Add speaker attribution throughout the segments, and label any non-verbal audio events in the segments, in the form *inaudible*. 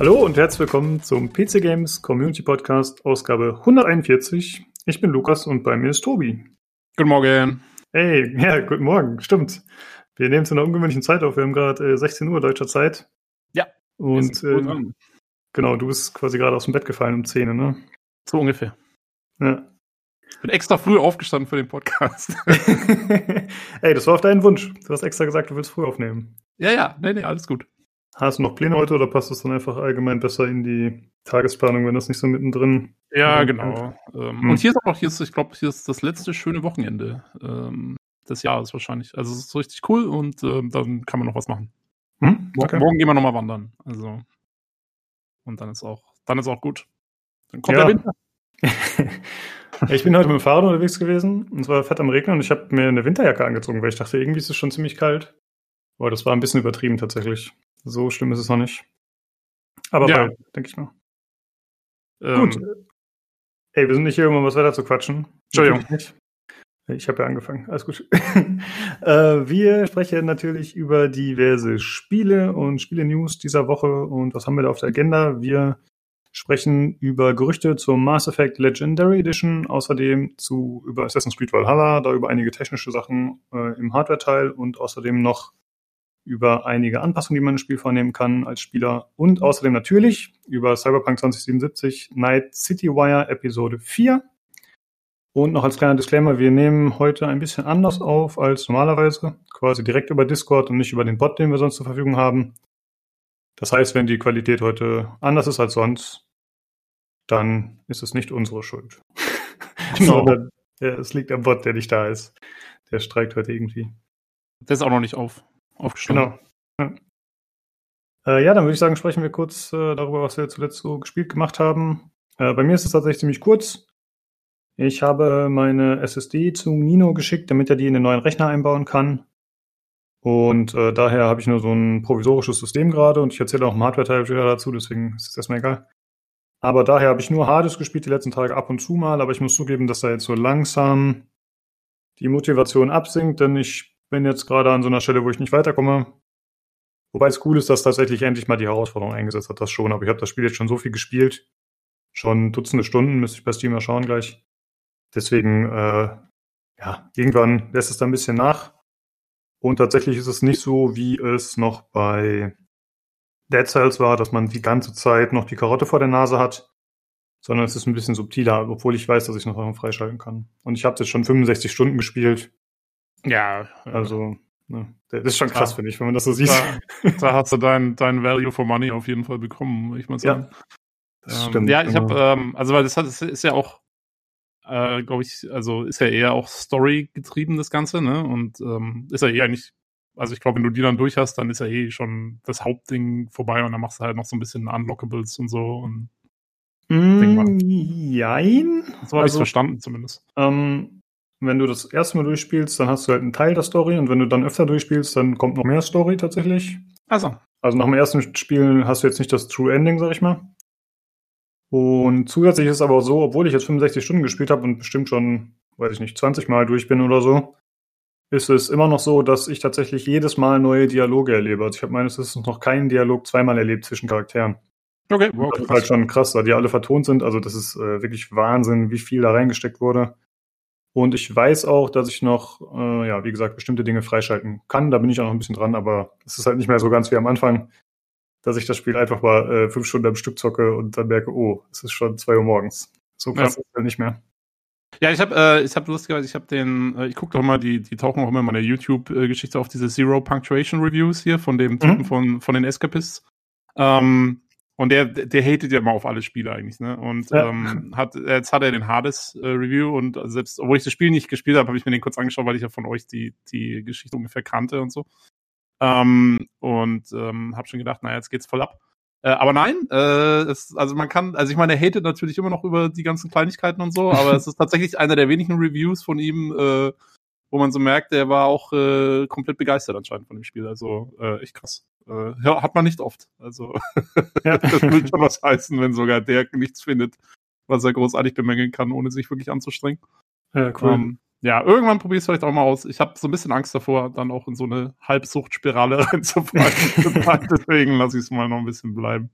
Speaker 1: Hallo und herzlich willkommen zum PC Games Community Podcast, Ausgabe 141. Ich bin Lukas und bei mir ist Tobi.
Speaker 2: Guten Morgen.
Speaker 1: Hey, ja, guten Morgen, stimmt. Wir nehmen zu einer ungewöhnlichen Zeit auf. Wir haben gerade äh, 16 Uhr deutscher Zeit.
Speaker 2: Ja.
Speaker 1: Und äh, genau, du bist quasi gerade aus dem Bett gefallen um 10, ne?
Speaker 2: So ungefähr.
Speaker 1: Ja.
Speaker 2: Ich bin extra früh aufgestanden für den Podcast. *laughs* *laughs*
Speaker 1: Ey, das war auf deinen Wunsch. Du hast extra gesagt, du willst früh aufnehmen.
Speaker 2: Ja, ja, nee, nee, alles gut.
Speaker 1: Hast du noch Pläne heute oder passt es dann einfach allgemein besser in die Tagesplanung, wenn das nicht so mittendrin
Speaker 2: Ja, genau. Ähm, hm. Und hier ist auch noch, hier ist, ich glaube, hier ist das letzte schöne Wochenende ähm, des Jahres wahrscheinlich. Also es ist richtig cool und ähm, dann kann man noch was machen.
Speaker 1: Hm?
Speaker 2: Okay. Morgen gehen wir nochmal wandern. Also und dann ist auch, dann ist auch gut. Dann kommt
Speaker 1: Ja.
Speaker 2: der Winter. *laughs*
Speaker 1: ich bin heute mit dem Fahrrad unterwegs gewesen und es war fett am Regnen und ich habe mir eine Winterjacke angezogen, weil ich dachte, irgendwie ist es schon ziemlich kalt. Aber das war ein bisschen übertrieben tatsächlich. So schlimm ist es noch nicht. Aber
Speaker 2: Ja.
Speaker 1: bald, denke ich mal.
Speaker 2: Ähm,
Speaker 1: Gut. Ey, wir sind nicht hier, um über das Wetter zu quatschen.
Speaker 2: Entschuldigung.
Speaker 1: Ich habe ja angefangen. Alles gut. *laughs* äh, wir sprechen natürlich über diverse Spiele und Spiele-News dieser Woche. Und was haben wir da auf der Agenda? Wir sprechen über Gerüchte zum Mass Effect Legendary Edition, außerdem zu über Assassin's Creed Valhalla, da über einige technische Sachen äh, im Hardware-Teil und außerdem noch über einige Anpassungen, die man im Spiel vornehmen kann als Spieler und außerdem natürlich über Cyberpunk 2077 Night City Wire Episode 4. Und noch als kleiner Disclaimer, wir nehmen heute ein bisschen anders auf als normalerweise, quasi direkt über Discord und nicht über den Bot, den wir sonst zur Verfügung haben. Das heißt, wenn die Qualität heute anders ist als sonst, dann ist es nicht unsere Schuld. *laughs*
Speaker 2: Genau.
Speaker 1: Sondern es liegt am Bot, der nicht da ist. Der streikt heute irgendwie.
Speaker 2: der ist auch noch nicht auf, aufgestanden.
Speaker 1: Genau. Ja. Äh, ja, dann würde ich sagen, sprechen wir kurz äh, darüber, was wir zuletzt so gespielt gemacht haben. Äh, bei mir ist es tatsächlich ziemlich kurz. Ich habe meine SSD zu Nino geschickt, damit er die in den neuen Rechner einbauen kann. Und äh, daher habe ich nur so ein provisorisches System gerade und ich erzähle auch im Hardware-Teil dazu, deswegen ist es erstmal egal. Aber daher habe ich nur Hades gespielt die letzten Tage ab und zu mal, aber ich muss zugeben, dass da jetzt so langsam die Motivation absinkt, denn ich bin jetzt gerade an so einer Stelle, wo ich nicht weiterkomme. Wobei es cool ist, dass tatsächlich endlich mal die Herausforderung eingesetzt hat, das schon. Aber ich habe das Spiel jetzt schon so viel gespielt. Schon Dutzende Stunden, müsste ich bei Steam mal schauen gleich. Deswegen, äh, ja, irgendwann lässt es da ein bisschen nach. Und tatsächlich ist es nicht so, wie es noch bei Dead Cells war, dass man die ganze Zeit noch die Karotte vor der Nase hat, sondern es ist ein bisschen subtiler, obwohl ich weiß, dass ich noch freischalten kann. Und ich habe jetzt schon 65 Stunden gespielt.
Speaker 2: Ja,
Speaker 1: Also, ne, das ist schon krass,
Speaker 2: Ja.
Speaker 1: finde ich, wenn man das so sieht.
Speaker 2: da, da *laughs* hast du dein, dein Value for Money auf jeden Fall bekommen, würde ich mal sagen.
Speaker 1: Das
Speaker 2: Ähm,
Speaker 1: stimmt,
Speaker 2: ja, ich
Speaker 1: genau.
Speaker 2: habe, ähm, also weil das hat, das ist ja auch, äh, glaube ich, also ist ja eher auch Story getrieben das Ganze, ne? Und ähm, ist ja eh eigentlich, also ich glaube, wenn du die dann durch hast, dann ist ja eh schon das Hauptding vorbei und dann machst du halt noch so ein bisschen Unlockables und so und.
Speaker 1: Mm, jein.
Speaker 2: so habe ich
Speaker 1: Also-
Speaker 2: verstanden zumindest.
Speaker 1: Ähm, wenn du das erste Mal durchspielst, dann hast du halt einen Teil der Story und wenn du dann öfter durchspielst, dann kommt noch mehr Story tatsächlich.
Speaker 2: Also,
Speaker 1: Also nach dem ersten Spiel hast du jetzt nicht das True Ending, sag ich mal. Und zusätzlich ist es aber so, obwohl ich jetzt 65 Stunden gespielt habe und bestimmt schon, weiß ich nicht, 20 Mal durch bin oder so, ist es immer noch so, dass ich tatsächlich jedes Mal neue Dialoge erlebe. Also ich habe meines Wissens noch keinen Dialog zweimal erlebt zwischen Charakteren.
Speaker 2: okay, wow,
Speaker 1: Das ist halt schon krass, da die alle vertont sind. Also das ist äh, wirklich Wahnsinn, wie viel da reingesteckt wurde. Und ich weiß auch, dass ich noch, äh, ja, wie gesagt, bestimmte Dinge freischalten kann. Da bin ich auch noch ein bisschen dran, aber es ist halt nicht mehr so ganz wie am Anfang, dass ich das Spiel einfach mal äh, fünf Stunden am Stück zocke und dann merke, oh, es ist schon zwei Uhr morgens. So krass ist es halt nicht mehr.
Speaker 2: Ja, ich habe, äh, ich habe lustigerweise, ich habe den, äh, ich gucke doch mal, die, die tauchen auch immer in meiner YouTube-Geschichte auf diese Zero Punctuation Reviews hier von dem Typen
Speaker 1: Mhm.
Speaker 2: von, von den Escapists. Ähm, und der, der hatet ja immer auf alle Spiele eigentlich, ne? Und
Speaker 1: Ja.
Speaker 2: ähm, hat, jetzt hat er den Hades äh, Review und selbst, obwohl ich das Spiel nicht gespielt habe, habe ich mir den kurz angeschaut, weil ich ja von euch die, die Geschichte ungefähr kannte und so. Ähm, und ähm, habe schon gedacht, naja, jetzt geht's voll ab. Äh, aber nein, äh, es, also man kann, also ich meine, er hatet natürlich immer noch über die ganzen Kleinigkeiten und so, aber *laughs* es ist tatsächlich einer der wenigen Reviews von ihm, äh, wo man so merkt, der war auch äh, komplett begeistert anscheinend von dem Spiel. Also äh, echt krass. Äh, ja, hat man nicht oft. Also *laughs*
Speaker 1: Ja.
Speaker 2: das will schon was heißen, wenn sogar der nichts findet, was er großartig bemängeln kann, ohne sich wirklich anzustrengen.
Speaker 1: Ja, cool.
Speaker 2: Ähm, ja, irgendwann probier ich es vielleicht auch mal aus. Ich habe so ein bisschen Angst davor, dann auch in so eine Halbsuchtspirale *laughs* reinzufallen. *laughs* Deswegen lasse ich es mal noch ein bisschen bleiben.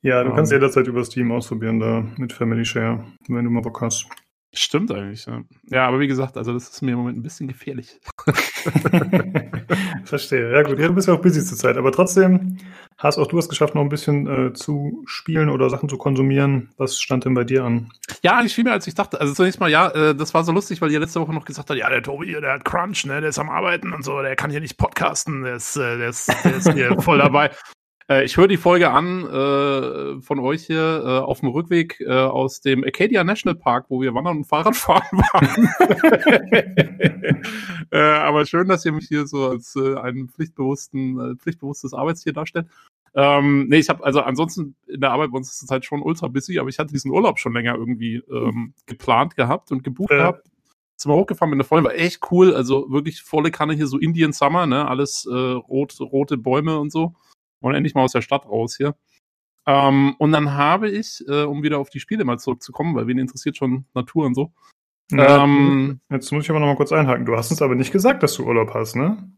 Speaker 1: Ja, du um, kannst jederzeit über Steam ausprobieren, da mit Family Share, wenn du mal Bock hast.
Speaker 2: Stimmt eigentlich, ja. Ja, aber wie gesagt, also das ist mir im Moment ein bisschen gefährlich. *laughs*
Speaker 1: Verstehe. Ja gut, ja, du bist ja auch busy zur Zeit, aber trotzdem hast auch du es geschafft, noch ein bisschen äh, zu spielen oder Sachen zu konsumieren. Was stand denn bei dir an?
Speaker 2: Ja, ich viel mehr als ich dachte. Also zunächst mal, ja, äh, das war so lustig, weil ihr letzte Woche noch gesagt habt, ja, der Tobi, der hat Crunch, ne, der ist am Arbeiten und so, der kann hier nicht podcasten, der ist, äh, der ist, der ist hier *laughs* voll dabei. Äh, ich höre die Folge an äh, von euch hier äh, auf dem Rückweg äh, aus dem Acadia National Park, wo wir wandern und Fahrradfahren waren. *laughs* *laughs* äh, aber schön, dass ihr mich hier so als äh, einen pflichtbewussten, äh, pflichtbewusstes Arbeitstier darstellt. Ähm, nee, ich habe also ansonsten in der Arbeit bei uns ist es halt schon ultra busy, aber ich hatte diesen Urlaub schon länger irgendwie ähm, geplant gehabt und gebucht äh. gehabt. Sind wir hochgefahren mit einer Freundin, war echt cool, also wirklich volle Kanne hier so Indian Summer, ne, alles äh, rot, rote Bäume und so wollen endlich mal aus der Stadt raus hier. Ähm, und dann habe ich, äh, um wieder auf die Spiele mal zurückzukommen, weil wen interessiert schon Natur und so.
Speaker 1: Ja, ähm, jetzt muss ich aber noch mal kurz einhaken. Du hast uns aber nicht gesagt, dass du Urlaub hast, ne?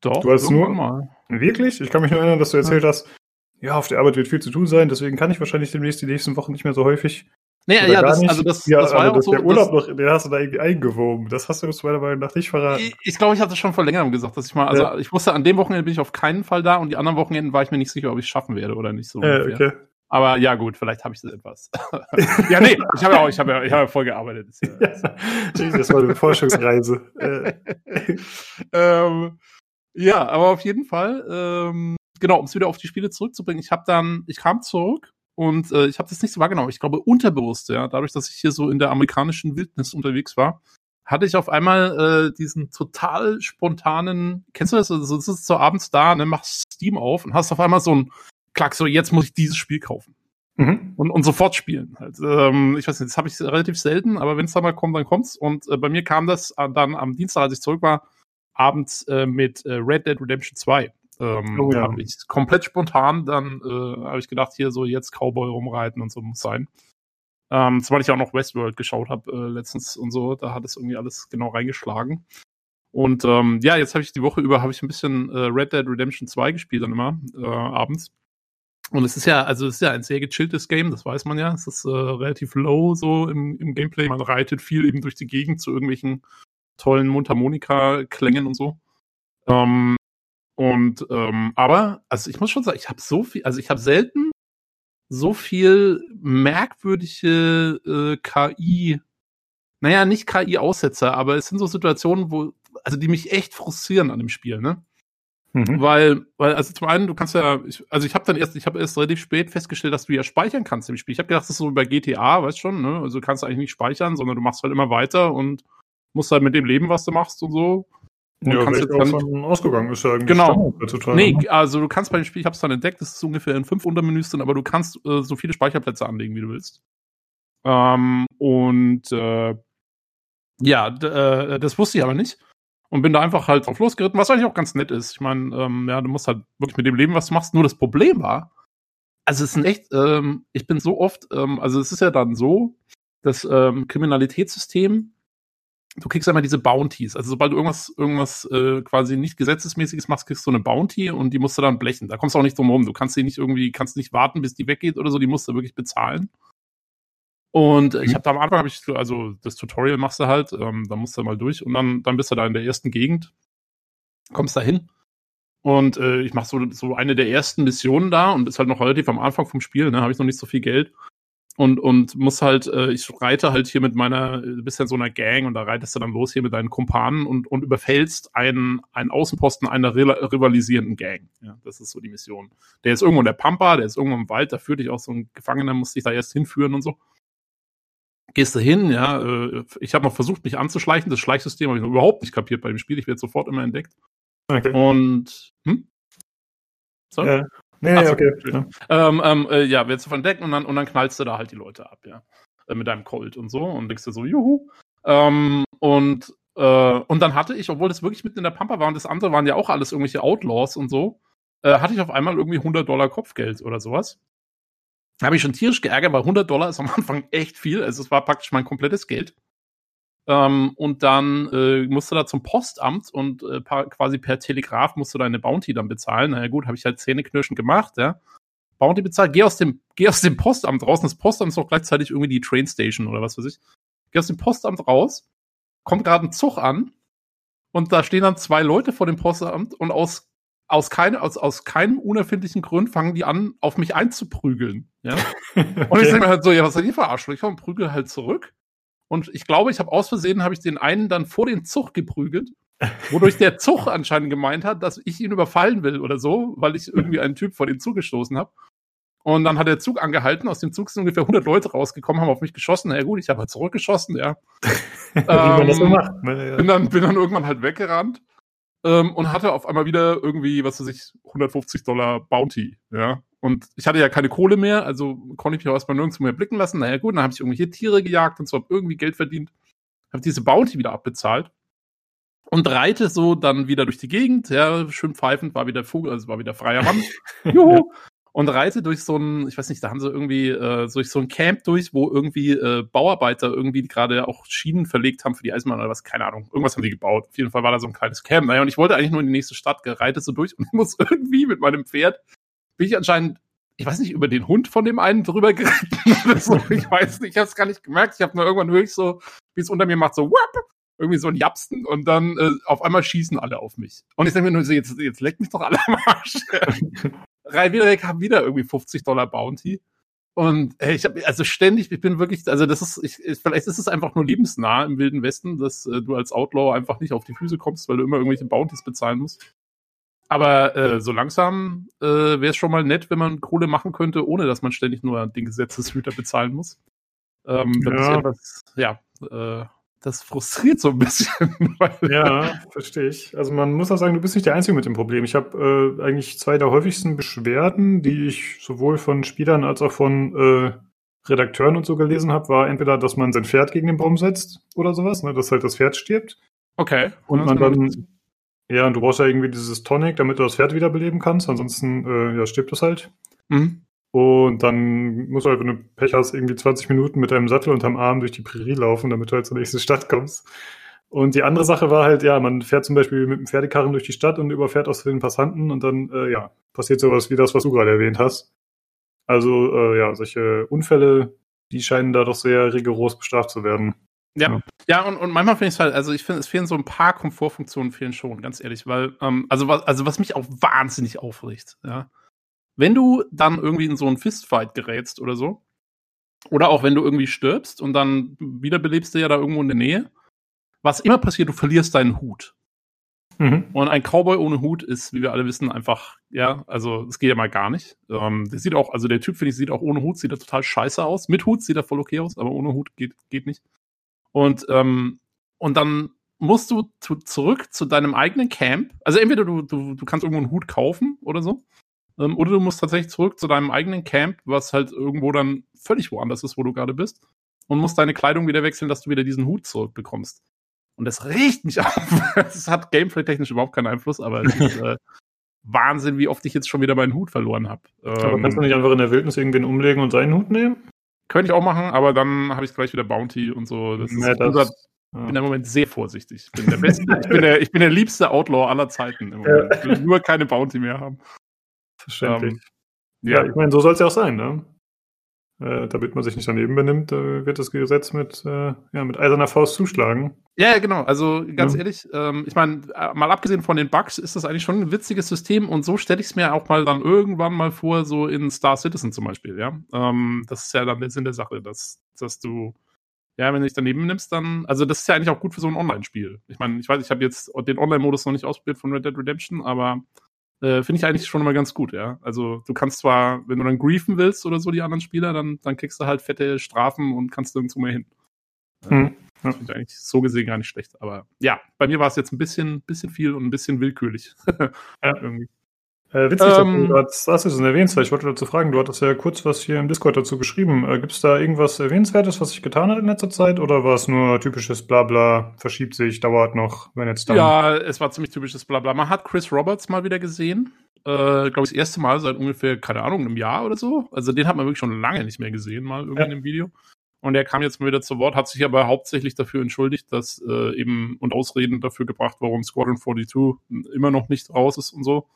Speaker 2: Doch,
Speaker 1: du hast nur mal. Wirklich? Ich kann mich nur erinnern, dass du erzählt ja. hast, ja, auf der Arbeit wird viel zu tun sein, deswegen kann ich wahrscheinlich demnächst die nächsten Wochen nicht mehr so häufig
Speaker 2: Nee, ja, das, also das,
Speaker 1: ja, das war also ja auch so. Der Urlaub noch, den hast du da irgendwie eingewoben. Das hast du uns meiner Meinung nach nicht verraten.
Speaker 2: Ich, ich glaube, ich hatte schon vor längerem gesagt, dass ich mal, also ja. ich wusste, an dem Wochenende bin ich auf keinen Fall da und die anderen Wochenenden war ich mir nicht sicher, ob ich es schaffen werde oder nicht so.
Speaker 1: Äh, okay.
Speaker 2: Aber ja, gut, vielleicht habe ich das etwas. *laughs* ja, nee, ich habe ja auch, ich habe ja, ich habe ja voll gearbeitet.
Speaker 1: Das, ja, das war eine Forschungsreise. *laughs*
Speaker 2: ähm, ja, aber auf jeden Fall, ähm, genau, um es wieder auf die Spiele zurückzubringen, ich habe dann, ich kam zurück und äh, ich habe das nicht so wahrgenommen. Ich glaube, unterbewusst, ja, dadurch, dass ich hier so in der amerikanischen Wildnis unterwegs war, hatte ich auf einmal äh, diesen total spontanen, kennst du das? Also, du sitzt so abends da, ne, machst Steam auf und hast auf einmal so ein Klack, so jetzt muss ich dieses Spiel kaufen. Mhm. Und, und sofort spielen. Halt. Ähm, ich weiß nicht, das habe ich relativ selten, aber wenn es da mal kommt, dann kommt's. Und äh, bei mir kam das äh, dann am Dienstag, als ich zurück war, abends äh, mit äh, Red Dead Redemption 2. Ähm, oh, ja. Hab ich komplett spontan dann äh, habe ich gedacht, hier so jetzt Cowboy rumreiten und so muss sein. Ähm, zumal ich auch noch Westworld geschaut habe äh, letztens und so, da hat es irgendwie alles genau reingeschlagen. Und ähm, ja, jetzt habe ich die Woche über habe ich ein bisschen äh, Red Dead Redemption 2 gespielt dann immer äh, abends. Und es ist ja, also es ist ja ein sehr gechilltes Game, das weiß man ja. Es ist äh, relativ low so im, im Gameplay. Man reitet viel eben durch die Gegend zu irgendwelchen tollen Mundharmonika-Klängen und so. Ähm, und ähm, aber, also ich muss schon sagen, ich habe so viel, also ich habe selten so viel merkwürdige äh, KI, naja, nicht KI-Aussetzer, aber es sind so Situationen, wo, also die mich echt frustrieren an dem Spiel, ne? Mhm. Weil, weil, also zum einen, du kannst ja, ich, also ich habe dann erst, ich habe erst relativ spät festgestellt, dass du ja speichern kannst im Spiel. Ich habe gedacht, das ist so bei GTA, weißt schon, ne? Also du kannst eigentlich nicht speichern, sondern du machst halt immer weiter und musst halt mit dem leben, was du machst und so.
Speaker 1: Und ja, kannst jetzt dann, von ausgegangen ist ja
Speaker 2: eigentlich genau. heutzutage. Nee, ne? also du kannst bei dem Spiel, ich habe es dann entdeckt, das ist ungefähr in fünf Untermenüs drin, aber du kannst äh, so viele Speicherplätze anlegen, wie du willst. Ähm, und äh, ja, äh, das wusste ich aber nicht. Und bin da einfach halt drauf losgeritten, was eigentlich auch ganz nett ist. Ich meine, ähm, ja, du musst halt wirklich mit dem leben, was du machst. Nur das Problem war, also es ist ein echt, ähm, ich bin so oft, ähm, also es ist ja dann so, das ähm, Kriminalitätssystem du kriegst einmal diese Bounties. Also sobald du irgendwas, irgendwas äh, quasi nicht gesetzesmäßiges machst, kriegst du eine Bounty und die musst du dann blechen. Da kommst du auch nicht drum rum. Du kannst die nicht irgendwie, kannst nicht warten, bis die weggeht oder so, die musst du wirklich bezahlen. Und ich habe da am Anfang, habe ich, also das Tutorial machst du halt, ähm, da musst du mal durch und dann, dann bist du da in der ersten Gegend, kommst da hin. Und äh, ich mache so, so eine der ersten Missionen da und ist halt noch relativ am Anfang vom Spiel, ne, habe ich noch nicht so viel Geld und, und muss halt, äh, ich reite halt hier mit meiner, du bist ja in so einer Gang und da reitest du dann los hier mit deinen Kumpanen und, und überfällst einen, einen Außenposten einer rivalisierenden Gang. Ja, das ist so die Mission. Der ist irgendwo in der Pampa, der ist irgendwo im Wald, da führt dich auch so ein Gefangener, muss dich da erst hinführen und so. Gehst du hin, ja, äh, ich habe noch versucht, mich anzuschleichen, das Schleichsystem habe ich noch überhaupt nicht kapiert bei dem Spiel, ich werde sofort immer entdeckt. Okay. Und, hm?
Speaker 1: So? Ja. Nee, Ach, okay.
Speaker 2: Ja, ähm, ähm, äh, ja willst du von entdecken und dann, und dann knallst du da halt die Leute ab, ja. Äh, mit deinem Colt und so und denkst du so, juhu. Ähm, und, äh, und dann hatte ich, obwohl das wirklich mitten in der Pampa war und das andere waren ja auch alles irgendwelche Outlaws und so, äh, hatte ich auf einmal irgendwie 100 Dollar Kopfgeld oder sowas. Da habe ich schon tierisch geärgert, weil 100 Dollar ist am Anfang echt viel. Also es war praktisch mein komplettes Geld. Ähm, und dann äh, musst du da zum Postamt und äh, quasi per Telegraph musst du deine Bounty dann bezahlen. Na ja, gut, habe ich halt zähneknirschend gemacht, ja. Bounty bezahlt, geh aus dem, geh aus dem Postamt raus. Und das Postamt ist auch gleichzeitig irgendwie die Trainstation oder was weiß ich. Geh aus dem Postamt raus, kommt gerade ein Zug an und da stehen dann zwei Leute vor dem Postamt und aus aus, keine, aus, aus keinem unerfindlichen Grund fangen die an, auf mich einzuprügeln. Ja? okay. *laughs* Und ich denke mir halt so, ja, was seid ihr verarscht? Ich und prügel halt zurück. Und ich glaube, ich habe aus Versehen, habe ich den einen dann vor den Zug geprügelt, wodurch der *laughs* Zug anscheinend gemeint hat, dass ich ihn überfallen will oder so, weil ich irgendwie einen Typ vor den Zug gestoßen habe. Und dann hat der Zug angehalten, aus dem Zug sind ungefähr 100 Leute rausgekommen, haben auf mich geschossen. Na ja gut, ich habe halt zurückgeschossen, ja. *laughs* Man das so ähm, macht. Ne? Bin, dann, bin dann irgendwann halt weggerannt ähm, und hatte auf einmal wieder irgendwie, was weiß ich, 150 Dollar Bounty, ja. Und ich hatte ja keine Kohle mehr, also konnte ich mich auch erstmal nirgendwo mehr blicken lassen. Naja gut, dann habe ich irgendwelche Tiere gejagt und so, habe irgendwie Geld verdient, habe diese Bounty wieder abbezahlt und reite so dann wieder durch die Gegend, ja, schön pfeifend, war wieder Vogel, also war wieder freier Mann. *laughs* Juhu! und reite durch so ein, ich weiß nicht, da haben sie irgendwie äh, durch so ein Camp durch, wo irgendwie äh, Bauarbeiter irgendwie gerade auch Schienen verlegt haben für die Eisenbahn oder was, keine Ahnung. Irgendwas haben die gebaut. Auf jeden Fall war da so ein kleines Camp. Naja, und ich wollte eigentlich nur in die nächste Stadt, gereite so durch und ich *laughs* muss irgendwie mit meinem Pferd, bin ich anscheinend, ich weiß nicht, über den Hund von dem einen drüber geritten *laughs* oder so. Ich weiß nicht, ich habe es gar nicht gemerkt. Ich habe nur irgendwann wirklich so, wie es unter mir macht, so, wap, irgendwie so ein Japsten und dann äh, auf einmal schießen alle auf mich. Und ich denke mir nur so, jetzt, jetzt leckt mich doch alle am Arsch. *laughs* Rai Widerek haben wieder irgendwie 50 Dollar Bounty. Und ey, ich habe also ständig, ich bin wirklich, also das ist, ich, vielleicht ist es einfach nur lebensnah im Wilden Westen, dass äh, du als Outlaw einfach nicht auf die Füße kommst, weil du immer irgendwelche Bounties bezahlen musst. Aber äh, so langsam äh, wäre es schon mal nett, wenn man Kohle machen könnte, ohne dass man ständig nur den Gesetzeshüter bezahlen muss. Ähm, ja. Etwas, ja, äh, das frustriert so ein bisschen. *laughs*
Speaker 1: ja, verstehe ich. Also man muss auch sagen, du bist nicht der Einzige mit dem Problem. Ich habe äh, eigentlich zwei der häufigsten Beschwerden, die ich sowohl von Spielern als auch von äh, Redakteuren und so gelesen habe, war entweder, dass man sein Pferd gegen den Baum setzt oder sowas, ne, dass halt das Pferd stirbt.
Speaker 2: Okay.
Speaker 1: Und man dann, ja, und du brauchst ja irgendwie dieses Tonic, damit du das Pferd wiederbeleben kannst, ansonsten äh, ja, stirbt es halt. Mhm. Und dann musst du halt, wenn du Pech hast, irgendwie 20 Minuten mit deinem Sattel unterm Arm durch die Prärie laufen, damit du halt zur nächsten Stadt kommst. Und die andere Sache war halt, ja, man fährt zum Beispiel mit dem Pferdekarren durch die Stadt und überfährt aus den Passanten und dann, äh, ja, passiert sowas wie das, was du gerade erwähnt hast. Also, äh, ja, solche Unfälle, die scheinen da doch sehr rigoros bestraft zu werden.
Speaker 2: Ja, ja, ja und, und manchmal finde ich es halt, also ich finde, es fehlen so ein paar Komfortfunktionen, fehlen schon, ganz ehrlich, weil, ähm, also was, also was mich auch wahnsinnig aufregt, ja, wenn du dann irgendwie in so einen Fistfight gerätst oder so, oder auch wenn du irgendwie stirbst und dann wiederbelebst du ja da irgendwo in der Nähe, was immer passiert, du verlierst deinen Hut. Mhm. Und ein Cowboy ohne Hut ist, wie wir alle wissen, einfach, ja, also es geht ja mal gar nicht. Ähm, der sieht auch, also der Typ, finde ich, sieht auch ohne Hut, sieht er total scheiße aus. Mit Hut sieht er voll okay aus, aber ohne Hut geht, geht nicht. Und, ähm, und dann musst du zu, zurück zu deinem eigenen Camp. Also entweder du, du, du kannst irgendwo einen Hut kaufen oder so. Ähm, oder du musst tatsächlich zurück zu deinem eigenen Camp, was halt irgendwo dann völlig woanders ist, wo du gerade bist. Und musst deine Kleidung wieder wechseln, dass du wieder diesen Hut zurückbekommst. Und das riecht mich *laughs* auf. Es hat gameplay-technisch überhaupt keinen Einfluss, aber es ist äh, *laughs* Wahnsinn, wie oft ich jetzt schon wieder meinen Hut verloren habe.
Speaker 1: aber ähm, kannst du nicht einfach in der Wildnis irgendwen umlegen und seinen Hut nehmen?
Speaker 2: Könnte ich auch machen, aber dann habe ich gleich wieder Bounty und so. Das ja, ist das, unser, ja. bin im Moment sehr vorsichtig. Ich bin der beste, *laughs* ich bin der, ich bin der liebste Outlaw aller Zeiten im Moment. Ich will nur keine Bounty mehr haben.
Speaker 1: Verständlich. Ähm, ja. ja. ich meine, so soll es ja auch sein, ne? Äh, damit man sich nicht daneben benimmt, äh, wird das Gesetz mit, äh, ja, mit eiserner Faust zuschlagen.
Speaker 2: Ja, genau. Also ganz ja. ehrlich, ähm, ich meine, äh, mal abgesehen von den Bugs, ist das eigentlich schon ein witziges System und so stelle ich es mir auch mal dann irgendwann mal vor, so in Star Citizen zum Beispiel, ja. Ähm, das ist ja dann der Sinn der Sache, dass, dass du, ja, wenn du dich daneben nimmst, dann, also das ist ja eigentlich auch gut für so ein Online-Spiel. Ich meine, ich weiß, ich habe jetzt den Online-Modus noch nicht ausprobiert von Red Dead Redemption, aber äh, Finde ich eigentlich schon immer ganz gut, ja. Also du kannst zwar, wenn du dann griefen willst oder so, die anderen Spieler, dann, dann kriegst du halt fette Strafen und kannst nirgendwo mehr hin. Hm. Das finde ich eigentlich so gesehen gar nicht schlecht. Aber ja, bei mir war es jetzt ein bisschen, bisschen viel und ein bisschen willkürlich. *laughs*
Speaker 1: ja, irgendwie. Äh, witzig, ähm, dass du das erwähnst, weil ich wollte dazu fragen, du hattest ja kurz was hier im Discord dazu geschrieben. Äh, Gibt es da irgendwas Erwähnenswertes, was sich getan hat in letzter Zeit? Oder war es nur typisches Blabla, verschiebt sich, dauert noch, wenn jetzt dann.
Speaker 2: Ja, es war ziemlich typisches Blabla. Man hat Chris Roberts mal wieder gesehen. Äh, Glaube ich, das erste Mal seit ungefähr, keine Ahnung, einem Jahr oder so. Also den hat man wirklich schon lange nicht mehr gesehen, mal irgendwie ja. in einem Video. Und er kam jetzt mal wieder zu Wort, hat sich aber hauptsächlich dafür entschuldigt, dass äh, eben und Ausreden dafür gebracht, warum Squadron 42 immer noch nicht raus ist und so.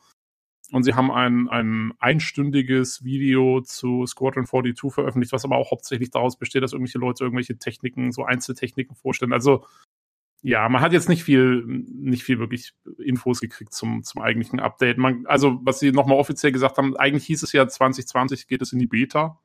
Speaker 2: Und sie haben ein, ein einstündiges Video zu Squadron 42 veröffentlicht, was aber auch hauptsächlich daraus besteht, dass irgendwelche Leute irgendwelche Techniken, so Einzeltechniken vorstellen. Also ja, man hat jetzt nicht viel, nicht viel wirklich Infos gekriegt zum, zum eigentlichen Update. Man, also, was sie nochmal offiziell gesagt haben, eigentlich hieß es ja 2020 geht es in die Beta.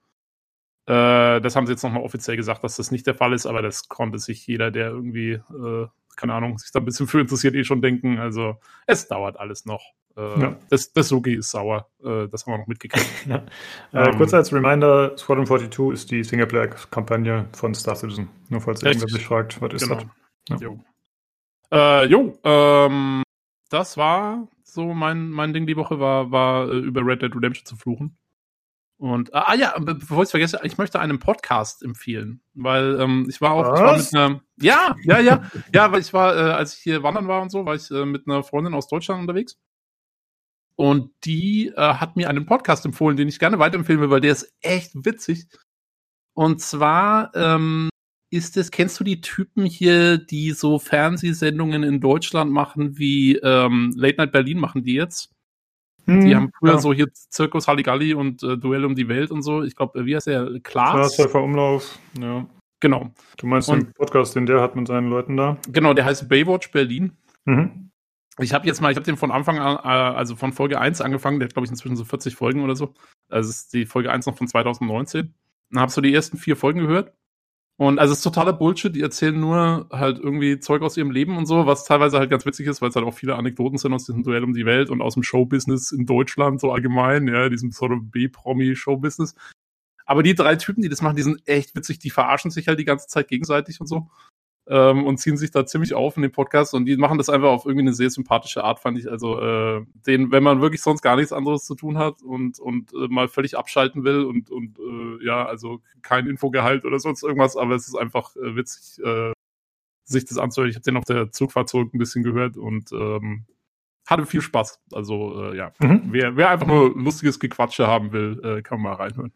Speaker 2: Äh, das haben sie jetzt nochmal offiziell gesagt, dass das nicht der Fall ist, aber das konnte sich jeder, der irgendwie, äh, keine Ahnung, sich da ein bisschen für interessiert, eh schon denken. Also, es dauert alles noch. Äh, ja. das, das Sugi ist sauer. Äh, das haben wir noch mitgekriegt. *laughs*
Speaker 1: ja. Äh, ähm, kurz als Reminder: Squadron 42 ist die Singleplayer-Kampagne von Star Citizen. Nur falls irgendwer sich fragt, was ist genau. das?
Speaker 2: Ja. Jo. Äh, jo, ähm, das war so mein, mein Ding die Woche, war, war äh, über Red Dead Redemption zu fluchen. Und, ah, ah ja, bevor ich es vergesse, ich möchte einen Podcast empfehlen, weil ähm, ich war auch, ich war mit einer, ja, ja, ja, ja, weil ich war, äh, als ich hier wandern war und so, war ich äh, mit einer Freundin aus Deutschland unterwegs. Und die äh, hat mir einen Podcast empfohlen, den ich gerne weiterempfehlen will, weil der ist echt witzig. Und zwar ähm, ist es, kennst du die Typen hier, die so Fernsehsendungen in Deutschland machen, wie ähm, Late Night Berlin machen die jetzt? Hm, die haben früher ja. so hier Zirkus Halligalli und äh, Duell um die Welt und so. Ich glaube, wie heißt der? Klaas?
Speaker 1: Klaas Umlauf, ja.
Speaker 2: Genau.
Speaker 1: Du meinst und, den Podcast, den der hat mit seinen Leuten da?
Speaker 2: Genau, der heißt Baywatch Berlin. Mhm. Ich habe jetzt mal, ich habe den von Anfang an, äh, also von Folge 1 angefangen, der hat, glaube ich, inzwischen so 40 Folgen oder so. Also ist die Folge 1 noch von 2019. Dann habe so die ersten vier Folgen gehört und also es ist totaler Bullshit, die erzählen nur halt irgendwie Zeug aus ihrem Leben und so, was teilweise halt ganz witzig ist, weil es halt auch viele Anekdoten sind aus diesem Duell um die Welt und aus dem Showbusiness in Deutschland so allgemein, ja, diesem sort of B-Promi-Showbusiness. Aber die drei Typen, die das machen, die sind echt witzig, die verarschen sich halt die ganze Zeit gegenseitig und so ähm, und ziehen sich da ziemlich auf in dem Podcast und die machen das einfach auf irgendwie eine sehr sympathische Art, fand ich. Also äh, den, wenn man wirklich sonst gar nichts anderes zu tun hat und und äh, mal völlig abschalten will und und äh, ja, also kein Infogehalt oder sonst irgendwas, aber es ist einfach äh, witzig, äh, sich das anzuhören. Ich habe den auf der Zugfahrt zurück ein bisschen gehört und ähm, hatte viel Spaß. Also äh, ja, mhm. wer, wer einfach nur lustiges Gequatsche haben will, äh, kann mal reinhören.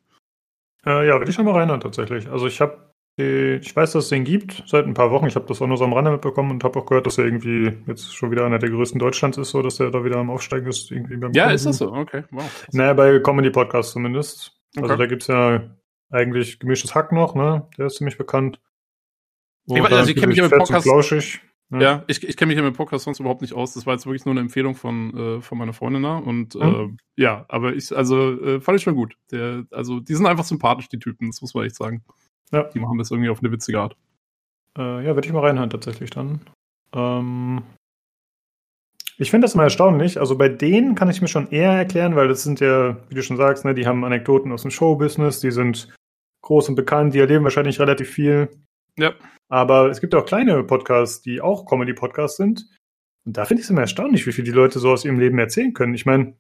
Speaker 1: Äh, ja, will ich schon mal reinhören tatsächlich. Also ich habe ich weiß, dass es den gibt seit ein paar Wochen. Ich habe das auch nur so am Rande mitbekommen und habe auch gehört, dass er irgendwie jetzt schon wieder einer der größten Deutschlands ist, so dass er da wieder am Aufsteigen ist. Irgendwie
Speaker 2: beim ja, Comedy. ist das so? Okay, wow.
Speaker 1: Naja, bei Comedy-Podcasts zumindest. Also okay. Also da gibt es ja eigentlich gemischtes Hack noch, ne? Der ist ziemlich bekannt.
Speaker 2: ich, also ich kenne mich ja mit Podcast. Flauschig. Ja, ja ich, ich kenne mich ja mit Podcast sonst überhaupt nicht aus. Das war jetzt wirklich nur eine Empfehlung von, äh, von meiner Freundin da. Und mhm. äh, ja, aber ich, also äh, fand ich schon gut. Der, also die sind einfach sympathisch, die Typen, das muss man echt sagen. Ja. Die machen das irgendwie auf eine witzige Art.
Speaker 1: Äh, ja, werde ich mal reinhören tatsächlich dann. Ähm, ich finde das immer erstaunlich. Also bei denen kann ich mir schon eher erklären, weil das sind ja, wie du schon sagst, ne, die haben Anekdoten aus dem Showbusiness, die sind groß und bekannt, die erleben wahrscheinlich relativ viel.
Speaker 2: Ja.
Speaker 1: Aber es gibt auch kleine Podcasts, die auch Comedy-Podcasts sind. Und da finde ich es immer erstaunlich, wie viel die Leute so aus ihrem Leben erzählen können. Ich meine,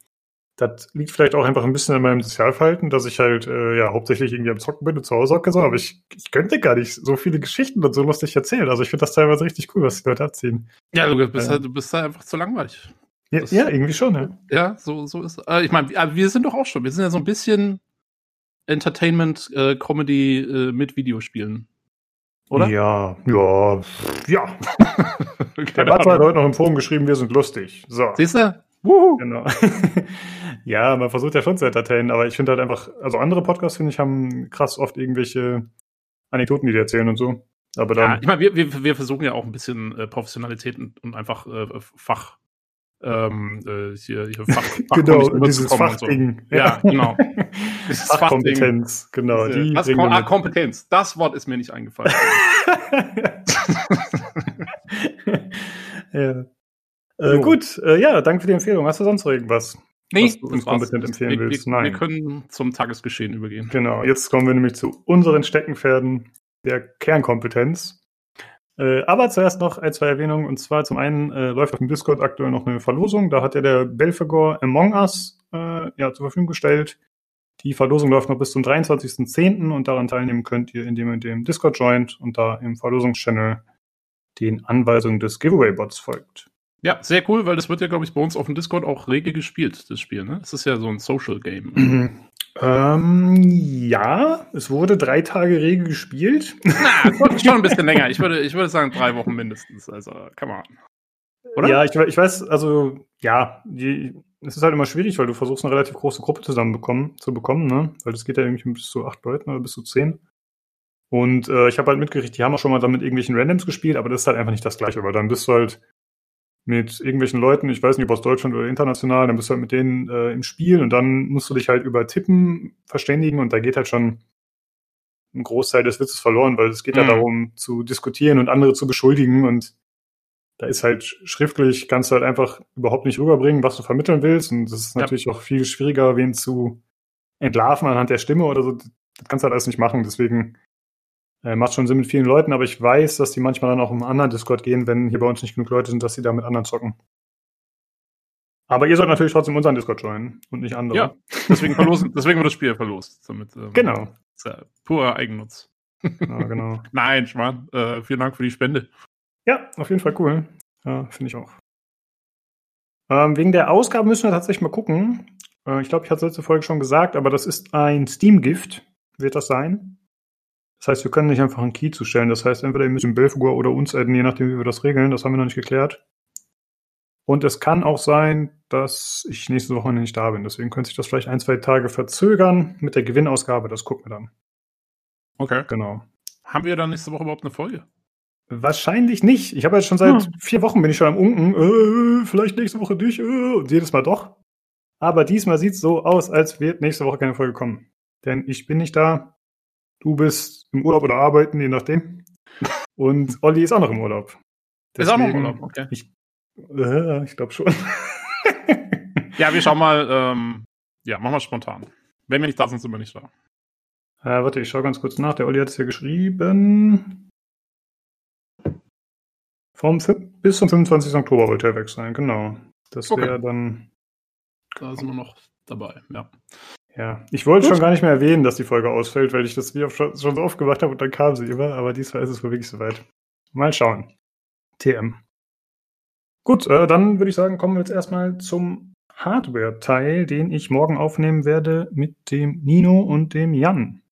Speaker 1: das liegt vielleicht auch einfach ein bisschen an meinem Sozialverhalten, dass ich halt äh, ja hauptsächlich irgendwie am Zocken bin und zu Hause hocke, so, aber ich, ich könnte gar nicht so viele Geschichten und so lustig erzählen. Also ich finde das teilweise richtig cool, was die Leute erzählen.
Speaker 2: Ja, du bist, äh, halt, du bist da einfach zu langweilig.
Speaker 1: Ja, das, ja irgendwie schon, ja.
Speaker 2: Ja, so, so ist äh, Ich meine, wir, sind doch auch schon, wir sind ja so ein bisschen Entertainment, äh, äh, mit Videospielen. Oder?
Speaker 1: Ja, ja, ja. *laughs* Der Bart hat heute noch im Forum geschrieben, wir sind lustig. So.
Speaker 2: Siehst du?
Speaker 1: Wuhu. Genau. *laughs* ja, man versucht ja schon zu entertainen, aber ich finde halt einfach, also andere Podcasts, finde ich, haben krass oft irgendwelche Anekdoten, die die erzählen und so. Aber dann. Ja,
Speaker 2: ich meine, wir, wir, wir versuchen ja auch ein bisschen äh, Professionalität und, und einfach äh, Fach. Ähm, äh, hier, hier Fach, *laughs*
Speaker 1: Fach *laughs* genau, dieses Fachding.
Speaker 2: So. Ja, genau.
Speaker 1: Fachkompetenz, genau.
Speaker 2: Die das Kom ah, Kompetenz. Das Wort ist mir nicht eingefallen.
Speaker 1: ja. Äh, gut, äh, ja, danke für die Empfehlung. Hast du sonst noch irgendwas?
Speaker 2: Nee, was du uns kompetent empfehlen wir, willst? Nein. Wir können zum Tagesgeschehen übergehen.
Speaker 1: Genau, jetzt kommen wir nämlich zu unseren Steckenpferden der Kernkompetenz. Äh, aber zuerst noch ein, zwei Erwähnungen. Und zwar zum einen äh, läuft auf dem Discord aktuell noch eine Verlosung. Da hat ja der Belfagor Among Us äh, ja, zur Verfügung gestellt. Die Verlosung läuft noch bis zum 23.10. und daran teilnehmen könnt ihr, indem ihr dem Discord joint und da im Verlosungschannel den Anweisungen des Giveaway-Bots folgt.
Speaker 2: Ja, sehr cool, weil das wird ja, glaube ich, bei uns auf dem Discord auch rege gespielt, das Spiel. Ne? Es ist ja so ein Social Game.
Speaker 1: Mhm. Ähm, ja, es wurde drei Tage rege gespielt.
Speaker 2: Na, schon ein bisschen länger. Ich würde, ich würde sagen drei Wochen mindestens. Also, come on.
Speaker 1: Oder? Ja, ich, ich weiß, also ja, die, es ist halt immer schwierig, weil du versuchst eine relativ große Gruppe zusammen bekommen, zu bekommen, ne? Weil das geht ja irgendwie bis zu acht Leuten oder bis zu zehn. Und äh, ich habe halt mitgekriegt, die haben auch schon mal dann mit irgendwelchen Randoms gespielt, aber das ist halt einfach nicht das Gleiche, weil dann bist du halt mit irgendwelchen Leuten, ich weiß nicht, ob aus Deutschland oder international, dann bist du halt mit denen äh, im Spiel und dann musst du dich halt über Tippen verständigen und da geht halt schon ein Großteil des Witzes verloren, weil es geht mhm. ja darum zu diskutieren und andere zu beschuldigen und da ist halt schriftlich, kannst du halt einfach überhaupt nicht rüberbringen, was du vermitteln willst. Und das ist natürlich ja. auch viel schwieriger, wen zu entlarven anhand der Stimme oder so. Das kannst du halt alles nicht machen. Deswegen äh, macht schon Sinn mit vielen Leuten, aber ich weiß, dass die manchmal dann auch im anderen Discord gehen, wenn hier bei uns nicht genug Leute sind, dass sie da mit anderen zocken. Aber ihr sollt natürlich trotzdem unseren Discord joinen und nicht andere.
Speaker 2: Ja, deswegen verlosen, *laughs* deswegen wird das Spiel verlost. Damit,
Speaker 1: ähm, genau.
Speaker 2: Ja purer Eigennutz.
Speaker 1: Ja, genau. *laughs*
Speaker 2: Nein, Schmarrn. Äh, vielen Dank für die Spende.
Speaker 1: Ja, auf jeden Fall cool. Ja, finde ich auch. Ähm, wegen der Ausgabe müssen wir tatsächlich mal gucken. Äh, ich glaube, ich hatte es letzte Folge schon gesagt, aber das ist ein Steam-Gift, wird das sein. Das heißt, wir können nicht einfach einen Key zustellen. Das heißt, entweder ihr müsst den Belfigur oder uns adden, je nachdem, wie wir das regeln. Das haben wir noch nicht geklärt. Und es kann auch sein, dass ich nächste Woche nicht da bin. Deswegen könnte sich das vielleicht ein, zwei Tage verzögern mit der Gewinnausgabe. Das gucken wir dann.
Speaker 2: Okay.
Speaker 1: Genau.
Speaker 2: Haben wir dann nächste Woche überhaupt eine Folge?
Speaker 1: Wahrscheinlich nicht. Ich habe jetzt schon seit hm. vier Wochen bin ich schon am Unken. Äh, vielleicht nächste Woche durch. Äh, und jedes Mal doch. Aber diesmal sieht es so aus, als wird nächste Woche keine Folge kommen. Denn ich bin nicht da. Du bist im Urlaub oder arbeiten, je nachdem. Und Olli ist auch noch im Urlaub.
Speaker 2: Deswegen, ist auch noch im Urlaub, okay.
Speaker 1: Ich, äh, ich glaube schon. *laughs*
Speaker 2: ja, wir schauen mal. Ähm, ja, machen wir spontan. Wenn wir nicht da sind, sind wir nicht da.
Speaker 1: Äh, warte, ich schaue ganz kurz nach. Der Olli hat es hier geschrieben. Vom, bis zum 25. Oktober wollte er weg sein, genau. Das okay. wäre dann.
Speaker 2: Da sind wir noch dabei, ja.
Speaker 1: Ja, ich wollte schon gar nicht mehr erwähnen, dass die Folge ausfällt, weil ich das wie schon, schon so oft gemacht habe und dann kam sie immer, aber diesmal ist es wohl wirklich soweit. Mal schauen. TM. Gut, äh, dann würde ich sagen, kommen wir jetzt erstmal zum Hardware-Teil, den ich morgen aufnehmen werde mit dem Nino und dem Jan.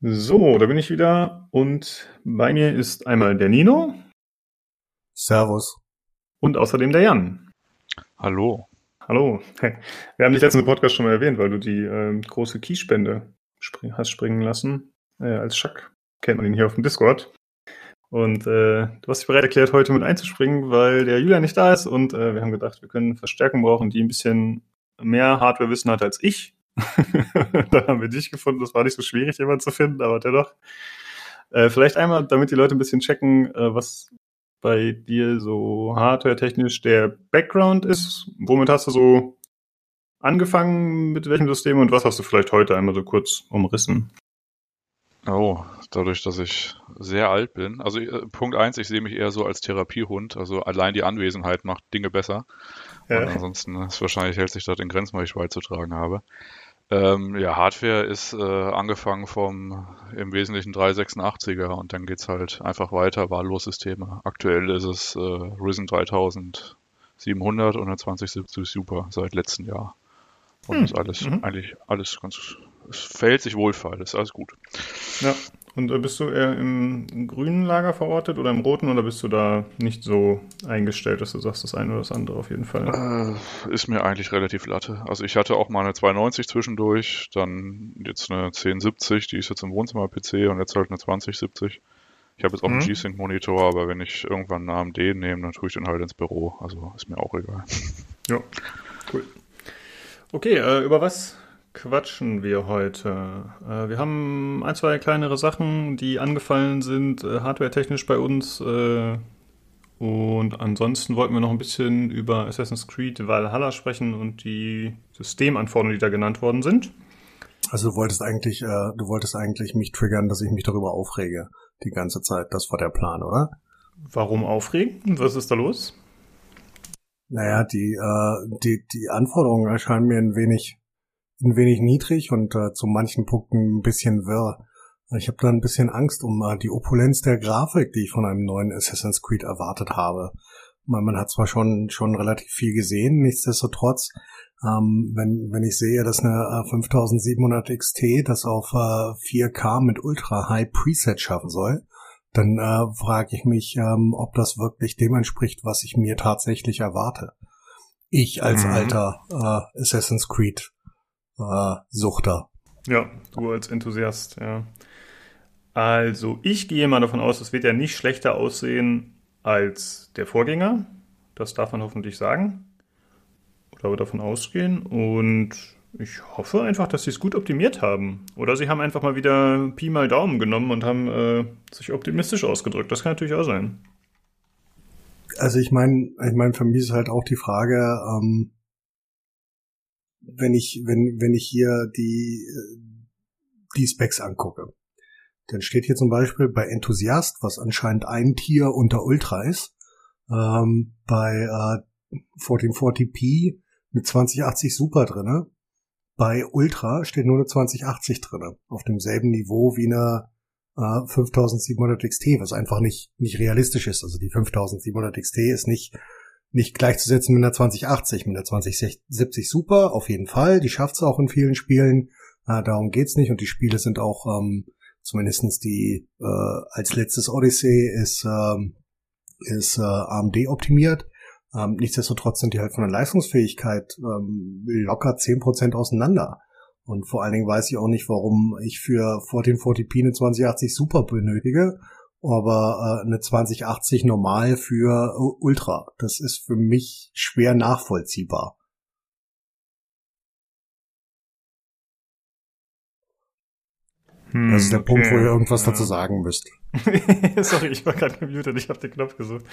Speaker 1: So, da bin ich wieder und bei mir ist einmal der Nino.
Speaker 3: Servus.
Speaker 1: Und außerdem der Jan.
Speaker 3: Hallo.
Speaker 1: Hallo. Hey. Wir haben dich letzten Podcast schon mal erwähnt, weil du die äh, große Keyspende spring hast springen lassen. Äh, als Schack kennt man ihn hier auf dem Discord. Und äh, du hast dich bereit erklärt, heute mit einzuspringen, weil der Julian nicht da ist und äh, wir haben gedacht, wir können Verstärkung brauchen, die ein bisschen mehr Hardware-Wissen hat als ich. *laughs* Dann haben wir dich gefunden. Das war nicht so schwierig, jemanden zu finden, aber dennoch. Äh, vielleicht einmal, damit die Leute ein bisschen checken, äh, was bei dir so hardware-technisch der Background ist. Womit hast du so angefangen, mit welchem System und was hast du vielleicht heute einmal so kurz umrissen?
Speaker 3: Oh, dadurch, dass ich sehr alt bin. Also äh, Punkt eins, ich sehe mich eher so als Therapiehund. Also allein die Anwesenheit macht Dinge besser. Ja. Und ansonsten ist wahrscheinlich hält sich das in Grenzen, weil ich beizutragen habe. Ähm, ja, Hardware ist äh, angefangen vom im Wesentlichen 386er und dann geht es halt einfach weiter, Wahllosysteme. Aktuell ist es äh, Risen 3700 und 2070 Super seit letztem Jahr. Und hm. ist alles mhm. eigentlich alles ganz es fällt sich wohlfeil, ist alles gut.
Speaker 1: Ja. Und äh, bist du eher im grünen Lager verortet oder im roten oder bist du da nicht so eingestellt, dass du sagst, das eine oder das andere auf jeden Fall?
Speaker 3: Äh, ist mir eigentlich relativ latte. Also ich hatte auch mal eine 290 zwischendurch, dann jetzt eine 1070, die ist jetzt im Wohnzimmer-PC und jetzt halt eine 2070. Ich habe jetzt auch mhm. einen G-Sync-Monitor, aber wenn ich irgendwann einen AMD nehme, dann tue ich den halt ins Büro. Also ist mir auch egal.
Speaker 1: Ja, cool. Okay, äh, über was quatschen wir heute? Äh, wir haben ein, zwei kleinere Sachen, die angefallen sind, äh, hardware-technisch bei uns. Äh, und ansonsten wollten wir noch ein bisschen über Assassin's Creed Valhalla sprechen und die Systemanforderungen, die da genannt worden sind.
Speaker 3: Also du wolltest eigentlich, äh, du wolltest eigentlich mich triggern, dass ich mich darüber aufrege die ganze Zeit. Das war der Plan, oder?
Speaker 1: Warum aufregen? Was ist da los?
Speaker 3: Naja, die, äh, die, die Anforderungen erscheinen mir ein wenig ein wenig niedrig und äh, zu manchen Punkten ein bisschen wirr. Ich habe da ein bisschen Angst um äh, die Opulenz der Grafik, die ich von einem neuen Assassin's Creed erwartet habe.
Speaker 4: man, man hat zwar schon, schon relativ viel gesehen, nichtsdestotrotz, ähm, wenn, wenn ich sehe, dass eine 5700 äh, XT das auf äh, 4K mit Ultra High Preset schaffen soll, dann äh, frage ich mich, ähm, ob das wirklich dem entspricht, was ich mir tatsächlich erwarte. Ich als mhm. alter äh, Assassin's Creed äh, Suchter.
Speaker 1: Ja, du als Enthusiast, ja. Also, ich gehe mal davon aus, es wird ja nicht schlechter aussehen als der Vorgänger. Das darf man hoffentlich sagen. Oder davon ausgehen. Und ich hoffe einfach, dass sie es gut optimiert haben. Oder sie haben einfach mal wieder Pi mal Daumen genommen und haben äh, sich optimistisch ausgedrückt. Das kann natürlich auch sein.
Speaker 4: Also ich meine, ich meine, für mich ist halt auch die Frage, ähm, wenn ich, wenn, wenn ich hier die, die Specs angucke, dann steht hier zum Beispiel bei Enthusiast, was anscheinend ein Tier unter Ultra ist, ähm, bei äh, 1440p eine 2080 Super drinne. Bei Ultra steht nur eine 2080 drinne, auf demselben Niveau wie eine äh, 5700 XT, was einfach nicht nicht realistisch ist. Also die 5700 XT ist nicht nicht gleichzusetzen mit einer 2080, mit einer 2070 Super, auf jeden Fall. Die schafft's auch in vielen Spielen. Äh, darum geht's nicht. Und die Spiele sind auch, ähm, zumindestens die äh, als letztes Odyssey ist, ähm, ist äh, AMD optimiert. Ähm, nichtsdestotrotz sind die halt von der Leistungsfähigkeit ähm, locker 10% auseinander. Und vor allen Dingen weiß ich auch nicht, warum ich für 1440p eine 2080 Super benötige aber äh, eine 2080 normal für Ultra. Das ist für mich schwer nachvollziehbar. Hm, das ist der okay. Punkt, wo ihr irgendwas ja. dazu sagen müsst. *laughs*
Speaker 1: Sorry, ich war gerade gemutet, ich habe den Knopf gesucht.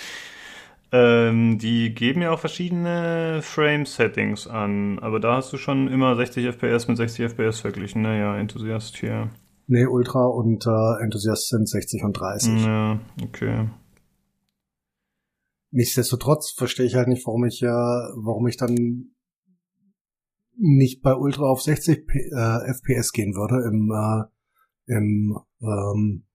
Speaker 1: Ähm, die geben ja auch verschiedene Frame-Settings an, aber da hast du schon immer 60 FPS mit 60 FPS verglichen. Naja, Enthusiast hier.
Speaker 4: Nee, Ultra und äh, Enthusiast sind 60 und 30.
Speaker 1: Ja, okay.
Speaker 4: Nichtsdestotrotz verstehe ich halt nicht, warum ich ja, äh, warum ich dann nicht bei Ultra auf 60 P äh, FPS gehen würde im, äh, im ähm,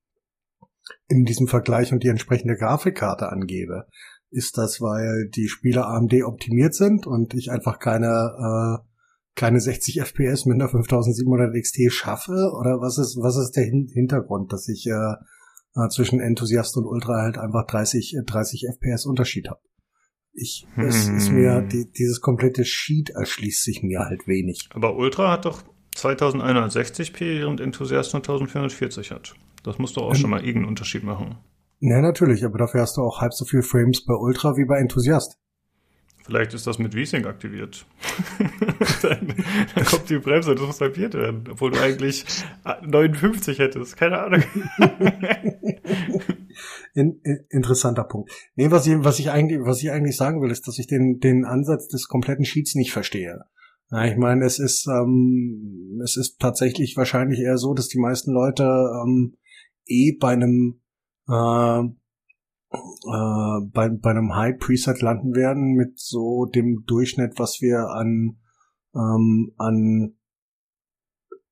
Speaker 4: in diesem Vergleich und die entsprechende Grafikkarte angebe. Ist das, weil die Spiele AMD optimiert sind und ich einfach keine äh, keine 60 FPS mit einer 5700 XT schaffe? Oder was ist, was ist der Hintergrund, dass ich äh, äh, zwischen Enthusiast und Ultra halt einfach 30, 30 FPS Unterschied habe? Ich, es hm. ist mir, die, dieses komplette Sheet erschließt sich mir halt wenig.
Speaker 1: Aber Ultra hat doch 2160p und Enthusiast nur 1440 hat. Das muss doch auch ähm, schon mal irgendeinen Unterschied machen.
Speaker 4: Ja, natürlich, aber dafür hast du auch halb so viel Frames bei Ultra wie bei Enthusiast.
Speaker 1: Vielleicht ist das mit V-Sync aktiviert. *laughs* dann, dann, kommt die Bremse, das muss halbiert werden, obwohl du eigentlich 59 hättest. Keine Ahnung. *laughs*
Speaker 4: in, in, interessanter Punkt. Nee, was ich, was ich eigentlich, was ich eigentlich sagen will, ist, dass ich den, den Ansatz des kompletten Sheets nicht verstehe. Ja, ich meine, es ist, ähm, es ist tatsächlich wahrscheinlich eher so, dass die meisten Leute ähm, eh bei einem äh, äh, bei, bei einem High Preset landen werden mit so dem Durchschnitt, was wir an, ähm, an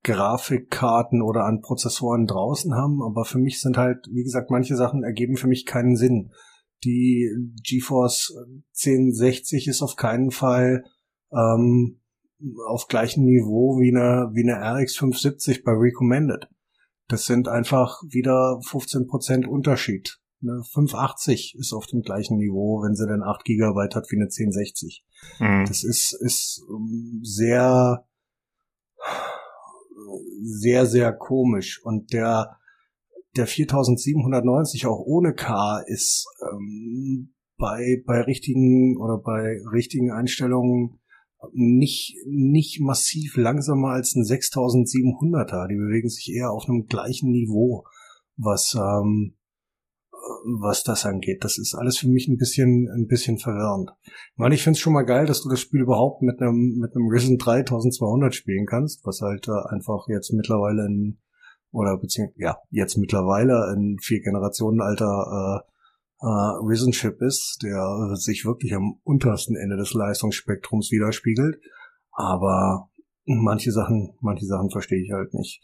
Speaker 4: Grafikkarten oder an Prozessoren draußen haben. Aber für mich sind halt, wie gesagt, manche Sachen ergeben für mich keinen Sinn. Die GeForce 1060 ist auf keinen Fall ähm, auf gleichem Niveau wie eine, wie eine RX 570 bei Recommended. Das sind einfach wieder 15% Unterschied. Eine 580 ist auf dem gleichen Niveau, wenn sie denn 8 Gigabyte hat wie eine 1060. Mhm. Das ist, ist ähm, sehr, sehr, sehr komisch. Und der, der 4790 auch ohne K ist ähm, bei, bei richtigen oder bei richtigen Einstellungen nicht, nicht massiv langsamer als ein 6700er. Die bewegen sich eher auf einem gleichen Niveau, was, ähm, was das angeht. Das ist alles für mich ein bisschen, ein bisschen verwirrend. Weil ich finde es schon mal geil, dass du das Spiel überhaupt mit einem, mit einem Risen 3200 spielen kannst, was halt äh, einfach jetzt mittlerweile in, oder beziehungsweise, ja, jetzt mittlerweile ein vier Generationen alter, äh, äh, Risen Chip ist, der sich wirklich am untersten Ende des Leistungsspektrums widerspiegelt. Aber manche Sachen, manche Sachen verstehe ich halt nicht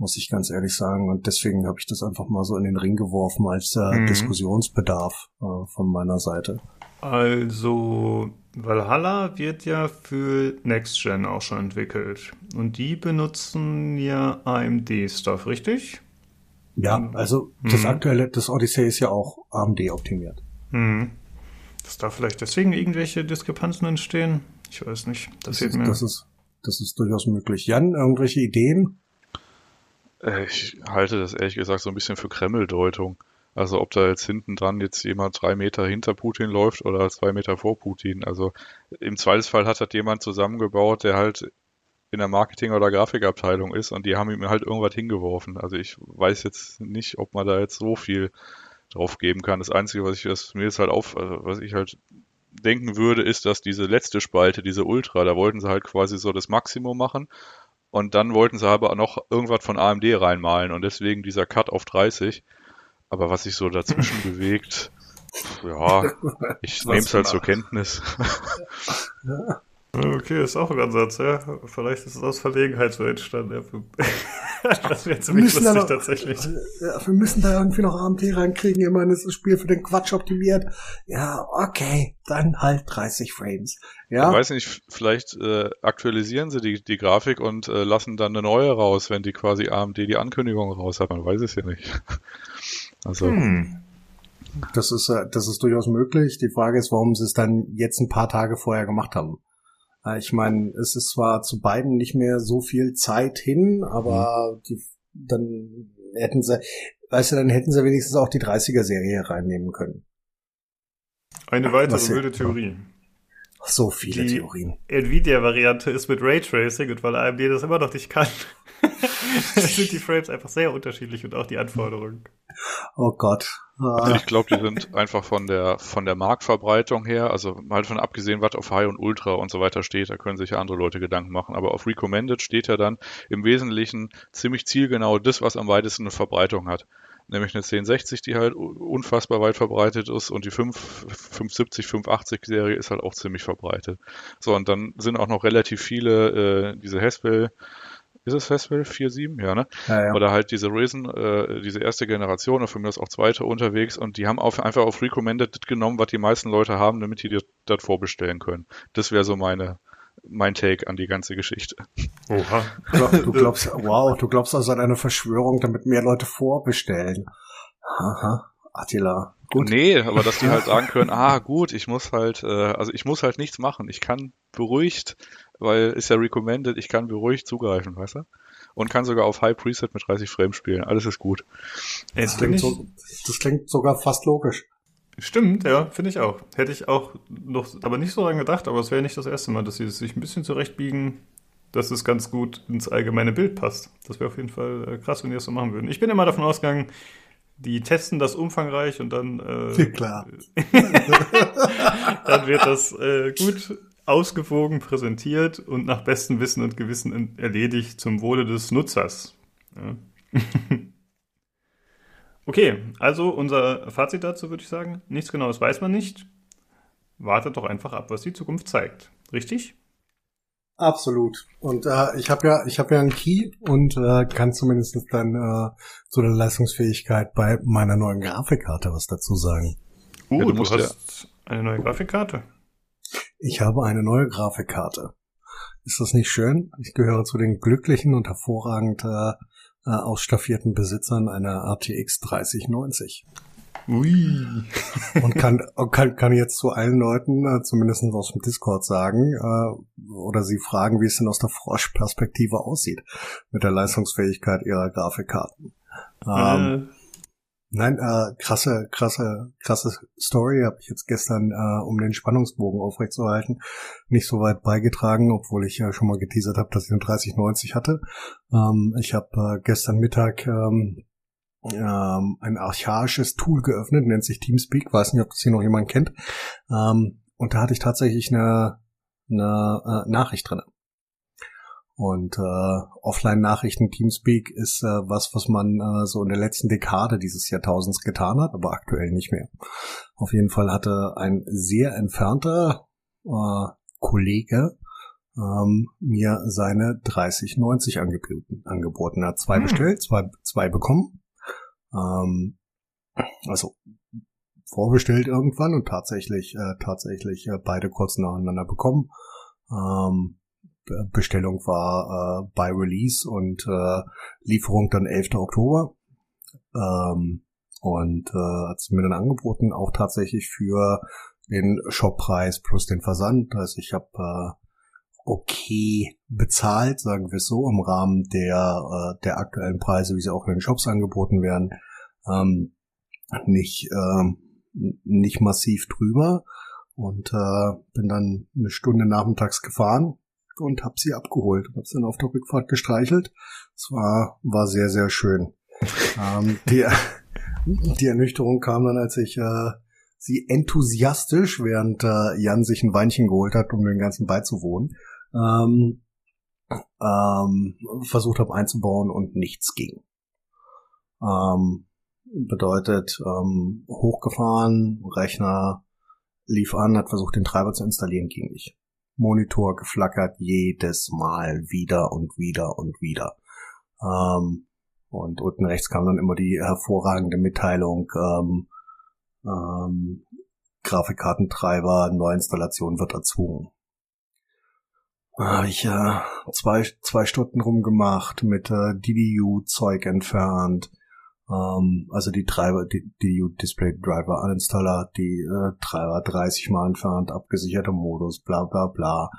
Speaker 4: muss ich ganz ehrlich sagen. Und deswegen habe ich das einfach mal so in den Ring geworfen als äh, mhm. Diskussionsbedarf äh, von meiner Seite.
Speaker 1: Also, Valhalla wird ja für Next Gen auch schon entwickelt. Und die benutzen ja AMD-Stuff, richtig?
Speaker 4: Ja, also das mhm. aktuelle, das Odyssey ist ja auch AMD optimiert.
Speaker 1: Mhm. Dass da vielleicht deswegen irgendwelche Diskrepanzen entstehen? Ich weiß nicht.
Speaker 4: Das, das, ist, das, ist, das ist durchaus möglich. Jan, irgendwelche Ideen?
Speaker 3: Äh, ich halte das ehrlich gesagt so ein bisschen für Kreml-Deutung. Also ob da jetzt hinten dran jetzt jemand drei Meter hinter Putin läuft oder zwei Meter vor Putin. Also im Zweifelsfall hat das jemand zusammengebaut, der halt in der Marketing- oder Grafikabteilung ist und die haben ihm halt irgendwas hingeworfen. Also ich weiß jetzt nicht, ob man da jetzt so viel drauf geben kann. Das Einzige, was ich was mir jetzt halt auf, also was ich halt denken würde, ist, dass diese letzte Spalte, diese Ultra, da wollten sie halt quasi so das Maximum machen und dann wollten sie aber noch irgendwas von AMD reinmalen und deswegen dieser Cut auf 30. Aber was sich so dazwischen *laughs* bewegt, ja, ich nehme es halt zur Kenntnis.
Speaker 1: Okay, ist auch ein Ansatz, ja. Vielleicht ist es aus Verlegenheit so entstanden. Ja. *laughs* das wäre ziemlich lustig noch, tatsächlich.
Speaker 4: Ja, wir müssen da irgendwie noch AMT reinkriegen. Ich meine, ist das Spiel für den Quatsch optimiert. Ja, okay, dann halt 30 Frames. Ja.
Speaker 3: Ich weiß nicht, vielleicht äh, aktualisieren sie die, die Grafik und äh, lassen dann eine neue raus, wenn die quasi AMD die Ankündigung raus hat. Man weiß es ja nicht. *laughs*
Speaker 4: also. Hm. Das ist, äh, das ist durchaus möglich. Die Frage ist, warum sie es dann jetzt ein paar Tage vorher gemacht haben. Äh, ich meine, es ist zwar zu beiden nicht mehr so viel Zeit hin, aber mhm. die, dann hätten sie, weißt du, dann hätten sie wenigstens auch die 30er-Serie reinnehmen können.
Speaker 1: Eine weitere wilde Theorie.
Speaker 4: So viele die Theorien.
Speaker 1: Nvidia-Variante ist mit Raytracing und weil AMD das immer noch nicht kann, *laughs* sind die Frames einfach sehr unterschiedlich und auch die Anforderungen.
Speaker 4: Oh Gott.
Speaker 3: Also ich glaube, die sind einfach von der von der Marktverbreitung her, also mal von abgesehen, was auf High und Ultra und so weiter steht, da können sich ja andere Leute Gedanken machen. Aber auf Recommended steht ja dann im Wesentlichen ziemlich zielgenau das, was am weitesten eine Verbreitung hat nämlich eine 1060, die halt unfassbar weit verbreitet ist und die 5, 570, 580 Serie ist halt auch ziemlich verbreitet. So, und dann sind auch noch relativ viele, äh, diese Haspel ist es Festival 4.7? Ja, ne? Ja, ja. Oder halt diese Risen, äh, diese erste Generation, und von mir aus auch zweite unterwegs und die haben auf, einfach auf Recommended genommen, was die meisten Leute haben, damit die das vorbestellen können. Das wäre so meine, mein Take an die ganze Geschichte.
Speaker 4: Oha. Du glaubst, wow, du glaubst also an eine Verschwörung, damit mehr Leute vorbestellen. Aha, Attila.
Speaker 3: Gut. Nee, aber dass die halt sagen können, ah gut, ich muss halt, äh, also ich muss halt nichts machen. Ich kann beruhigt weil ist ja recommended, ich kann beruhigt zugreifen, weißt du? Und kann sogar auf High Preset mit 30 Frames spielen. Alles ist gut.
Speaker 4: Das klingt, so, das klingt sogar fast logisch.
Speaker 1: Stimmt, ja, finde ich auch. Hätte ich auch noch, aber nicht so lange gedacht, aber es wäre nicht das erste Mal, dass sie sich ein bisschen zurechtbiegen, dass es ganz gut ins allgemeine Bild passt. Das wäre auf jeden Fall äh, krass, wenn die das so machen würden. Ich bin immer davon ausgegangen, die testen das umfangreich und dann,
Speaker 4: äh, klar. *laughs*
Speaker 1: dann wird das äh, gut ausgewogen präsentiert und nach bestem Wissen und Gewissen erledigt zum Wohle des Nutzers. Ja. *laughs* okay, also unser Fazit dazu würde ich sagen, nichts Genaues weiß man nicht. Wartet doch einfach ab, was die Zukunft zeigt. Richtig?
Speaker 4: Absolut. Und äh, ich habe ja, ich habe ja einen Key und äh, kann zumindest dann äh, zu der Leistungsfähigkeit bei meiner neuen Grafikkarte was dazu sagen.
Speaker 1: Uh, ja, du, du hast ja. eine neue Grafikkarte.
Speaker 4: Ich habe eine neue Grafikkarte. Ist das nicht schön? Ich gehöre zu den glücklichen und hervorragend äh, äh ausstaffierten Besitzern einer RTX 3090.
Speaker 1: Ui. *laughs*
Speaker 4: und kann, kann, kann jetzt zu allen Leuten, äh, zumindest aus dem Discord sagen, äh, oder sie fragen, wie es denn aus der Frosch-Perspektive aussieht mit der Leistungsfähigkeit ihrer Grafikkarten. Ähm, äh. Nein, äh, krasse, krasse, krasse Story habe ich jetzt gestern, äh, um den Spannungsbogen aufrechtzuerhalten, nicht so weit beigetragen, obwohl ich ja schon mal geteasert habe, dass ich eine 3090 hatte. Ähm, ich habe äh, gestern Mittag ähm, ähm, ein archaisches Tool geöffnet, nennt sich Teamspeak, weiß nicht, ob das hier noch jemand kennt. Ähm, und da hatte ich tatsächlich eine, eine äh, Nachricht drinne. Und äh, Offline-Nachrichten, Teamspeak ist äh, was, was man äh, so in der letzten Dekade dieses Jahrtausends getan hat, aber aktuell nicht mehr. Auf jeden Fall hatte ein sehr entfernter äh, Kollege ähm, mir seine 3090 angeboten. angeboten. Er hat zwei hm. bestellt, zwei, zwei bekommen. Ähm, also vorbestellt irgendwann und tatsächlich äh, tatsächlich äh, beide kurz nacheinander bekommen. Ähm, Bestellung war äh, bei Release und äh, Lieferung dann 11. Oktober. Ähm, und äh, hat sie mir dann angeboten, auch tatsächlich für den Shoppreis plus den Versand. Also ich habe äh, okay bezahlt, sagen wir es so, im Rahmen der, äh, der aktuellen Preise, wie sie auch in den Shops angeboten werden. Ähm, nicht, äh, nicht massiv drüber und äh, bin dann eine Stunde nachmittags gefahren und habe sie abgeholt und habe sie dann auf der Rückfahrt gestreichelt. Es war, war sehr, sehr schön. *laughs* ähm, die, die Ernüchterung kam dann, als ich äh, sie enthusiastisch, während äh, Jan sich ein Weinchen geholt hat, um den ganzen beizuwohnen, ähm, ähm, versucht habe einzubauen und nichts ging. Ähm, bedeutet ähm, hochgefahren, Rechner lief an, hat versucht den Treiber zu installieren, ging nicht. Monitor geflackert jedes Mal wieder und wieder und wieder. Ähm, und unten rechts kam dann immer die hervorragende Mitteilung, ähm, ähm, Grafikkartentreiber, Neuinstallation wird erzwungen. Habe ich äh, zwei, zwei Stunden rumgemacht, mit äh, DDU-Zeug entfernt, ähm, also die Treiber, die, DDU Display Driver Uninstaller, die äh, Treiber 30 Mal entfernt, abgesicherter Modus, bla bla bla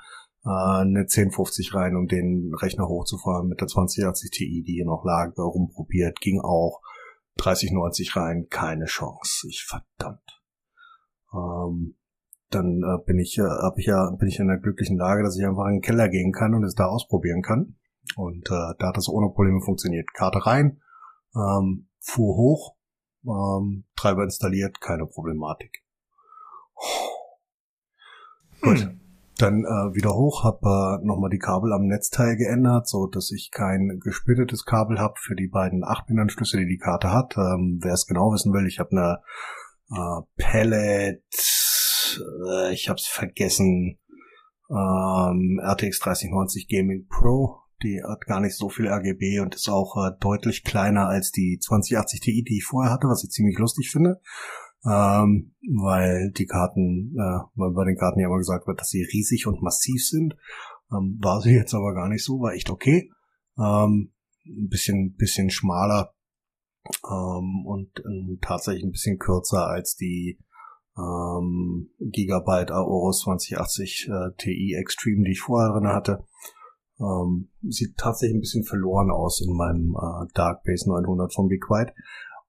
Speaker 4: äh, eine 1050 rein, um den Rechner hochzufahren mit der 2080 Ti, die hier noch lag, rumprobiert, ging auch. 3090 rein, keine Chance. Ich verdammt. Ähm, dann äh, bin ich, äh, hab ich ja, bin ich in der glücklichen Lage, dass ich einfach in den Keller gehen kann und es da ausprobieren kann. Und äh, da hat das ohne Probleme funktioniert. Karte rein, ähm, fuhr hoch, ähm, Treiber installiert, keine Problematik. Hm. Gut dann äh, wieder hoch, habe äh, nochmal die Kabel am Netzteil geändert, so dass ich kein gesplittetes Kabel habe für die beiden 8-Pin-Anschlüsse, die die Karte hat. Ähm, Wer es genau wissen will, ich habe eine äh, Pellet, äh, ich habe es vergessen, ähm, RTX 3090 Gaming Pro. Die hat gar nicht so viel RGB und ist auch äh, deutlich kleiner als die 2080 Ti, die ich vorher hatte, was ich ziemlich lustig finde ähm, weil die Karten, äh, weil bei den Karten ja immer gesagt wird, dass sie riesig und massiv sind. Ähm, war sie jetzt aber gar nicht so, war echt okay. Ähm, ein bisschen, bisschen schmaler ähm, und äh, tatsächlich ein bisschen kürzer als die ähm, Gigabyte Aorus 2080 äh, Ti Extreme, die ich vorher drin hatte. Ähm, sieht tatsächlich ein bisschen verloren aus in meinem äh, Dark Base 900 von Be Quiet.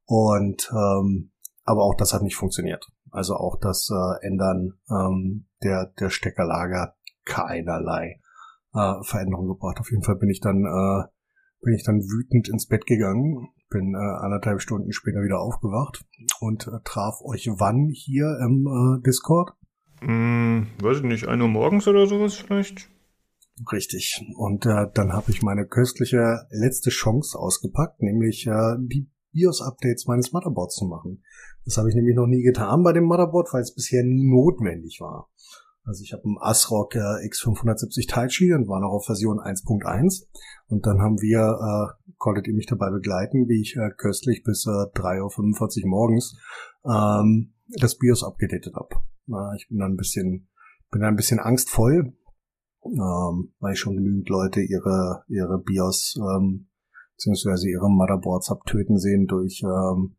Speaker 4: Und ähm, aber auch das hat nicht funktioniert. Also auch das äh, Ändern ähm, der, der Steckerlage hat keinerlei äh, Veränderung gebracht. Auf jeden Fall bin ich dann, äh, bin ich dann wütend ins Bett gegangen, bin äh, anderthalb Stunden später wieder aufgewacht und äh, traf euch wann hier im äh, Discord?
Speaker 1: Hm, weiß ich nicht, ein Uhr morgens oder sowas vielleicht?
Speaker 4: Richtig. Und äh, dann habe ich meine köstliche letzte Chance ausgepackt, nämlich äh, die BIOS-Updates meines Motherboards zu machen. Das habe ich nämlich noch nie getan bei dem Motherboard, weil es bisher nie notwendig war. Also ich habe einen ASRock äh, X570 Taichi und war noch auf Version 1.1 und dann haben wir, äh, konntet ihr mich dabei begleiten, wie ich äh, köstlich bis äh, 3.45 Uhr morgens ähm, das BIOS abgedatet habe. Äh, ich bin dann ein bisschen, bin dann ein bisschen angstvoll, ähm, weil ich schon genügend Leute ihre, ihre BIOS ähm, beziehungsweise ihre Motherboards hab töten sehen durch ähm,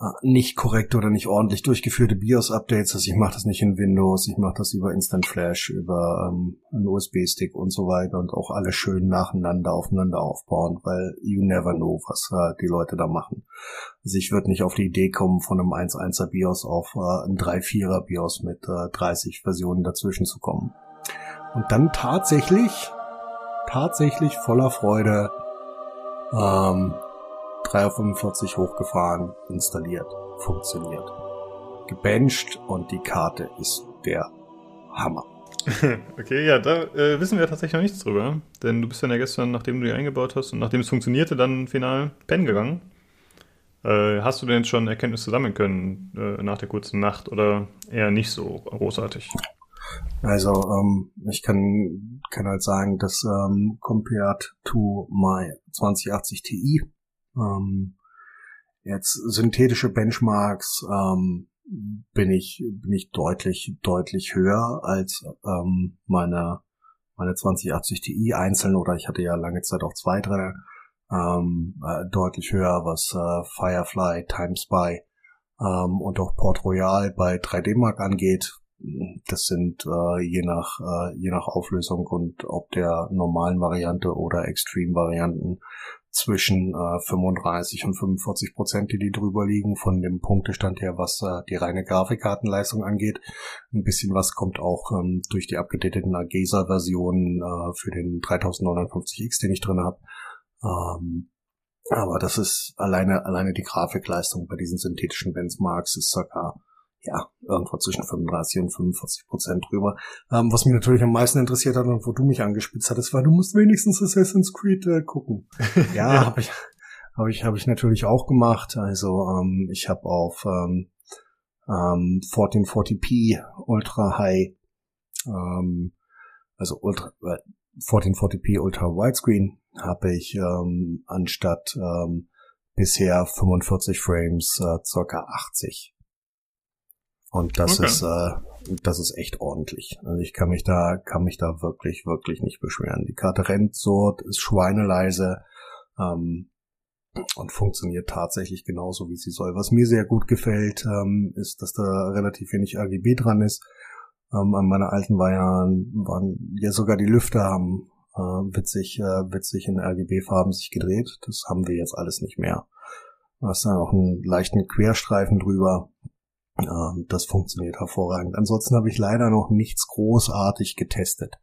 Speaker 4: äh, nicht korrekt oder nicht ordentlich durchgeführte BIOS-Updates. Also ich mache das nicht in Windows, ich mache das über Instant Flash, über ähm, einen USB-Stick und so weiter und auch alle schön nacheinander aufeinander aufbauen, weil you never know, was äh, die Leute da machen. Also ich würde nicht auf die Idee kommen, von einem 1.1er BIOS auf äh, ein 3.4er BIOS mit äh, 30 Versionen dazwischen zu kommen. Und dann tatsächlich, tatsächlich voller Freude ähm, 345 hochgefahren, installiert, funktioniert. Gebencht und die Karte ist der Hammer. *laughs*
Speaker 1: okay, ja, da äh, wissen wir tatsächlich noch nichts drüber. Denn du bist dann ja gestern, nachdem du die eingebaut hast und nachdem es funktionierte, dann final pennen gegangen. Äh, hast du denn jetzt schon Erkenntnisse sammeln können äh, nach der kurzen Nacht oder eher nicht so großartig?
Speaker 4: Also ähm, ich kann, kann halt sagen, dass ähm, compared to my 2080 Ti ähm, jetzt synthetische Benchmarks ähm, bin ich, bin ich deutlich, deutlich höher als ähm, meine, meine 2080 Ti einzeln oder ich hatte ja lange Zeit auch zwei drin, ähm, äh, deutlich höher, was äh, Firefly, Timespy ähm, und auch Port Royal bei 3D Mark angeht. Das sind äh, je nach äh, je nach Auflösung und ob der normalen Variante oder Extreme Varianten zwischen äh, 35 und 45 Prozent, die die drüber liegen, von dem Punktestand her, was äh, die reine Grafikkartenleistung angeht. Ein bisschen was kommt auch ähm, durch die abgedateten AGESA-Versionen äh, für den 3059X, den ich drin habe. Ähm, aber das ist alleine, alleine die Grafikleistung bei diesen synthetischen Benchmarks ist circa ja, irgendwo zwischen 35 und 45 Prozent drüber. Ähm, was mich natürlich am meisten interessiert hat und wo du mich angespitzt hattest, war, du musst wenigstens Assassin's Creed äh, gucken. *laughs* Ja, ja. habe ich, habe ich, habe ich natürlich auch gemacht. Also ähm, ich habe auf ähm, ähm, 1440p Ultra High, ähm, also Ultra äh, 1440p Ultra Widescreen habe ich ähm, anstatt ähm, bisher 45 Frames äh, circa 80 und das okay. ist, äh, das ist echt ordentlich. Also ich kann mich da, kann mich da wirklich, wirklich nicht beschweren. Die Karte rennt so, ist schweineleise, ähm, und funktioniert tatsächlich genauso, wie sie soll. Was mir sehr gut gefällt, ähm, ist, dass da relativ wenig RGB dran ist. Ähm, an meiner alten war ja, waren ja sogar die Lüfter haben äh, witzig, äh, witzig in RGB-Farben sich gedreht. Das haben wir jetzt alles nicht mehr. Du hast dann auch einen leichten Querstreifen drüber. Ähm, das funktioniert hervorragend. Ansonsten habe ich leider noch nichts großartig getestet.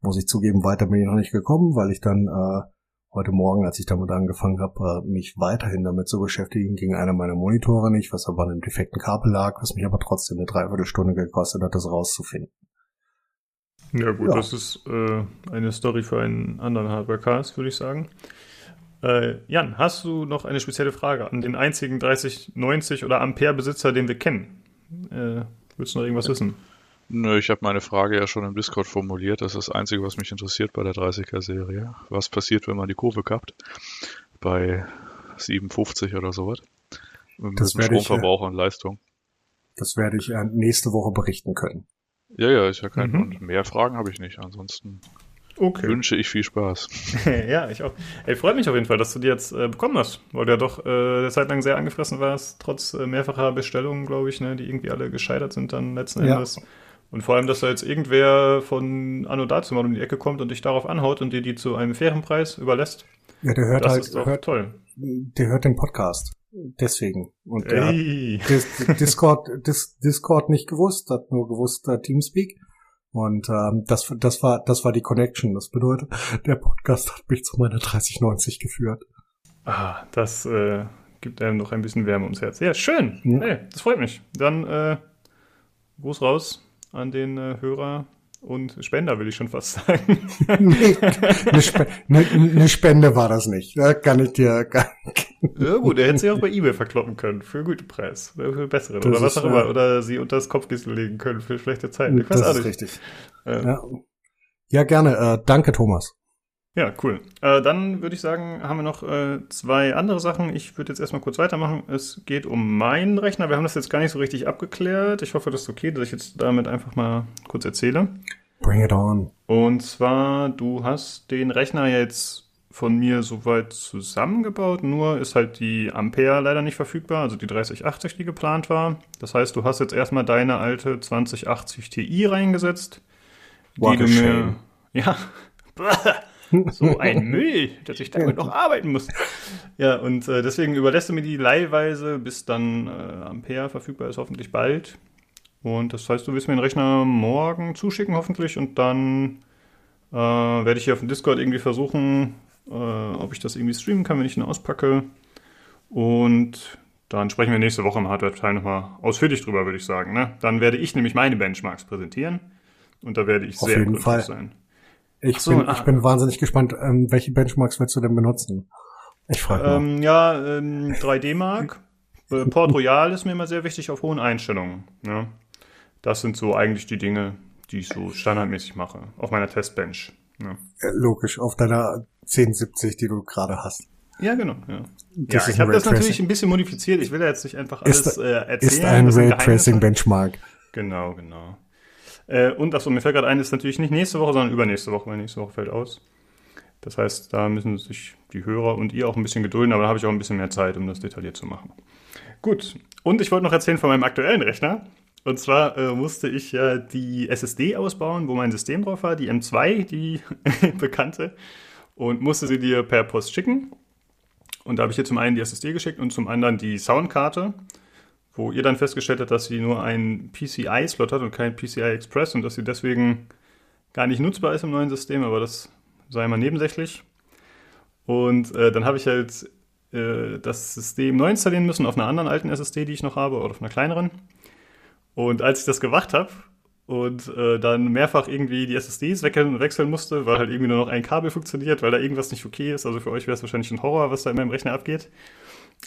Speaker 4: Muss ich zugeben, weiter bin ich noch nicht gekommen, weil ich dann äh, heute Morgen, als ich damit angefangen habe, äh, mich weiterhin damit zu beschäftigen, ging einer meiner Monitore nicht, was aber an einem defekten Kabel lag, was mich aber trotzdem eine Dreiviertelstunde gekostet hat, das rauszufinden.
Speaker 1: Ja gut, ja. das ist äh, eine Story für einen anderen Hardware-Cast, würde ich sagen. Äh, Jan, hast du noch eine spezielle Frage an den einzigen 3090 oder Ampere-Besitzer, den wir kennen? Äh, willst du noch irgendwas wissen?
Speaker 3: Nö, ich habe meine Frage ja schon im Discord formuliert. Das ist das Einzige, was mich interessiert bei der 30er-Serie. Was passiert, wenn man die Kurve kappt? Bei 57 oder sowas?
Speaker 4: Mit das Stromverbrauch
Speaker 3: ich, und Leistung.
Speaker 4: Das werde ich äh, nächste Woche berichten können.
Speaker 3: Ja, ja, ist ja kein mhm. Und mehr Fragen habe ich nicht. Ansonsten Okay. Wünsche ich viel Spaß. *laughs*
Speaker 1: ja, ich auch. Ey, freut mich auf jeden Fall, dass du die jetzt äh, bekommen hast, weil du ja doch äh, eine Zeit lang sehr angefressen warst, trotz äh, mehrfacher Bestellungen, glaube ich, ne, die irgendwie alle gescheitert sind dann letzten ja. Endes. Und vor allem, dass da jetzt irgendwer von Anno dazu mal um die Ecke kommt und dich darauf anhaut und dir die zu einem fairen Preis überlässt.
Speaker 4: Ja, der hört das halt, ist doch hört, toll. Der hört den Podcast. Deswegen. Und der Ey. hat Discord, Dis, Discord nicht gewusst, hat nur gewusst uh, Teamspeak. Und ähm, das, das war das war die Connection. Das bedeutet, der Podcast hat mich zu meiner 3090 geführt.
Speaker 1: Ah, das äh, gibt einem noch ein bisschen Wärme ums Herz. Ja, schön. Ja. Hey, das freut mich. Dann äh, Gruß raus an den äh, Hörer und Spender, will ich schon fast sagen. *laughs*
Speaker 4: nee, eine, Sp eine, eine, Spende war das nicht. Da kann ich dir. Kann,
Speaker 1: ja gut, er hätte sie auch bei Ebay verkloppen können für einen guten Preis. Für besseren. Das oder was auch immer. Oder sie unter das Kopfkissen legen können für schlechte Zeiten.
Speaker 4: Ich weiß das auch nicht. ist richtig. Äh, ja. ja. gerne. Äh, danke, Thomas.
Speaker 1: Ja, cool. Äh, dann würde ich sagen, haben wir noch äh, zwei andere Sachen. Ich würde jetzt erstmal kurz weitermachen. Es geht um meinen Rechner. Wir haben das jetzt gar nicht so richtig abgeklärt. Ich hoffe, das ist okay, dass ich jetzt damit einfach mal kurz erzähle.
Speaker 4: Bring it on.
Speaker 1: Und zwar, du hast den Rechner jetzt von mir soweit zusammengebaut, nur ist halt die Ampere leider nicht verfügbar, also die 3080, die geplant war. Das heißt, du hast jetzt erstmal deine alte 2080 Ti reingesetzt,
Speaker 4: What die du mir. *laughs*
Speaker 1: Ja. So ein Müll, dass ich damit noch arbeiten muss. Ja, und äh, deswegen überlässt du mir die leihweise, bis dann äh, Ampere verfügbar ist, hoffentlich bald. Und das heißt, du wirst mir den Rechner morgen zuschicken, hoffentlich, und dann äh, werde ich hier auf dem Discord irgendwie versuchen, äh, ob ich das irgendwie streamen kann, wenn ich ihn auspacke. Und dann sprechen wir nächste Woche im Hardware-Teil nochmal ausführlich drüber, würde ich sagen. Ne? Dann werde ich nämlich meine Benchmarks präsentieren. Und da werde ich
Speaker 4: Auf
Speaker 1: sehr
Speaker 4: Fall. sein. Ich, so, bin, ah, ich bin wahnsinnig gespannt, ähm, welche Benchmarks willst du denn benutzen?
Speaker 1: Ich frage ähm, Ja, ähm, 3D Mark. Äh, Port Royal ist mir immer sehr wichtig auf hohen Einstellungen. Ne? Das sind so eigentlich die Dinge, die ich so standardmäßig mache. Auf meiner Testbench. Ne?
Speaker 4: Logisch, auf deiner 1070, die du gerade hast.
Speaker 1: Ja, genau. Ja, ja ich habe das natürlich ein bisschen modifiziert. Ich will ja jetzt nicht einfach alles ist, äh, erzählen.
Speaker 4: Ist ein Raytracing Benchmark.
Speaker 1: Genau, genau. Äh, und achso, mir fällt gerade ein, ist natürlich nicht nächste Woche, sondern übernächste Woche, weil nächste Woche fällt aus. Das heißt, da müssen sich die Hörer und ihr auch ein bisschen gedulden, aber da habe ich auch ein bisschen mehr Zeit, um das detailliert zu machen. Gut, und ich wollte noch erzählen von meinem aktuellen Rechner. Und zwar äh, musste ich ja die SSD ausbauen, wo mein System drauf war, die M2, die *laughs* bekannte, und musste sie dir per Post schicken. Und da habe ich hier zum einen die SSD geschickt und zum anderen die Soundkarte, wo ihr dann festgestellt habt, dass sie nur einen PCI-Slot hat und keinen PCI Express und dass sie deswegen gar nicht nutzbar ist im neuen System, aber das sei mal nebensächlich. Und äh, dann habe ich halt äh, das System neu installieren müssen auf einer anderen alten SSD, die ich noch habe, oder auf einer kleineren. Und als ich das gemacht habe und äh, dann mehrfach irgendwie die SSDs wechseln musste, weil halt irgendwie nur noch ein Kabel funktioniert, weil da irgendwas nicht okay ist. Also für euch wäre es wahrscheinlich ein Horror, was da in meinem Rechner abgeht.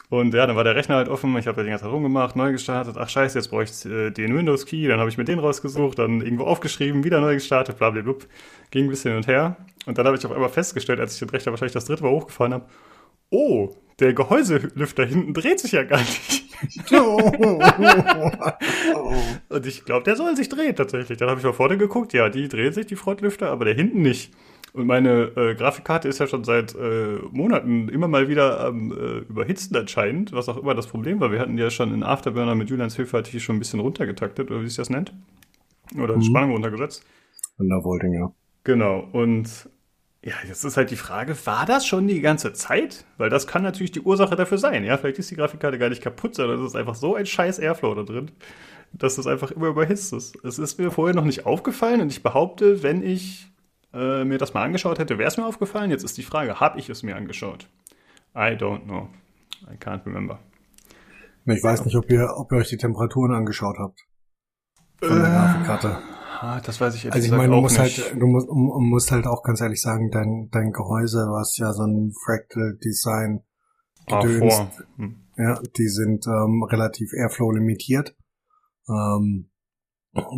Speaker 1: Und ja, dann war der Rechner halt offen, ich habe da die ganze Zeit rumgemacht, neu gestartet, ach scheiße, jetzt brauche ich äh, den Windows-Key, dann habe ich mir den rausgesucht, dann irgendwo aufgeschrieben, wieder neu gestartet, bla bla bla. Ging ein bisschen hin und her. Und dann habe ich auf einmal festgestellt, als ich den Rechner wahrscheinlich das dritte Mal hochgefahren habe, oh, der Gehäuselüfter hinten dreht sich ja gar nicht. *laughs* und ich glaube, der soll sich drehen tatsächlich. Dann habe ich mal vorne geguckt, ja, die drehen sich, die Frontlüfter, aber der hinten nicht. Und meine äh, Grafikkarte ist ja schon seit äh, Monaten immer mal wieder am äh, überhitzen anscheinend, was auch immer das Problem war. Wir hatten ja schon in Afterburner mit Julians Hilfe hatte ich schon ein bisschen runtergetaktet, oder wie sich das nennt. Oder mhm. Spannung runtergesetzt.
Speaker 4: Undervolting, ja.
Speaker 1: Genau. Und ja, jetzt ist halt die Frage, war das schon die ganze Zeit? Weil das kann natürlich die Ursache dafür sein. Ja, vielleicht ist die Grafikkarte gar nicht kaputt, sondern es ist einfach so ein scheiß Airflow da drin, dass das einfach immer überhitzt ist. Es ist mir vorher noch nicht aufgefallen und ich behaupte, wenn ich äh, mir das mal angeschaut hätte, wäre es mir aufgefallen. Jetzt ist die Frage, habe ich es mir angeschaut? I don't know. I can't remember.
Speaker 4: Ich weiß nicht, ob ihr, ob ihr euch die Temperaturen angeschaut habt. Von der äh, Grafikkarte.
Speaker 1: Ah, das weiß ich
Speaker 4: jetzt Also ich meine, du musst nicht. halt, du musst, musst halt auch ganz ehrlich sagen, dein, dein Gehäuse, was ja so ein Fractal Design
Speaker 1: gedönst, ah,
Speaker 4: hm. ja, die sind ähm, relativ Airflow limitiert. Ähm,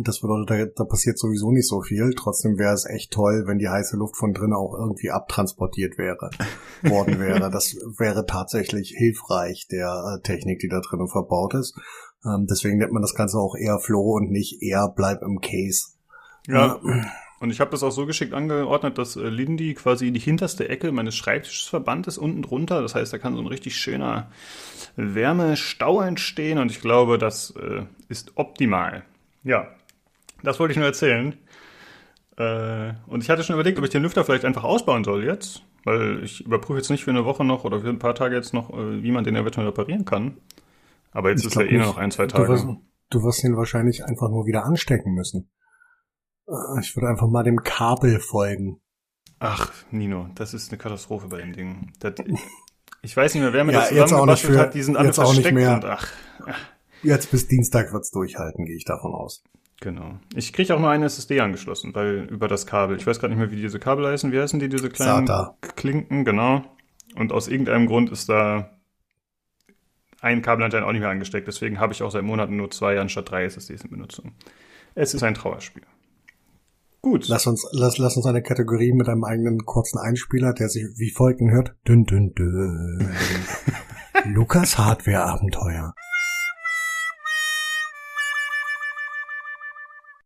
Speaker 4: das bedeutet, da, da passiert sowieso nicht so viel. Trotzdem wäre es echt toll, wenn die heiße Luft von drinnen auch irgendwie abtransportiert wäre, *laughs* worden wäre. Das wäre tatsächlich hilfreich der äh, Technik, die da drinnen verbaut ist. Ähm, deswegen nennt man das Ganze auch eher Flow und nicht eher bleib im Case.
Speaker 1: Ja. Und ich habe das auch so geschickt angeordnet, dass äh, Lindy quasi in die hinterste Ecke meines Schreibtisches verbannt ist, unten drunter. Das heißt, da kann so ein richtig schöner Wärmestau entstehen und ich glaube, das äh, ist optimal. Ja, das wollte ich nur erzählen. Äh, und ich hatte schon überlegt, ob ich den Lüfter vielleicht einfach ausbauen soll jetzt, weil ich überprüfe jetzt nicht für eine Woche noch oder für ein paar Tage jetzt noch, äh, wie man den eventuell reparieren kann. Aber jetzt ich ist er eh noch ein, zwei Tage.
Speaker 4: Du wirst, du wirst ihn wahrscheinlich einfach nur wieder anstecken müssen. Äh, ich würde einfach mal dem Kabel folgen.
Speaker 1: Ach, Nino, das ist eine Katastrophe bei dem Ding. Das, *laughs* ich weiß nicht mehr, wer mir ja, das zusammengebastelt hat, die sind alle
Speaker 4: jetzt auch nicht mehr. Und, ach, Jetzt bis Dienstag wird's durchhalten, gehe ich davon aus.
Speaker 1: Genau. Ich kriege auch nur eine SSD angeschlossen, weil über das Kabel. Ich weiß gerade nicht mehr, wie diese Kabel heißen. Wie heißen die, diese kleinen SATA. Klinken? Genau. Und aus irgendeinem Grund ist da ein Kabel anscheinend auch nicht mehr angesteckt. Deswegen habe ich auch seit Monaten nur zwei anstatt drei SSDs in Benutzung. Es ist ein Trauerspiel.
Speaker 4: Gut. Lass uns, lass, lass uns eine Kategorie mit einem eigenen kurzen Einspieler, der sich wie folgen hört. Dünn, dünn, dünn. *laughs* Lukas Hardware Abenteuer.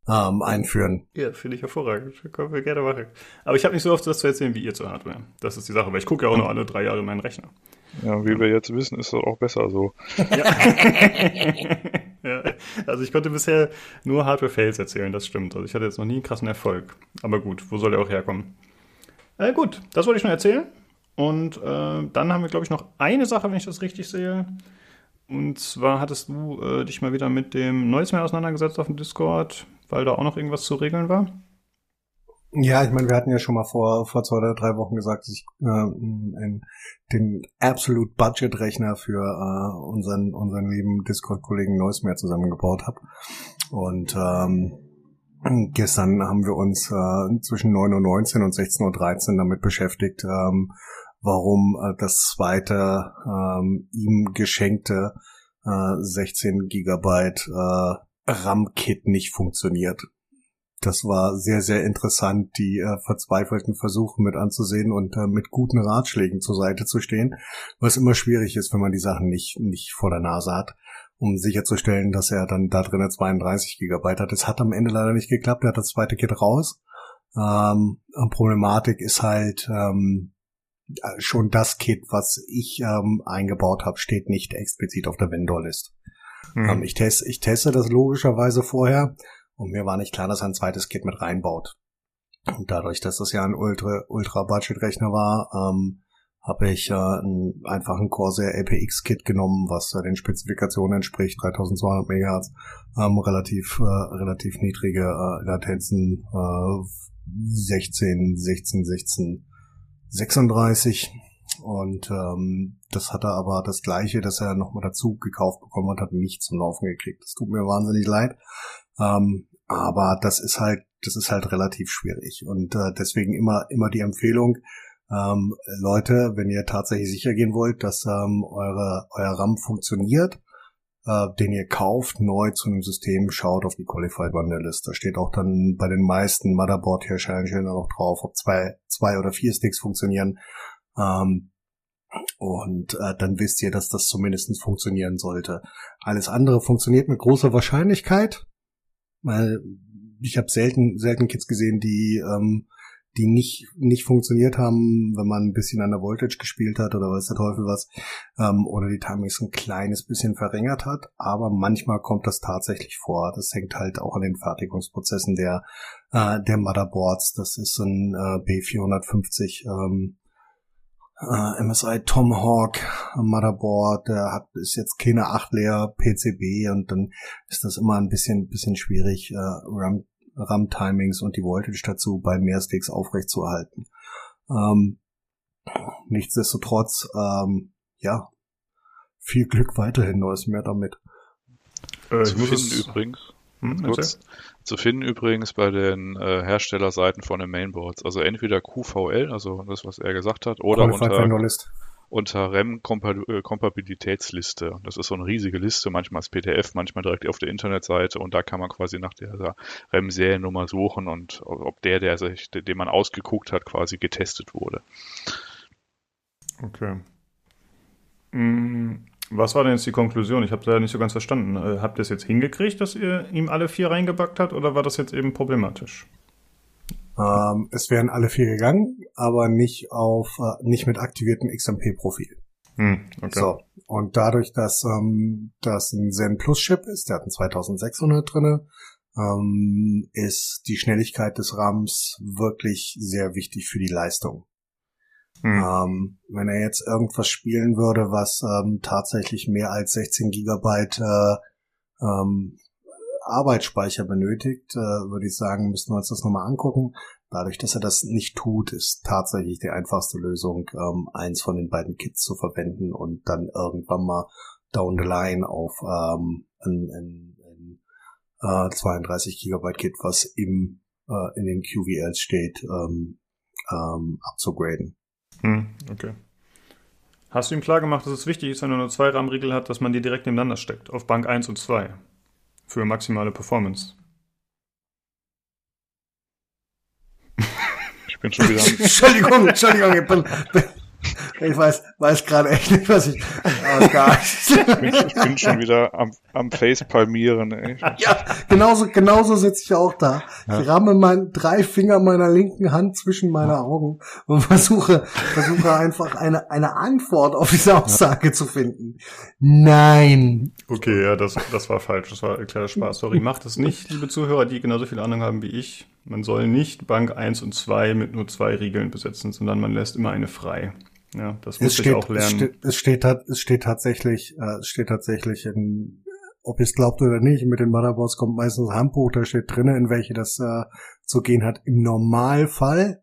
Speaker 4: Ähm, einführen.
Speaker 1: Ja, finde ich hervorragend. Können wir gerne machen. Aber ich habe nicht so oft das zu erzählen wie ihr zur Hardware. Das ist die Sache, weil ich gucke ja auch nur alle drei Jahre meinen Rechner.
Speaker 3: Ja, wie wir jetzt wissen, ist das auch besser so. Ja. *laughs*
Speaker 1: ja. Also ich konnte bisher nur Hardware-Fails erzählen, das stimmt. Also ich hatte jetzt noch nie einen krassen Erfolg. Aber gut, wo soll der auch herkommen? Äh, gut, das wollte ich noch erzählen. Und äh, dann haben wir, glaube ich, noch eine Sache, wenn ich das richtig sehe. Und zwar hattest du äh, dich mal wieder mit dem Neues mehr auseinandergesetzt auf dem Discord weil da auch noch irgendwas zu regeln war?
Speaker 4: Ja, ich meine, wir hatten ja schon mal vor, vor zwei oder drei Wochen gesagt, dass ich äh, in, den Absolute Budget Rechner für äh, unseren, unseren lieben Discord-Kollegen Neusmeer zusammengebaut habe. Und ähm, gestern haben wir uns äh, zwischen 9.19 Uhr und 16.13 Uhr damit beschäftigt, ähm, warum äh, das zweite ähm, ihm geschenkte äh, 16 Gigabyte äh, RAM-Kit nicht funktioniert. das war sehr, sehr interessant, die äh, verzweifelten Versuche mit anzusehen und äh, mit guten Ratschlägen zur Seite zu stehen, was immer schwierig ist, wenn man die Sachen nicht, nicht vor der Nase hat, um sicherzustellen, dass er dann da drinnen 32 Gigabyte hat. Es hat am Ende leider nicht geklappt, er hat das zweite Kit raus. Ähm, Problematik ist halt, ähm, schon das Kit, was ich ähm, eingebaut habe, steht nicht explizit auf der Vendor-List. Ähm, ich, teste, ich teste das logischerweise vorher und mir war nicht klar, dass er ein zweites Kit mit reinbaut. Und dadurch, dass das ja ein Ultra, Ultra-Budget-Rechner war, ähm, habe ich äh, ein, einfach ein Corsair LPX-Kit genommen, was äh, den Spezifikationen entspricht, 3200 MHz, ähm, relativ, äh, relativ niedrige äh, Latenzen, äh, 16, 16, 16, 36. Und ähm, das hat er aber das gleiche, dass er nochmal dazu gekauft bekommen hat, hat nicht zum Laufen gekriegt. Das tut mir wahnsinnig leid. Ähm, aber das ist halt, das ist halt relativ schwierig. Und äh, deswegen immer, immer die Empfehlung, ähm, Leute, wenn ihr tatsächlich sicher gehen wollt, dass ähm, eure, euer RAM funktioniert, äh, den ihr kauft, neu zu einem System, schaut auf die Qualified Wanderlist. Da steht auch dann bei den meisten Motherboard-Herstellern noch drauf, ob zwei, zwei oder vier Sticks funktionieren. Ähm, und äh, dann wisst ihr, dass das zumindest funktionieren sollte. Alles andere funktioniert mit großer Wahrscheinlichkeit, weil ich habe selten, selten Kids gesehen, die ähm, die nicht, nicht funktioniert haben, wenn man ein bisschen an der Voltage gespielt hat oder weiß der Teufel was, ähm, oder die Timings ein kleines bisschen verringert hat. Aber manchmal kommt das tatsächlich vor. Das hängt halt auch an den Fertigungsprozessen der, äh, der Motherboards. Das ist ein äh, B450 ähm, äh, MSI Tomahawk Motherboard, der hat ist jetzt keine 8 Layer PCB und dann ist das immer ein bisschen bisschen schwierig äh, RAM RAM-Timings und die Voltage dazu bei mehr Sticks aufrechtzuerhalten. Ähm, nichtsdestotrotz, ähm, ja, viel Glück weiterhin, neues mehr damit.
Speaker 3: Äh, zu finden übrigens, hm, kurz, zu finden übrigens bei den äh, Herstellerseiten von den Mainboards. Also entweder QVL, also das, was er gesagt hat, oder Qualified unter, unter REM-Kompatibilitätsliste. Das ist so eine riesige Liste, manchmal als PDF, manchmal direkt auf der Internetseite und da kann man quasi nach der REM-Seriennummer suchen und ob der, der sich, den man ausgeguckt hat, quasi getestet wurde.
Speaker 1: Okay. Mm, was war denn jetzt die Konklusion? Ich habe es leider nicht so ganz verstanden. Äh, habt ihr es jetzt hingekriegt, dass ihr ihm alle vier reingebackt habt oder war das jetzt eben problematisch?
Speaker 4: Ähm, es wären alle vier gegangen, aber nicht auf, äh, nicht mit aktiviertem XMP-Profil. Hm, okay. So. Und dadurch, dass ähm, das ein Zen Plus Chip ist, der hat einen 2600 drinne, ähm, ist die Schnelligkeit des RAMs wirklich sehr wichtig für die Leistung. Hm. Ähm, wenn er jetzt irgendwas spielen würde, was ähm, tatsächlich mehr als 16 Gigabyte äh, ähm, Arbeitsspeicher benötigt, äh, würde ich sagen, müssten wir uns das nochmal angucken. Dadurch, dass er das nicht tut, ist tatsächlich die einfachste Lösung, ähm, eins von den beiden Kits zu verwenden und dann irgendwann mal down the line auf ähm, ein, ein, ein äh, 32 Gigabyte Kit, was im äh, in den QVLs steht, ähm, ähm, abzugraden.
Speaker 1: Hm, okay. Hast du ihm klar gemacht, dass es wichtig ist, wenn er nur zwei RAM-Riegel hat, dass man die direkt nebeneinander steckt, auf Bank 1 und 2? für maximale Performance.
Speaker 3: Ich bin schon wieder. *laughs*
Speaker 4: Entschuldigung, Entschuldigung, ich bin, ich weiß, weiß gerade echt nicht, was ich. Oh
Speaker 3: Gott. Ich bin, ich bin schon wieder am, am Facepalmieren, ey.
Speaker 4: Ja, genauso, genauso sitze ich auch da. Ja. Ich ramme mein, drei Finger meiner linken Hand zwischen meine Augen und versuche, versuche einfach eine, eine Antwort auf diese Aussage ja. zu finden. Nein.
Speaker 1: Okay, ja, das, das war falsch. Das war ein kleiner Spaß. Sorry, macht das nicht, liebe Zuhörer, die genauso viel Ahnung haben wie ich. Man soll nicht Bank 1 und 2 mit nur zwei Riegeln besetzen, sondern man lässt immer eine frei. Ja, das muss ich auch lernen.
Speaker 4: Es steht, es steht, es steht tatsächlich, äh, es steht tatsächlich in, ob ihr es glaubt oder nicht, mit den Motherboards kommt meistens ein Handbuch, da steht drinnen, in welche das äh, zu gehen hat. Im Normalfall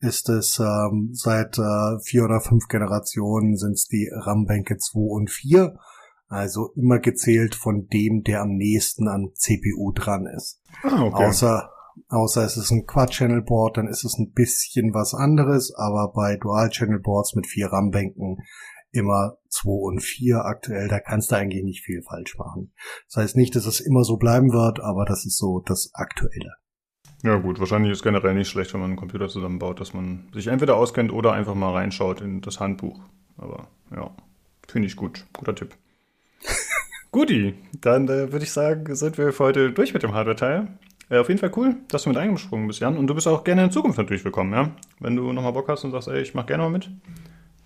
Speaker 4: ist es ähm, seit äh, vier oder fünf Generationen sind es die RAM-Bänke 2 und 4. Also immer gezählt von dem, der am nächsten an CPU dran ist. Ah, okay. Außer Außer es ist ein Quad-Channel-Board, dann ist es ein bisschen was anderes, aber bei Dual-Channel-Boards mit vier RAM-Bänken immer 2 und 4 aktuell. Da kannst du eigentlich nicht viel falsch machen. Das heißt nicht, dass es immer so bleiben wird, aber das ist so das Aktuelle.
Speaker 1: Ja gut, wahrscheinlich ist generell nicht schlecht, wenn man einen Computer zusammenbaut, dass man sich entweder auskennt oder einfach mal reinschaut in das Handbuch. Aber ja, finde ich gut. Guter Tipp. *laughs* Guti, dann äh, würde ich sagen, sind wir für heute durch mit dem Hardware-Teil. Äh, auf jeden Fall cool, dass du mit eingesprungen bist, Jan. Und du bist auch gerne in Zukunft natürlich willkommen, ja? Wenn du nochmal Bock hast und sagst, ey, ich mach gerne mal mit,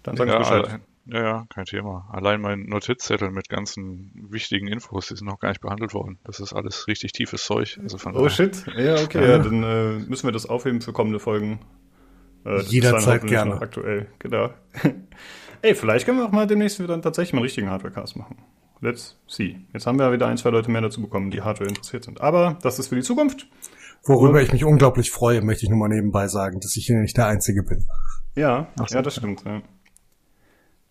Speaker 1: dann sag
Speaker 3: ja,
Speaker 1: Bescheid.
Speaker 3: Ja, ja, kein Thema. Allein mein Notizzettel mit ganzen wichtigen Infos, die sind noch gar nicht behandelt worden. Das ist alles richtig tiefes Zeug. Also von
Speaker 1: oh daher. shit, ja, okay, ja, ja dann äh, müssen wir das aufheben für kommende Folgen.
Speaker 4: Äh, Jederzeit gerne.
Speaker 1: Aktuell, genau. *laughs* ey, vielleicht können wir auch mal demnächst wieder tatsächlich mal einen richtigen Hardware-Cast machen. Let's see. Jetzt haben wir ja wieder ein, zwei Leute mehr dazu bekommen, die Hardware interessiert sind. Aber das ist für die Zukunft.
Speaker 4: Worüber ich mich unglaublich freue, möchte ich nur mal nebenbei sagen, dass ich hier nicht der Einzige bin.
Speaker 1: Ja, so, ja, das stimmt. Ja.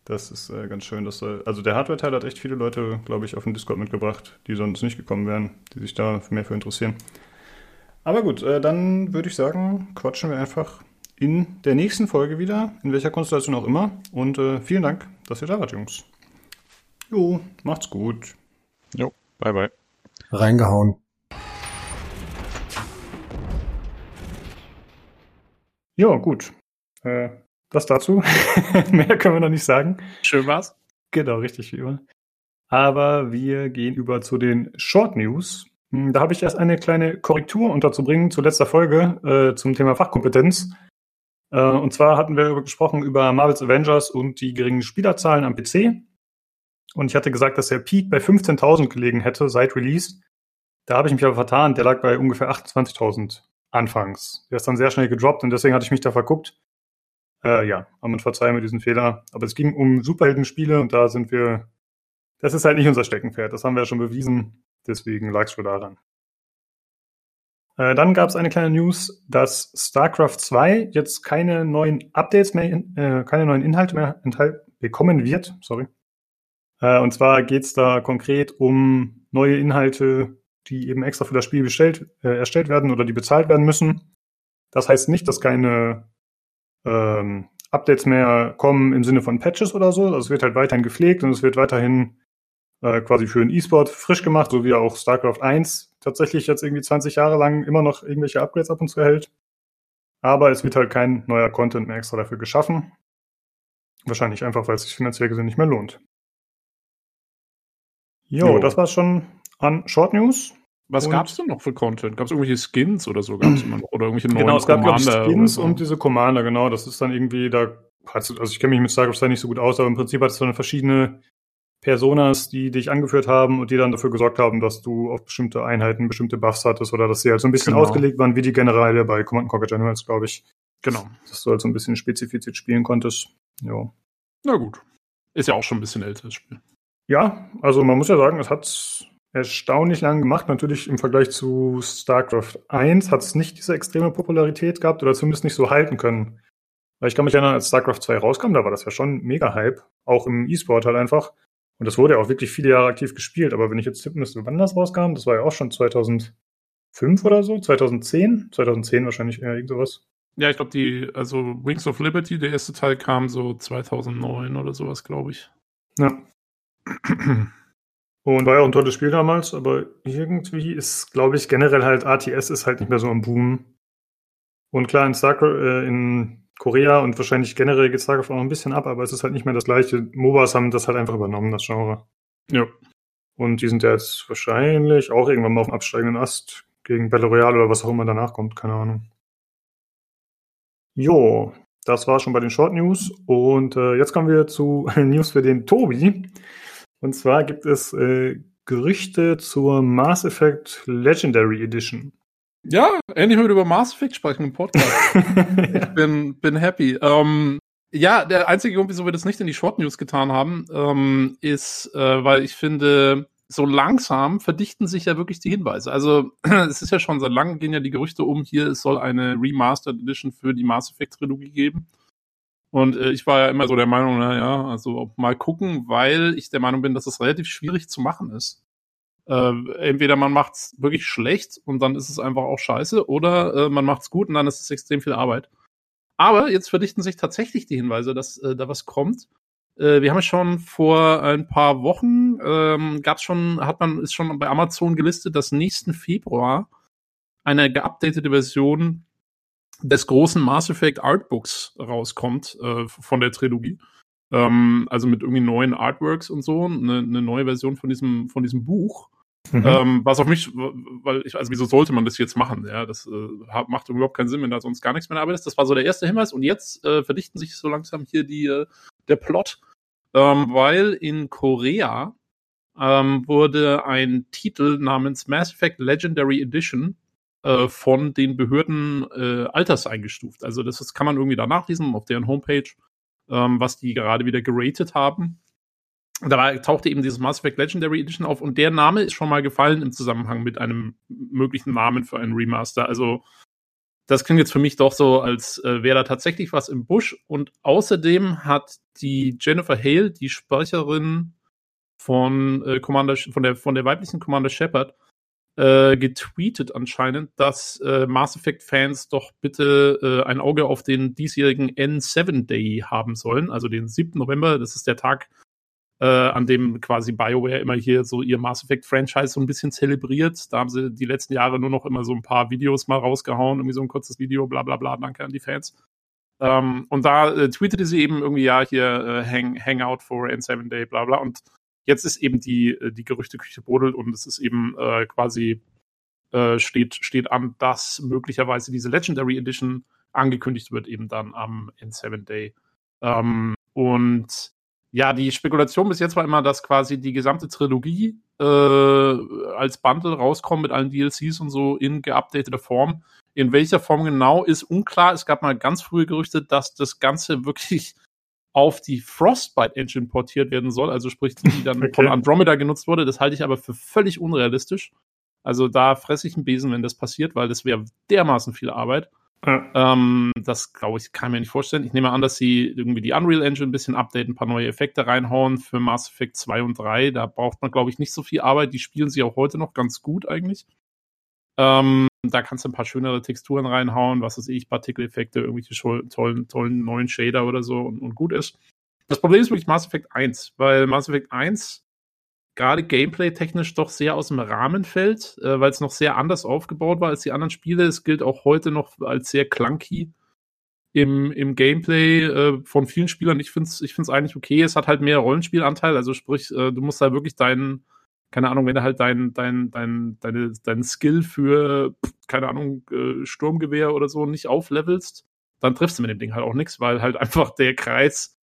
Speaker 1: Das ist äh, ganz schön, dass äh, also der Hardware-Teil hat echt viele Leute, glaube ich, auf den Discord mitgebracht, die sonst nicht gekommen wären, die sich da mehr für interessieren. Aber gut, äh, dann würde ich sagen, quatschen wir einfach in der nächsten Folge wieder, in welcher Konstellation auch immer. Und äh, vielen Dank, dass ihr da wart, Jungs. Jo, macht's gut.
Speaker 3: Jo, bye bye.
Speaker 4: Reingehauen.
Speaker 1: Ja, gut. Äh, das dazu. *laughs* Mehr können wir noch nicht sagen.
Speaker 2: Schön war's.
Speaker 1: Genau, richtig wie immer. Aber wir gehen über zu den Short News. Hm, da habe ich erst eine kleine Korrektur unterzubringen zu letzter Folge äh, zum Thema Fachkompetenz. Äh, und zwar hatten wir gesprochen über Marvel's Avengers und die geringen Spielerzahlen am PC. Und ich hatte gesagt, dass der Peak bei 15.000 gelegen hätte seit Release. Da habe ich mich aber vertan. Der lag bei ungefähr 28.000 anfangs. Der ist dann sehr schnell gedroppt und deswegen hatte ich mich da verguckt. Äh, ja, aber man verzeiht mir diesen Fehler. Aber es ging um Superheldenspiele und da sind wir, das ist halt nicht unser Steckenpferd. Das haben wir ja schon bewiesen. Deswegen lag es wohl daran. Äh, dann gab es eine kleine News, dass StarCraft 2 jetzt keine neuen Updates mehr, äh, keine neuen Inhalte mehr enthalten bekommen wird. Sorry. Äh, und zwar geht es da konkret um neue Inhalte, die eben extra für das Spiel bestellt, äh, erstellt werden oder die bezahlt werden müssen. Das heißt nicht, dass keine ähm, Updates mehr kommen im Sinne von Patches oder so. Also es wird halt weiterhin gepflegt und es wird weiterhin äh, quasi für den E-Sport frisch gemacht, so wie auch StarCraft 1 tatsächlich jetzt irgendwie 20 Jahre lang immer noch irgendwelche Upgrades ab und zu erhält. Aber es wird halt kein neuer Content mehr extra dafür geschaffen. Wahrscheinlich einfach, weil es sich finanziell gesehen nicht mehr lohnt. Jo, das war's schon an Short News.
Speaker 2: Was gab es denn noch für Content? Gab es irgendwelche Skins oder so? Gab's immer noch? Oder irgendwelche neuen
Speaker 1: Genau, es gab ich, Skins so. und diese Commander, genau. Das ist dann irgendwie, da also ich kenne mich mit StarCraft 2 nicht so gut aus, aber im Prinzip hat es dann verschiedene Personas, die dich angeführt haben und die dann dafür gesorgt haben, dass du auf bestimmte Einheiten bestimmte Buffs hattest oder dass sie halt so ein bisschen genau. ausgelegt waren wie die Generale bei Command Conquer Generals, glaube ich.
Speaker 2: Genau.
Speaker 1: Dass du halt so ein bisschen spezifiziert spielen konntest. Ja.
Speaker 2: Na gut. Ist ja auch schon ein bisschen älteres Spiel.
Speaker 1: Ja, also man muss ja sagen, es hat erstaunlich lang gemacht. Natürlich im Vergleich zu StarCraft 1 hat es nicht diese extreme Popularität gehabt oder zumindest nicht so halten können. Weil ich kann mich erinnern, als StarCraft 2 rauskam, da war das ja schon mega Hype. Auch im E-Sport halt einfach. Und das wurde ja auch wirklich viele Jahre aktiv gespielt. Aber wenn ich jetzt tippen müsste, wann das rauskam, das war ja auch schon 2005 oder so, 2010? 2010 wahrscheinlich eher irgend sowas.
Speaker 2: Ja, ich glaube, die, also Wings of Liberty, der erste Teil kam so 2009 oder sowas, glaube ich.
Speaker 1: Ja. Und war ja auch ein tolles Spiel damals, aber irgendwie ist, glaube ich, generell halt ATS ist halt nicht mehr so am Boom. Und klar, in, Star äh, in Korea und wahrscheinlich generell geht StarCraft auch noch ein bisschen ab, aber es ist halt nicht mehr das gleiche. MOBAs haben das halt einfach übernommen, das Genre.
Speaker 2: Ja.
Speaker 1: Und die sind ja jetzt wahrscheinlich auch irgendwann mal auf dem absteigenden Ast gegen Battle Royale oder was auch immer danach kommt, keine Ahnung. Jo, das war schon bei den Short News. Und äh, jetzt kommen wir zu *laughs* News für den Tobi. Und zwar gibt es äh, Gerüchte zur Mass Effect Legendary Edition.
Speaker 2: Ja, endlich mal über Mass Effect sprechen im Podcast. *laughs* ich bin, bin happy. Ähm, ja, der einzige Grund, wieso wir das nicht in die Short News getan haben, ähm, ist, äh, weil ich finde, so langsam verdichten sich ja wirklich die Hinweise. Also *clears throat* es ist ja schon seit langem gehen ja die Gerüchte um, hier es soll eine Remastered Edition für die Mass Effect Trilogie geben. Und äh, ich war ja immer so der Meinung, naja, also mal gucken, weil ich der Meinung bin, dass es relativ schwierig zu machen ist. Äh, entweder man macht's wirklich schlecht und dann ist es einfach auch scheiße, oder äh, man macht's gut und dann ist es extrem viel Arbeit. Aber jetzt verdichten sich tatsächlich die Hinweise, dass äh, da was kommt. äh, wir haben schon vor ein paar Wochen, ähm, gab schon, hat man, ist schon bei Amazon gelistet, dass nächsten Februar eine geupdatete Version des großen Mass Effect Artbooks rauskommt äh, von der Trilogie. Ähm, also mit irgendwie neuen Artworks und so, eine, eine neue Version von diesem, von diesem Buch. Mhm. Ähm, was auf mich, weil ich, also wieso sollte man das jetzt machen? Ja, das äh, macht überhaupt keinen Sinn, wenn da sonst gar nichts mehr dabei ist. Das war so der erste Hinweis und jetzt äh, verdichten sich so langsam hier die, äh, der Plot, ähm, weil in Korea ähm, wurde ein Titel namens Mass Effect Legendary Edition äh, von den Behörden äh, Alters eingestuft. Also das, das kann man irgendwie da nachlesen auf deren Homepage, ähm, was die gerade wieder geratet haben. Da tauchte eben dieses Mass Effect Legendary Edition auf und der Name ist schon mal gefallen im Zusammenhang mit einem möglichen Namen für einen Remaster. Also das klingt jetzt für mich doch so, als äh, wäre da tatsächlich was im Busch. Und außerdem hat die Jennifer Hale, die Sprecherin von äh, Commander, von der von der weiblichen Commander Shepard, äh, getweetet anscheinend, dass äh, Mass Effect Fans doch bitte äh, ein Auge auf den diesjährigen N7 Day haben sollen, also den 7. November. Das ist der Tag, äh, an dem quasi BioWare immer hier so ihr Mass Effect Franchise so ein bisschen zelebriert. Da haben sie die letzten Jahre nur noch immer so ein paar Videos mal rausgehauen, irgendwie so ein kurzes Video, bla bla bla, danke an die Fans. Ähm, und da äh, tweetete sie eben irgendwie, ja, hier äh, hang, Hangout for N7 Day, bla bla. Und Jetzt ist eben die, äh, die Gerüchteküche brodelt und es ist eben äh, quasi äh, steht, steht an, dass möglicherweise diese Legendary Edition angekündigt wird, eben dann am in Seven Day. Ähm, und ja, die Spekulation bis jetzt war immer, dass quasi die gesamte Trilogie äh, als Bundle rauskommt mit allen DLCs und so in geupdateter Form. In welcher Form genau ist unklar. Es gab mal ganz frühe Gerüchte, dass das Ganze *laughs* wirklich auf die Frostbite Engine portiert werden soll, also sprich, die dann *laughs* okay. von Andromeda genutzt wurde. Das halte ich aber für völlig unrealistisch. Also da fresse ich einen Besen, wenn das passiert, weil das wäre dermaßen viel Arbeit. Ja. Ähm, das glaube ich, kann mir nicht vorstellen. Ich nehme an, dass sie irgendwie die Unreal Engine ein bisschen updaten, ein paar neue Effekte reinhauen für Mass Effect 2 und 3. Da braucht man, glaube ich, nicht so viel Arbeit. Die spielen sie auch heute noch ganz gut eigentlich. Ähm, da kannst du ein paar schönere Texturen reinhauen, was weiß ich, Partikeleffekte, irgendwelche tollen, tollen neuen Shader oder so und, und gut ist. Das Problem ist wirklich Mass Effect 1, weil Mass Effect 1 gerade gameplay-technisch doch sehr aus dem Rahmen fällt, äh, weil es noch sehr anders aufgebaut war als die anderen Spiele. Es gilt auch heute noch als sehr clunky im, im Gameplay äh, von vielen Spielern. Ich finde es ich find's eigentlich okay. Es hat halt mehr Rollenspielanteil, also sprich, äh, du musst da wirklich deinen keine Ahnung, wenn du halt dein, dein, dein, deine, dein Skill für, keine Ahnung, äh, Sturmgewehr oder so nicht auflevelst, dann triffst du mit dem Ding halt auch nichts, weil halt *laughs* einfach der Kreis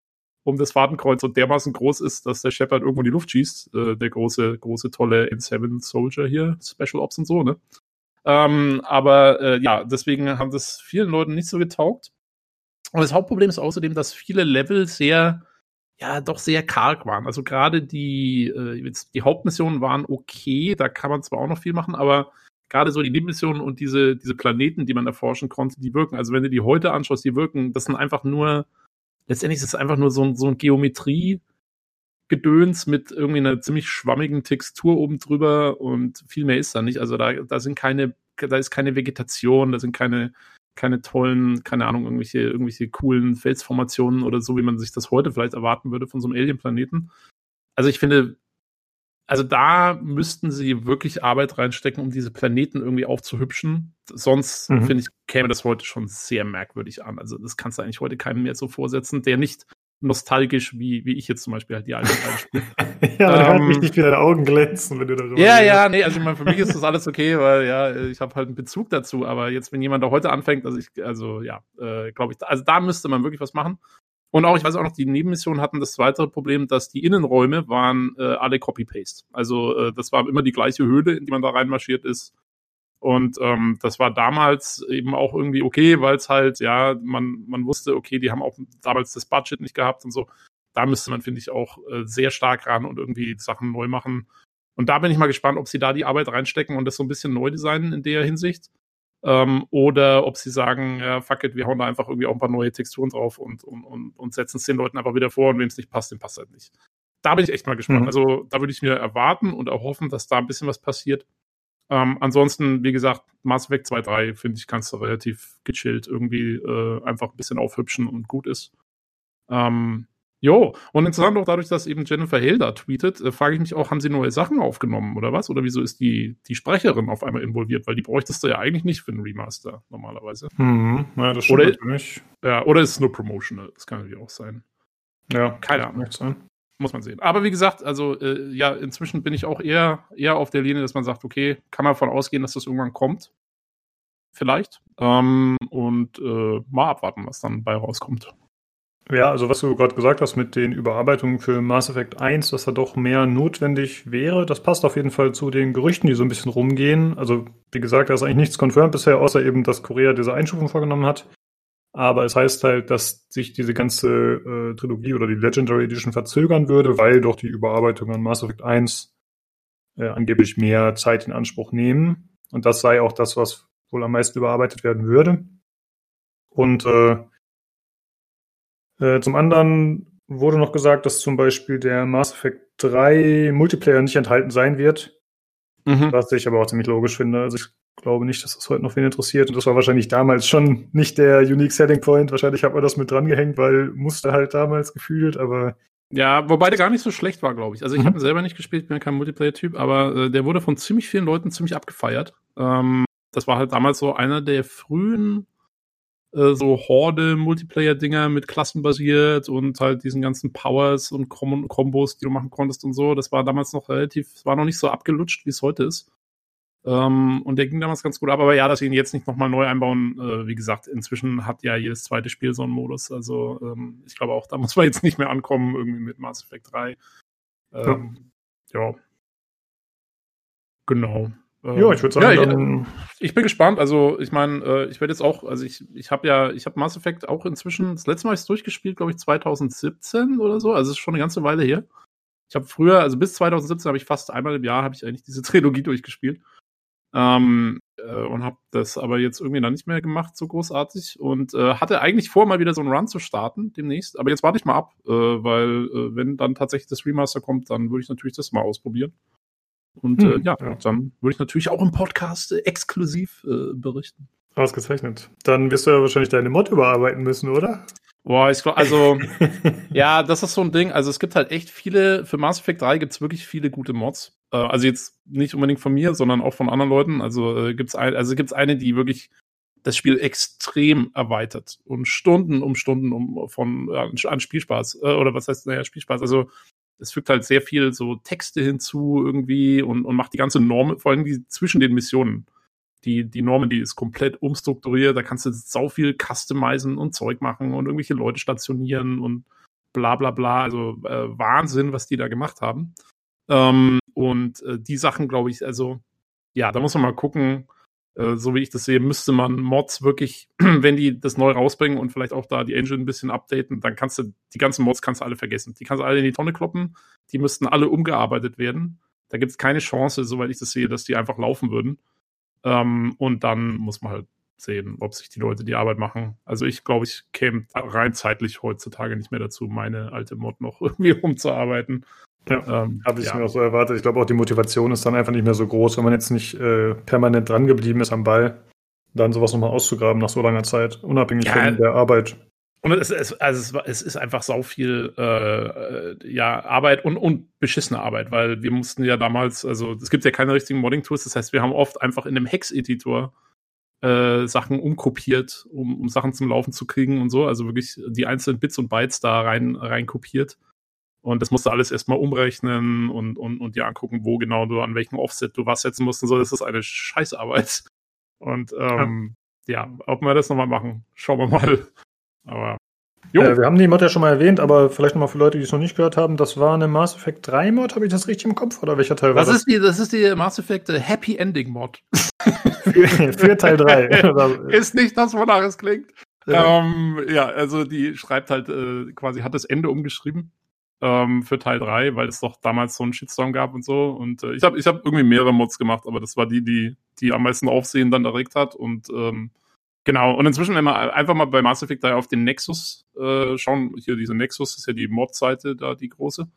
Speaker 2: um das Fadenkreuz so dermaßen groß ist, dass der Shepard irgendwo in die Luft schießt. Äh, der große, große, tolle N7 Soldier hier, Special Ops und so, ne? Ähm, aber äh, ja, deswegen haben das vielen Leuten nicht so getaugt. Und das Hauptproblem ist außerdem, dass viele Level sehr ja doch sehr karg waren. Also gerade die, äh, die Hauptmissionen waren okay, da kann man zwar auch noch viel machen, aber gerade so die Nebenmissionen und diese, diese Planeten, die man erforschen konnte, die wirken, also wenn du die heute anschaust, die wirken, das sind einfach nur, letztendlich ist es einfach nur so, so ein Geometrie, Gedöns mit irgendwie einer ziemlich schwammigen Textur oben drüber und viel mehr ist da nicht. Also da, da sind keine, da ist keine Vegetation, da sind keine, keine tollen, keine Ahnung, irgendwelche, irgendwelche coolen Felsformationen oder so, wie man sich das heute vielleicht erwarten würde von so einem Alien-Planeten. Also ich finde, also da müssten sie wirklich Arbeit reinstecken, um diese Planeten irgendwie aufzuhübschen. Sonst, mhm. finde ich, käme das heute schon sehr merkwürdig an. Also das kannst du eigentlich heute keinem mehr so vorsetzen, der nicht nostalgisch, wie, wie ich jetzt zum Beispiel halt die alten Teile spiele. *laughs*
Speaker 1: ja, ähm, dann nicht wie deine Augen glänzen, wenn du darüber
Speaker 2: Ja, redest. ja, nee, also ich meine, für mich ist das alles okay, weil ja, ich habe halt einen Bezug dazu, aber jetzt, wenn jemand da heute anfängt, also ich, also ja, äh, glaube ich, also da müsste man wirklich was machen. Und auch, ich weiß auch noch, die Nebenmissionen hatten das zweite Problem, dass die Innenräume waren äh, alle Copy-Paste. Also äh, das war immer die gleiche Höhle, in die man da reinmarschiert ist. Und ähm, das war damals eben auch irgendwie okay, weil es halt, ja, man, man wusste, okay, die haben auch damals das Budget nicht gehabt und so. Da müsste man, finde ich, auch äh, sehr stark ran und irgendwie Sachen neu machen. Und da bin ich mal gespannt, ob sie da die Arbeit reinstecken und das so ein bisschen neu designen in der Hinsicht. Ähm, oder ob sie sagen, ja, fuck it, wir hauen da einfach irgendwie auch ein paar neue Texturen drauf und, und, und, und setzen es den Leuten einfach wieder vor und wem es nicht passt, dem passt halt nicht. Da bin ich echt mal gespannt. Mhm. Also da würde ich mir erwarten und auch hoffen, dass da ein bisschen was passiert. Ähm, ansonsten, wie gesagt, Mass Effect 2, 3, finde ich, kannst du relativ gechillt irgendwie äh, einfach ein bisschen aufhübschen und gut ist. Ähm, Jo, und interessant auch dadurch, dass eben Jennifer Hale da tweetet, äh, frage ich mich auch, haben sie neue Sachen aufgenommen oder was? Oder wieso ist die, die Sprecherin auf einmal involviert? Weil die bräuchtest du ja eigentlich nicht für einen Remaster normalerweise.
Speaker 1: Mhm, ja, das stimmt
Speaker 2: Oder-
Speaker 1: natürlich.
Speaker 2: Ja, oder ist es nur promotional? Das kann natürlich auch sein.
Speaker 1: Ja,
Speaker 2: Keine Ahnung.
Speaker 1: Sein.
Speaker 2: Muss man sehen. Aber wie gesagt, also äh, ja, inzwischen bin ich auch eher, eher auf der Linie, dass man sagt, okay, kann man davon ausgehen, dass das irgendwann kommt. Vielleicht. Ähm, und äh, mal abwarten, was dann bei rauskommt.
Speaker 1: Ja, also was du gerade gesagt hast mit den Überarbeitungen für Mass Effect 1, dass da doch mehr notwendig wäre, das passt auf jeden Fall zu den Gerüchten, die so ein bisschen rumgehen. Also wie gesagt, da ist eigentlich nichts confirmed bisher, außer eben, dass Korea diese Einstufung vorgenommen hat. Aber es heißt halt, dass sich diese ganze äh, Trilogie oder die Legendary Edition verzögern würde, weil doch die Überarbeitungen an Mass Effect 1 äh, angeblich mehr Zeit in Anspruch nehmen. Und das sei auch das, was wohl am meisten überarbeitet werden würde. Und äh, äh, zum anderen wurde noch gesagt, dass zum Beispiel der Mass Effect 3 Multiplayer nicht enthalten sein wird,
Speaker 2: Mhm.
Speaker 1: was ich aber auch ziemlich logisch finde. Also ich glaube nicht, dass das heute noch wen interessiert. Und das war wahrscheinlich damals schon nicht der Unique Selling Point. Wahrscheinlich hat man das mit dran gehängt, weil musste halt damals gefühlt, aber
Speaker 2: Ja, wobei der gar nicht so schlecht war, glaube ich. Also ich
Speaker 1: Mhm.
Speaker 2: habe ihn selber nicht gespielt, bin ja kein Multiplayer-Typ, aber äh, der wurde von ziemlich vielen Leuten ziemlich abgefeiert. Ähm, das war halt damals so einer der frühen äh, so Horde-Multiplayer-Dinger mit Klassen basiert und halt diesen ganzen Powers und Kom Kombos, die du machen konntest und so. Das war damals noch relativ, war noch nicht so abgelutscht, wie es heute ist. Ähm, und der ging damals ganz gut ab, aber ja, dass sie ihn jetzt nicht nochmal neu einbauen, äh, wie gesagt, inzwischen hat ja jedes zweite Spiel so einen Modus. Also ähm, ich glaube auch, da muss man jetzt nicht mehr ankommen, irgendwie mit Mass Effect 3. Ähm, ja. Genau. Ähm,
Speaker 1: ja, ich würde sagen,
Speaker 2: ja, ich, ich bin gespannt. Also, ich meine, äh, ich werde jetzt auch, also ich, ich habe ja, ich habe Mass Effect auch inzwischen, das letzte Mal habe ich es durchgespielt, glaube ich, 2017 oder so. Also, es ist schon eine ganze Weile her. Ich habe früher, also bis 2017 habe ich fast einmal im Jahr, habe ich eigentlich diese *laughs* Trilogie durchgespielt. Ähm, äh, und habe das aber jetzt irgendwie dann nicht mehr gemacht, so großartig. Und äh, hatte eigentlich vor, mal wieder so einen Run zu starten demnächst. Aber jetzt warte ich mal ab, äh, weil äh, wenn dann tatsächlich das Remaster kommt, dann würde ich natürlich das mal ausprobieren. Und
Speaker 1: Hm,
Speaker 2: äh, ja,
Speaker 1: ja.
Speaker 2: dann würde ich natürlich auch im Podcast äh, exklusiv berichten.
Speaker 1: ausgezeichnet. Dann wirst du ja wahrscheinlich deine Mod überarbeiten müssen, oder?
Speaker 2: Boah, ich glaube, also, *laughs* ja, das ist so ein Ding. Also, es gibt halt echt viele, für Mass Effect 3 gibt es wirklich viele gute Mods. Äh, also, jetzt nicht unbedingt von mir, sondern auch von anderen Leuten. Also, äh, gibt's ein, also eine, die wirklich das Spiel extrem erweitert und Stunden um Stunden um, von, äh, an Spielspaß, äh, oder was heißt, naja, Spielspaß. Also, es fügt halt sehr viel so Texte hinzu irgendwie und, und macht die ganze Norm, vor allem die zwischen den Missionen. Die, die Normen, die ist komplett umstrukturiert, da kannst du sau viel customizen und Zeug machen und irgendwelche Leute stationieren und bla bla bla. Also äh, Wahnsinn, was die da gemacht haben. Ähm, und äh, die Sachen, glaube ich, also, ja, da muss man mal gucken, äh, so wie ich das sehe, müsste man Mods wirklich, *clears throat* wenn die das neu rausbringen und vielleicht auch da die Engine ein bisschen updaten, dann kannst du, die ganzen Mods kannst du alle vergessen. Die kannst du alle in die Tonne kloppen, die müssten alle umgearbeitet werden. Da gibt es keine Chance, soweit ich das sehe, dass die einfach laufen würden. Ähm, und dann muss man halt sehen, ob sich die Leute die Arbeit machen. Also ich glaube, ich käme rein zeitlich heutzutage nicht mehr dazu, meine alte Mod noch *laughs* irgendwie umzuarbeiten.
Speaker 1: Ja,
Speaker 2: Ähm,
Speaker 1: habe ich
Speaker 2: ja.
Speaker 1: mir auch so erwartet. Ich glaube auch die Motivation ist dann einfach nicht mehr so groß, wenn man jetzt nicht äh, permanent dran geblieben ist am Ball, dann sowas nochmal auszugraben nach so langer Zeit, unabhängig
Speaker 2: Ja.
Speaker 1: von der Arbeit.
Speaker 2: Und es, es, also es, es ist einfach sau viel äh, ja, Arbeit und, und beschissene Arbeit, weil wir mussten ja damals, also es gibt ja keine richtigen Modding-Tools, das heißt, wir haben oft einfach in einem Hex-Editor äh, Sachen umkopiert, um, um Sachen zum Laufen zu kriegen und so, also wirklich die einzelnen Bits und Bytes da rein, rein kopiert. Und das musst du alles erstmal umrechnen und, und, und dir angucken, wo genau du, an welchem Offset du was setzen musst und so. Das ist eine Scheißarbeit. Und ähm, ja. ob wir das nochmal machen, schauen wir mal. Aber jo,
Speaker 1: Äh, wir haben die Mod ja schon mal erwähnt, aber vielleicht nochmal für Leute, die es noch nicht gehört haben, das war eine Mass Effect 3 Mod, habe ich das richtig im Kopf? Oder welcher Teil
Speaker 2: das
Speaker 1: war
Speaker 2: ist die, das ist die Mass Effect äh, Happy Ending Mod.
Speaker 1: für, *laughs* für Teil 3? *laughs* Oder-
Speaker 2: ist nicht das, wonach es klingt.
Speaker 1: Ja.
Speaker 2: Ähm, ja, also die schreibt halt äh, quasi, hat das Ende umgeschrieben ähm, für Teil 3, weil es doch damals so einen Shitstorm gab und so. Und äh, ich habe ich hab irgendwie mehrere Mods gemacht, aber das war die, die, die am meisten Aufsehen dann erregt hat. Und ähm, genau, und inzwischen immer einfach mal bei Mass Effect 3 auf den Nexus äh, schauen. Hier diese Nexus ist ja die Mod-Seite da, die große.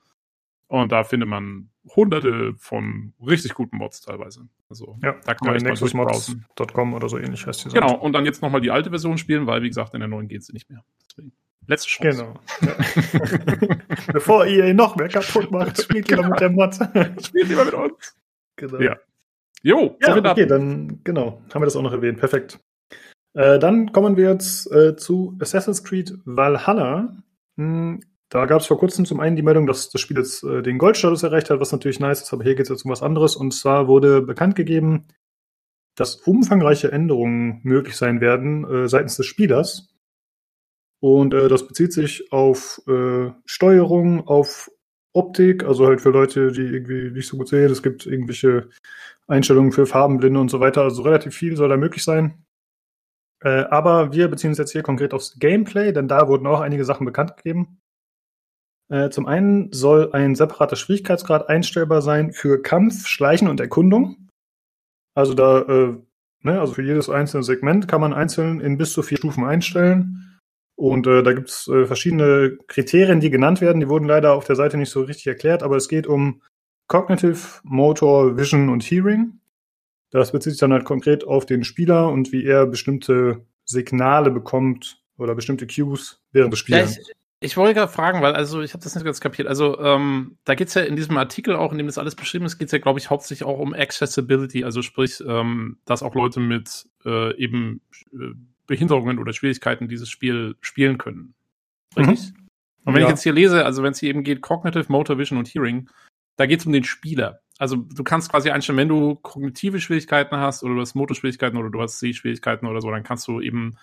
Speaker 2: Und da findet man hunderte von richtig guten Mods teilweise. Also
Speaker 1: ja,
Speaker 2: da kann man
Speaker 1: nexusmods.com oder so ähnlich heißt die Seite.
Speaker 2: Genau, und dann jetzt nochmal die alte Version spielen, weil, wie gesagt, in der neuen geht sie nicht mehr. Deswegen. Letzte Chance.
Speaker 1: Genau. *laughs* Bevor ihr noch mehr kaputt macht, spielt lieber mit der Mod. *laughs*
Speaker 2: spielt lieber mit uns.
Speaker 1: Genau.
Speaker 2: Ja. Jo,
Speaker 1: ja, okay, dann, genau, haben wir das auch noch erwähnt. Perfekt. Äh, dann kommen wir jetzt äh, zu Assassin's Creed Valhalla. Hm, da gab es vor kurzem zum einen die Meldung, dass das Spiel jetzt äh, den Goldstatus erreicht hat, was natürlich nice ist, aber hier geht es jetzt um was anderes. Und zwar wurde bekannt gegeben, dass umfangreiche Änderungen möglich sein werden äh, seitens des Spielers. Und äh, das bezieht sich auf äh, Steuerung, auf Optik, also halt für Leute, die irgendwie nicht so gut sehen. Es gibt irgendwelche Einstellungen für Farbenblinde und so weiter. Also relativ viel soll da möglich sein. Äh, aber wir beziehen uns jetzt hier konkret aufs Gameplay, denn da wurden auch einige Sachen bekannt gegeben. Äh, zum einen soll ein separater Schwierigkeitsgrad einstellbar sein für Kampf, Schleichen und Erkundung. Also da, äh, ne, also für jedes einzelne Segment kann man einzeln in bis zu vier Stufen einstellen. Und äh, da gibt es äh, verschiedene Kriterien, die genannt werden. Die wurden leider auf der Seite nicht so richtig erklärt, aber es geht um Cognitive, Motor, Vision und Hearing. Das bezieht sich dann halt konkret auf den Spieler und wie er bestimmte Signale bekommt oder bestimmte Cues während des Spiels.
Speaker 2: Ja, ich wollte gerade fragen, weil also ich habe das nicht ganz kapiert. Also ähm, da geht's ja in diesem Artikel auch, in dem das alles beschrieben ist, geht's ja, glaube ich, hauptsächlich auch um Accessibility, also sprich, ähm, dass auch Leute mit äh, eben äh, Behinderungen oder Schwierigkeiten dieses Spiel spielen können. Richtig? Mhm. Und wenn ja. ich jetzt hier lese, also wenn es hier eben geht, Cognitive, Motor, Vision und Hearing, da geht's um den Spieler. Also du kannst quasi einstellen, wenn du kognitive Schwierigkeiten hast oder du hast Motorschwierigkeiten oder du hast Sehschwierigkeiten oder so, dann kannst du eben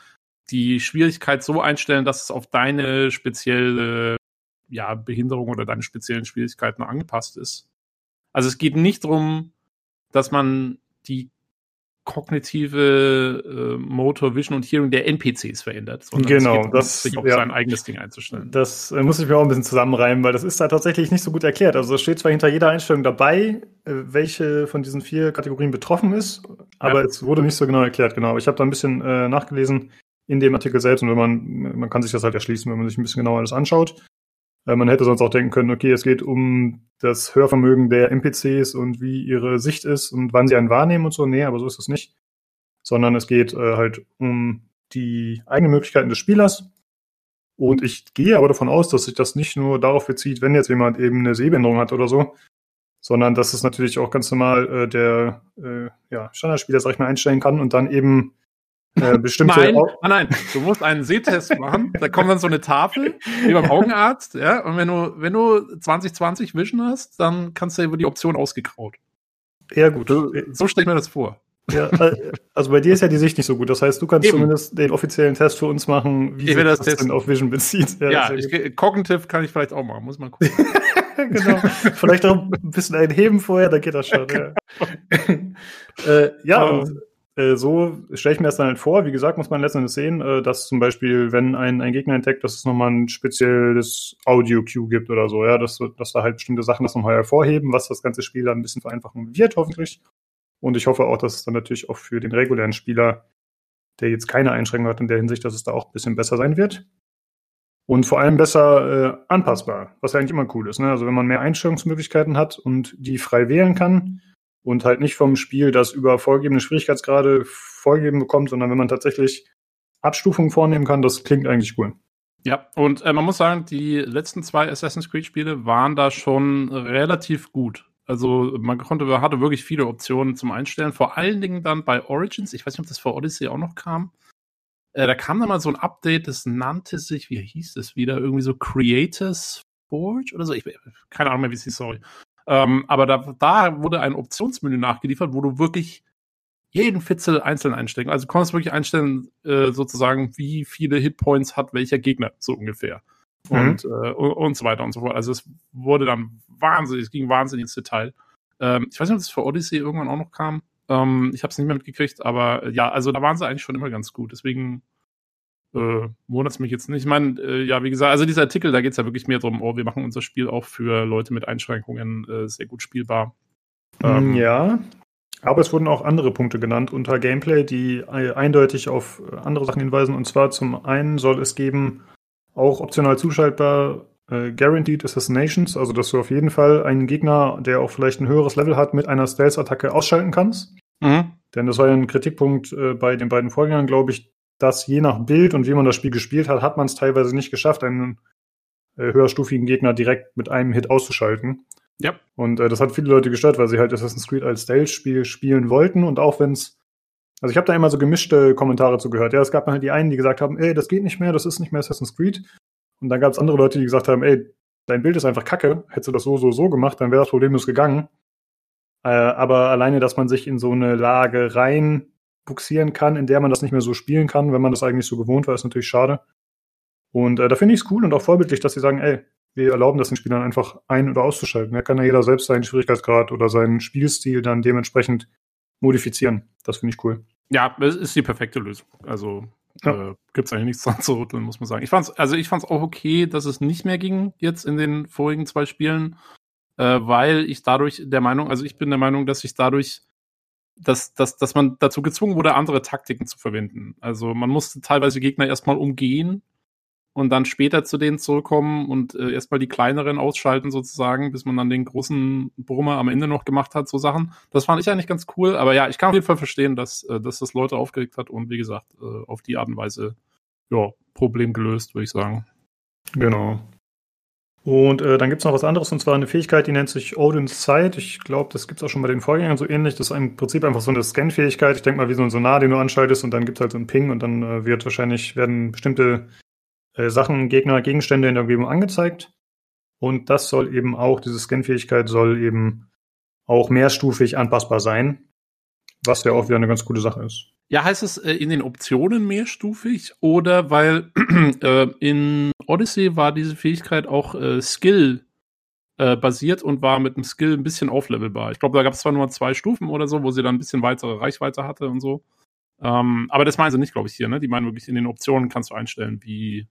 Speaker 2: die Schwierigkeit so einstellen, dass es auf deine spezielle ja, Behinderung oder deine speziellen Schwierigkeiten angepasst ist. Also es geht nicht darum, dass man die kognitive äh, Motor, Vision und Hearing der NPCs verändert,
Speaker 1: genau, geht
Speaker 2: das sich auf ja, sein eigenes Ding einzustellen.
Speaker 1: Das äh, muss ich mir auch ein bisschen zusammenreimen, weil das ist da tatsächlich nicht so gut erklärt. Also es steht zwar hinter jeder Einstellung dabei, äh, welche von diesen vier Kategorien betroffen ist, aber ja. es wurde nicht so genau erklärt. Genau, ich habe da ein bisschen äh, nachgelesen in dem Artikel selbst und wenn man, man kann sich das halt erschließen, wenn man sich ein bisschen genauer alles anschaut. Äh, man hätte sonst auch denken können, okay, es geht um das Hörvermögen der NPCs und wie ihre Sicht ist und wann sie einen wahrnehmen und so. Nee, aber so ist es nicht. Sondern es geht äh, halt um die eigenen Möglichkeiten des Spielers. Und ich gehe aber davon aus, dass sich das nicht nur darauf bezieht, wenn jetzt jemand eben eine Sehbehinderung hat oder so, sondern dass es natürlich auch ganz normal äh, der äh, ja, Standardspieler, sag ich mal, einstellen kann und dann eben äh, *laughs* bestimmte.
Speaker 2: Nein, nein, nein, du musst einen Sehtest machen. Da kommt dann so eine Tafel, wie beim Augenarzt, ja. Und wenn du, wenn du 2020 Vision hast, dann kannst du über die Option ausgegraut.
Speaker 1: Ja, gut.
Speaker 2: So stelle ich mir das vor.
Speaker 1: Ja, äh, also bei dir ist ja die Sicht nicht so gut. Das heißt, du kannst Eben. zumindest den offiziellen Test für uns machen,
Speaker 2: wie sich das, das
Speaker 1: denn auf Vision bezieht.
Speaker 2: Ja, ja ich, Cognitive kann ich vielleicht auch machen, muss man gucken. *laughs*
Speaker 1: genau. Vielleicht auch ein bisschen einheben vorher, dann geht das schon. *laughs* ja, äh, ja und äh, so stelle ich mir das dann halt vor. Wie gesagt, muss man letztendlich sehen, äh, dass zum Beispiel, wenn ein, ein Gegner entdeckt, dass es nochmal ein spezielles Audio-Cue gibt oder so, ja, dass, dass da halt bestimmte Sachen das nochmal hervorheben, was das ganze Spiel dann ein bisschen vereinfachen wird, hoffentlich. Und ich hoffe auch, dass es dann natürlich auch für den regulären Spieler, der jetzt keine Einschränkungen hat in der Hinsicht, dass es da auch ein bisschen besser sein wird. Und vor allem besser äh, anpassbar, was ja eigentlich immer cool ist. Ne? Also wenn man mehr Einstellungsmöglichkeiten hat und die frei wählen kann, und halt nicht vom Spiel das über vorgegebene Schwierigkeitsgrade vorgegeben bekommt, sondern wenn man tatsächlich Abstufungen vornehmen kann, das klingt eigentlich cool.
Speaker 2: Ja, und äh, man muss sagen, die letzten zwei Assassin's Creed Spiele waren da schon relativ gut. Also man konnte, hatte wirklich viele Optionen zum Einstellen. Vor allen Dingen dann bei Origins. Ich weiß nicht, ob das vor Odyssey auch noch kam. Äh, da kam dann mal so ein Update, das nannte sich, wie hieß es wieder, irgendwie so Creators Forge oder so. Ich keine Ahnung mehr, wie es hieß, sorry. Ähm, aber da, da wurde ein Optionsmenü nachgeliefert, wo du wirklich jeden Fitzel einzeln einstecken. Also du konntest wirklich einstellen, äh, sozusagen, wie viele Hitpoints hat welcher Gegner, so ungefähr. Mhm. Und, äh, und, und, so weiter und so fort. Also es wurde dann wahnsinnig, es ging wahnsinnig ins Detail. Ähm, ich weiß nicht, ob das für Odyssey irgendwann auch noch kam. Ähm, ich habe es nicht mehr mitgekriegt, aber äh, ja, also da waren sie eigentlich schon immer ganz gut. Deswegen äh, wundert es mich jetzt nicht. Ich meine, äh, ja, wie gesagt, also dieser Artikel, da geht es ja wirklich mehr darum, oh, wir machen unser Spiel auch für Leute mit Einschränkungen äh, sehr gut spielbar.
Speaker 1: Ähm, ja, aber es wurden auch andere Punkte genannt unter Gameplay, die äh, eindeutig auf andere Sachen hinweisen. Und zwar zum einen soll es geben, auch optional zuschaltbar, äh, Guaranteed Assassinations, also dass du auf jeden Fall einen Gegner, der auch vielleicht ein höheres Level hat, mit einer Stealth-Attacke ausschalten kannst. Mhm. Denn das war ja ein Kritikpunkt äh, bei den beiden Vorgängern, glaube ich, dass je nach Bild und wie man das Spiel gespielt hat, hat man es teilweise nicht geschafft, einen äh, höherstufigen Gegner direkt mit einem Hit auszuschalten.
Speaker 2: Ja.
Speaker 1: Und äh, das hat viele Leute gestört, weil sie halt Assassin's Creed als Stealth-Spiel spielen wollten und auch wenn es also ich habe da immer so gemischte Kommentare zu gehört. Ja, es gab halt die einen, die gesagt haben, ey, das geht nicht mehr, das ist nicht mehr Assassin's Creed. Und dann gab es andere Leute, die gesagt haben, ey, dein Bild ist einfach kacke. Hättest du das so, so, so gemacht, dann wäre das problemlos gegangen. Äh, aber alleine, dass man sich in so eine Lage rein buxieren kann, in der man das nicht mehr so spielen kann, wenn man das eigentlich so gewohnt war, ist natürlich schade. Und äh, da finde ich es cool und auch vorbildlich, dass sie sagen, ey, wir erlauben das den Spielern einfach ein- oder auszuschalten. Da kann ja jeder selbst seinen Schwierigkeitsgrad oder seinen Spielstil dann dementsprechend modifizieren. Das finde ich cool.
Speaker 2: Ja, es ist die perfekte Lösung. Also ja. äh, gibt es eigentlich nichts *laughs* dran zu rütteln, muss man sagen. Ich fand's, also ich fand es auch okay, dass es nicht mehr ging jetzt in den vorigen zwei Spielen, äh, weil ich dadurch der Meinung, also ich bin der Meinung, dass ich dadurch dass, dass, dass man dazu gezwungen wurde, andere Taktiken zu verwenden. Also man musste teilweise Gegner erstmal umgehen und dann später zu denen zurückkommen und äh, erstmal die kleineren ausschalten sozusagen, bis man dann den großen Brummer am Ende noch gemacht hat, so Sachen. Das fand ich eigentlich ganz cool, aber ja, ich kann auf jeden Fall verstehen, dass, äh, dass das Leute aufgeregt hat und wie gesagt, äh, auf die Art und Weise, ja, Problem gelöst, würde ich sagen.
Speaker 1: Genau. Und äh, dann gibt's noch was anderes, und zwar eine Fähigkeit, die nennt sich Odin's Sight. Ich glaube, das gibt's auch schon bei den Vorgängern so ähnlich. Das ist im Prinzip einfach so eine Scan-Fähigkeit. Ich denke mal, wie so ein Sonar, den du anschaltest und dann gibt's halt so einen Ping und dann äh, wird wahrscheinlich, werden bestimmte äh, Sachen, Gegner, Gegenstände in der Umgebung angezeigt. Und das soll eben auch, diese Scan-Fähigkeit soll eben auch mehrstufig anpassbar sein, was ja auch wieder eine ganz gute Sache ist.
Speaker 2: Ja, heißt es äh, in den Optionen mehrstufig oder weil *clears throat* äh, in Odyssey war diese Fähigkeit auch äh, Skill äh, basiert und war mit dem Skill ein bisschen auflevelbar. Ich glaube, da gab es zwar nur zwei Stufen oder so, wo sie dann ein bisschen weitere Reichweite hatte und so. Ähm, aber das meinen sie nicht, glaube ich, hier, ne? Die meinen wirklich, in den Optionen kannst du einstellen, wie,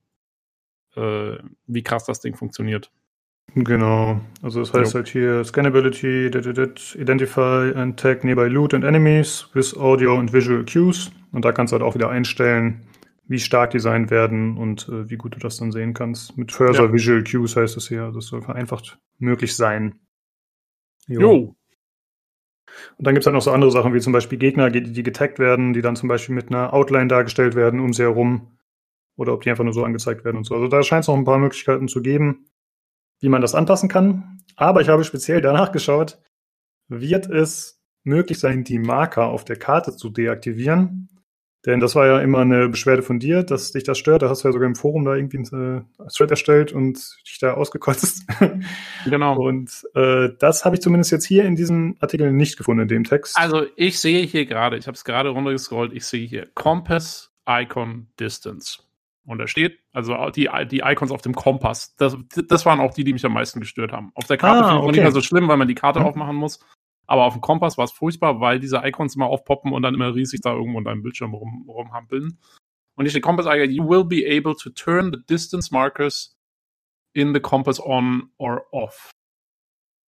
Speaker 2: äh, wie krass das Ding funktioniert.
Speaker 1: Genau. Also das heißt jo. halt hier Scannability, Identify and Tag Nearby Loot and Enemies with Audio and Visual Cues. Und da kannst du halt auch wieder einstellen, wie stark die sein werden und äh, wie gut du das dann sehen kannst. Mit Further ja. Visual Cues heißt es hier. Das soll vereinfacht möglich sein.
Speaker 2: Jo. jo.
Speaker 1: Und dann gibt es halt noch so andere Sachen, wie zum Beispiel Gegner, die, die getaggt werden, die dann zum Beispiel mit einer Outline dargestellt werden um sie herum. Oder ob die einfach nur so angezeigt werden und so. Also da scheint es noch ein paar Möglichkeiten zu geben, wie man das anpassen kann. Aber ich habe speziell danach geschaut, wird es möglich sein, die Marker auf der Karte zu deaktivieren? Denn das war ja immer eine Beschwerde von dir, dass dich das stört. Da hast du ja sogar im Forum da irgendwie ein äh, Thread erstellt und dich da ausgekotzt. *laughs*
Speaker 2: Genau.
Speaker 1: Und äh, das habe ich zumindest jetzt hier in diesem Artikel nicht gefunden, in dem Text.
Speaker 2: Also ich sehe hier gerade, ich habe es gerade runtergescrollt, ich sehe hier Compass Icon Distance. Und da steht, also die, die Icons auf dem Kompass, das, das waren auch die, die mich am meisten gestört haben. Auf der Karte ah, finde ich okay. nicht mehr so schlimm, weil man die Karte mhm. aufmachen muss. Aber auf dem Kompass war es furchtbar, weil diese Icons immer aufpoppen und dann immer riesig da irgendwo in deinem Bildschirm rum, rumhampeln. Und hier steht Compass Icon, you will be able to turn the distance markers in the compass on or off.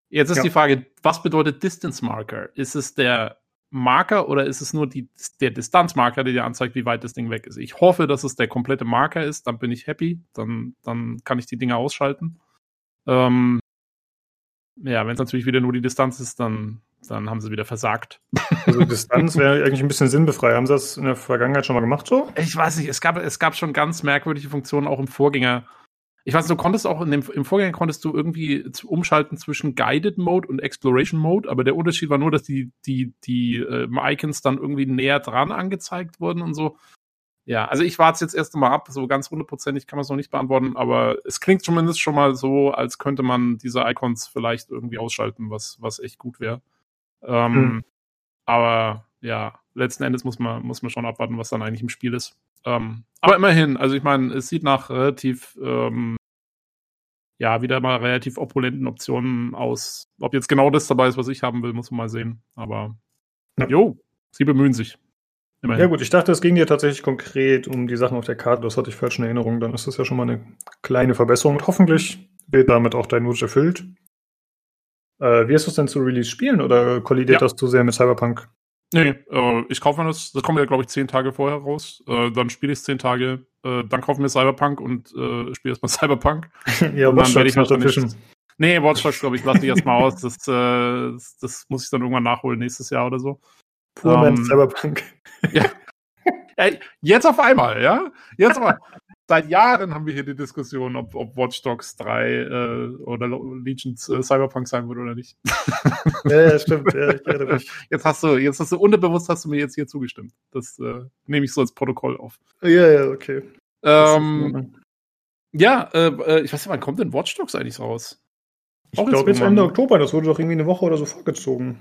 Speaker 2: Jetzt ist ja. die Frage, was bedeutet Distance Marker? Ist es der Marker oder ist es nur die, der Distanzmarker, der dir anzeigt, wie weit das Ding weg ist? Ich hoffe, dass es der komplette Marker ist, dann bin ich happy, dann, dann kann ich die Dinger ausschalten. Ähm, ja, wenn es natürlich wieder nur die Distanz ist, dann, dann haben sie wieder versagt.
Speaker 1: Also Distanz wäre *laughs* eigentlich ein bisschen sinnbefrei. Haben sie das in der Vergangenheit schon mal gemacht so?
Speaker 2: Ich weiß nicht, es gab, es gab schon ganz merkwürdige Funktionen auch im Vorgänger. Ich weiß, du konntest auch in dem, im Vorgänger konntest du irgendwie umschalten zwischen Guided Mode und Exploration Mode, aber der Unterschied war nur, dass die, die, die äh, Icons dann irgendwie näher dran angezeigt wurden und so. Ja, also ich warte jetzt erst mal ab, so ganz hundertprozentig kann man es noch nicht beantworten, aber es klingt zumindest schon mal so, als könnte man diese Icons vielleicht irgendwie ausschalten, was, was echt gut wäre. Ähm, hm. Aber ja, letzten Endes muss man, muss man schon abwarten, was dann eigentlich im Spiel ist. Ähm, aber immerhin, also ich meine, es sieht nach relativ, ähm, ja, wieder mal relativ opulenten Optionen aus. Ob jetzt genau das dabei ist, was ich haben will, muss man mal sehen. Aber ja. jo, sie bemühen sich.
Speaker 1: Immerhin. Ja gut, ich dachte, es ging dir tatsächlich konkret um die Sachen auf der Karte. Das hatte ich falsch in Erinnerung. Dann ist das ja schon mal eine kleine Verbesserung. Und hoffentlich wird damit auch dein Wunsch erfüllt. Äh, wirst du es denn zu Release spielen oder kollidiert ja. das zu sehr mit Cyberpunk?
Speaker 2: Nee, äh, ich kaufe mir das. Das kommt ja, glaube ich, zehn Tage vorher raus. Äh, dann spiele ich es zehn Tage. Äh, dann kaufe mir Cyberpunk und äh, spiele erstmal *laughs* Cyberpunk. *laughs*
Speaker 1: ja, und dann werde ich noch dazwischen.
Speaker 2: Nee, Watch Dogs, glaube ich, lasse ich erstmal aus. Das, äh, das, das, muss ich dann irgendwann nachholen, nächstes Jahr oder so.
Speaker 1: Pur ähm, Cyberpunk.
Speaker 2: ja. *laughs* Jetzt auf einmal, ja? Jetzt einmal. seit Jahren haben wir hier die Diskussion, ob, ob Watch Dogs 3 äh, oder Legions äh, Cyberpunk sein wird oder nicht. *laughs*
Speaker 1: Ja, ja stimmt. Ja.
Speaker 2: Jetzt hast du, jetzt hast du unterbewusst hast du mir jetzt hier zugestimmt. Das äh, nehme ich so als Protokoll auf.
Speaker 1: Ja, ja, okay.
Speaker 2: Ähm, ja, äh, äh, ich weiß nicht, wann kommt denn Watch Dogs eigentlich raus?
Speaker 1: Ich glaube jetzt Ende Oktober, das wurde doch irgendwie eine Woche oder so vorgezogen.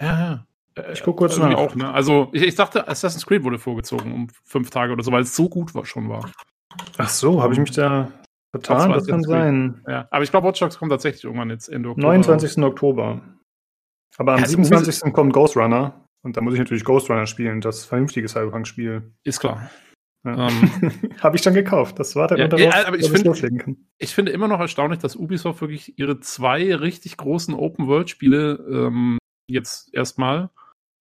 Speaker 2: Ja, ja.
Speaker 1: Ich gucke kurz nach.
Speaker 2: auch, ne? Also, ich, ich dachte, Assassin's Creed wurde vorgezogen um fünf Tage oder so, weil es so gut war, schon war.
Speaker 1: Ach so, habe ich mich da vertan?
Speaker 2: war
Speaker 1: Das kann sein.
Speaker 2: Ja, aber ich glaube, Watch Dogs kommt tatsächlich irgendwann jetzt Ende Oktober.
Speaker 1: 29. Oktober. Aber am
Speaker 2: Ja, es
Speaker 1: 27. kommt Ghost Runner. Und da muss ich natürlich Ghost Runner spielen, das vernünftige Cyberpunk-Spiel.
Speaker 2: Ist klar.
Speaker 1: Ja.
Speaker 2: Ähm, *laughs*
Speaker 1: Habe ich dann gekauft. Das wartet
Speaker 2: Ja,
Speaker 1: nur
Speaker 2: ja, aber ich find-
Speaker 1: loslegen kann.
Speaker 2: ich finde immer noch erstaunlich, dass Ubisoft wirklich ihre zwei richtig großen Open-World-Spiele ähm, jetzt erstmal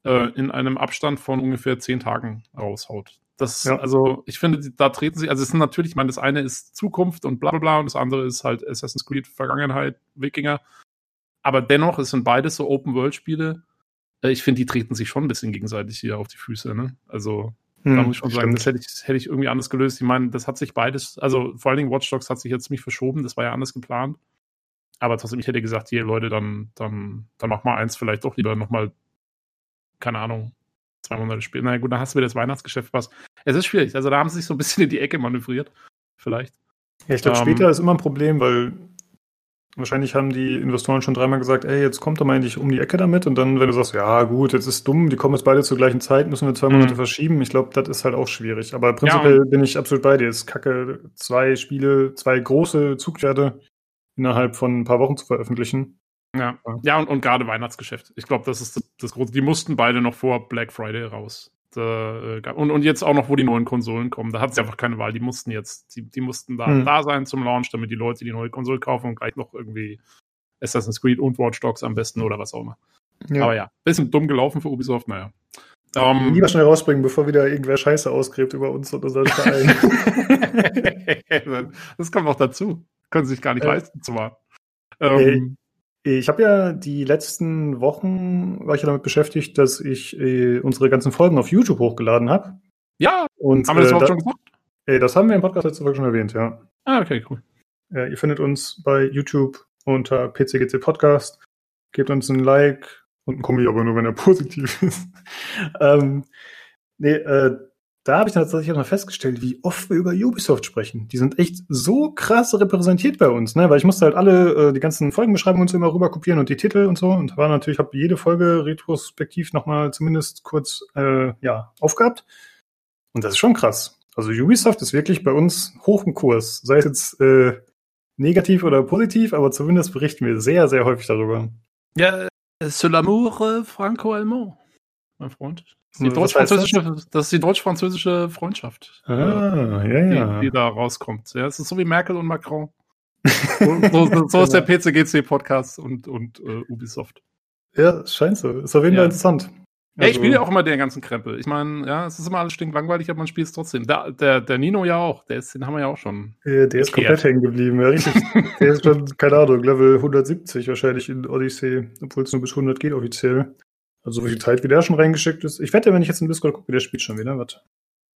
Speaker 2: äh, in einem Abstand von ungefähr zehn Tagen raushaut. Das,
Speaker 1: Ja.
Speaker 2: also, ich finde, da treten sie, also es sind natürlich, ich meine, das eine ist Zukunft und bla bla bla und das andere ist halt Assassin's Creed, Vergangenheit, Wikinger. Aber dennoch, es sind beides so Open-World-Spiele. Äh, Ich finde, die treten sich schon ein bisschen gegenseitig hier auf die Füße, ne? Also,
Speaker 1: Hm,
Speaker 2: da muss ich schon sagen, das hätte ich, hätte ich irgendwie anders gelöst. Ich meine, das hat sich beides, also vor allen Dingen Watch Dogs hat sich jetzt ziemlich verschoben, das war ja anders geplant. Aber trotzdem, ich hätte gesagt, hier Leute, dann, dann, dann mach mal eins vielleicht doch lieber nochmal, keine Ahnung, zwei Monate später. Na gut, dann hast du wieder das Weihnachtsgeschäft was. Es ist schwierig. Also da haben sie sich so ein bisschen in die Ecke manövriert. Vielleicht.
Speaker 1: Ja, ich glaube,
Speaker 2: Ähm,
Speaker 1: später ist immer ein Problem, weil wahrscheinlich haben die Investoren schon dreimal gesagt, ey, jetzt kommt doch mal endlich um die Ecke damit. Und dann, wenn du sagst, ja gut, jetzt ist dumm, die kommen jetzt beide zur gleichen Zeit, müssen wir zwei
Speaker 2: Mhm.
Speaker 1: Monate verschieben. Ich glaube, das ist halt auch schwierig. Aber prinzipiell bin ich absolut bei dir. Es ist kacke, zwei Spiele, zwei große Zugpferde innerhalb von ein paar Wochen zu veröffentlichen.
Speaker 2: Ja,
Speaker 1: Ja.
Speaker 2: ja und, und gerade Weihnachtsgeschäft. Ich glaube, das ist das, das Große. Die mussten beide noch vor Black Friday raus. Da, äh, und, und jetzt auch noch, wo die neuen Konsolen kommen. Da hat sie einfach keine Wahl. Die mussten jetzt, die, die mussten da,
Speaker 1: Hm.
Speaker 2: da sein zum Launch, damit die Leute die neue Konsole kaufen und gleich noch irgendwie Assassin's Creed und Watch Dogs am besten oder was auch immer. Aber ja, bisschen dumm gelaufen für Ubisoft, naja. Ähm,
Speaker 1: Lieber schnell rausbringen, bevor wieder irgendwer Scheiße ausgräbt über uns und unseren Verein. *laughs*
Speaker 2: das kommt noch dazu. Können sie sich gar nicht
Speaker 1: Ja.
Speaker 2: leisten zu warten.
Speaker 1: Ey,
Speaker 2: Ähm,
Speaker 1: Ich habe ja die letzten Wochen war ich ja damit beschäftigt, dass ich äh, unsere ganzen Folgen auf YouTube hochgeladen habe.
Speaker 2: ja,
Speaker 1: Und
Speaker 2: haben wir das
Speaker 1: äh,
Speaker 2: überhaupt
Speaker 1: da,
Speaker 2: schon gesagt?
Speaker 1: äh, das haben wir im Podcast letzte Folge schon erwähnt, ja.
Speaker 2: Ah, okay, cool.
Speaker 1: Äh, ihr findet uns bei YouTube unter PCGC Podcast. Gebt uns ein Like und ein Kommi, aber nur wenn er *laughs* positiv ist. ähm, nee, äh, da habe ich dann tatsächlich auch mal festgestellt, wie oft wir über Ubisoft sprechen. Die sind echt so krass repräsentiert bei uns, ne? Weil ich musste halt alle äh, die ganzen Folgenbeschreibungen und so immer rüber kopieren und die Titel und so. Und war natürlich, habe jede Folge retrospektiv nochmal zumindest kurz äh, ja, aufgehabt. Und das ist schon krass. Also Ubisoft ist wirklich bei uns hoch im Kurs. Sei es jetzt äh, negativ oder positiv, aber zumindest berichten wir sehr, sehr häufig darüber.
Speaker 2: Ja, c'est l'amour äh, franco-allemand, mein Freund. Das ist die
Speaker 1: heißt
Speaker 2: deutsch-französische, das ist die deutsch-französische Freundschaft,
Speaker 1: Ah, ja, ja.
Speaker 2: die, die da rauskommt. Ja, es ist so wie Merkel und Macron. *laughs* so, so, so ist der PCGC-Podcast und, und äh, Ubisoft.
Speaker 1: Ja, scheint so. Ist auf jeden
Speaker 2: Ja.
Speaker 1: Fall interessant.
Speaker 2: Ja, ich
Speaker 1: Also-
Speaker 2: spiele ja auch immer den ganzen Krempel. Ich meine, ja, es ist immer alles stinklangweilig, aber man spielt es trotzdem. Der, der, der Nino ja auch, der ist, den haben wir ja auch schon.
Speaker 1: Äh, Der ist komplett hängen geblieben, ja, richtig. *laughs* der ist schon, keine Ahnung, Level 170 wahrscheinlich in Odyssey, obwohl es nur bis 100 geht offiziell. Also, wie viel Zeit wie der schon reingeschickt ist. Ich wette, wenn ich jetzt in Discord gucke, der spielt schon wieder. Warte.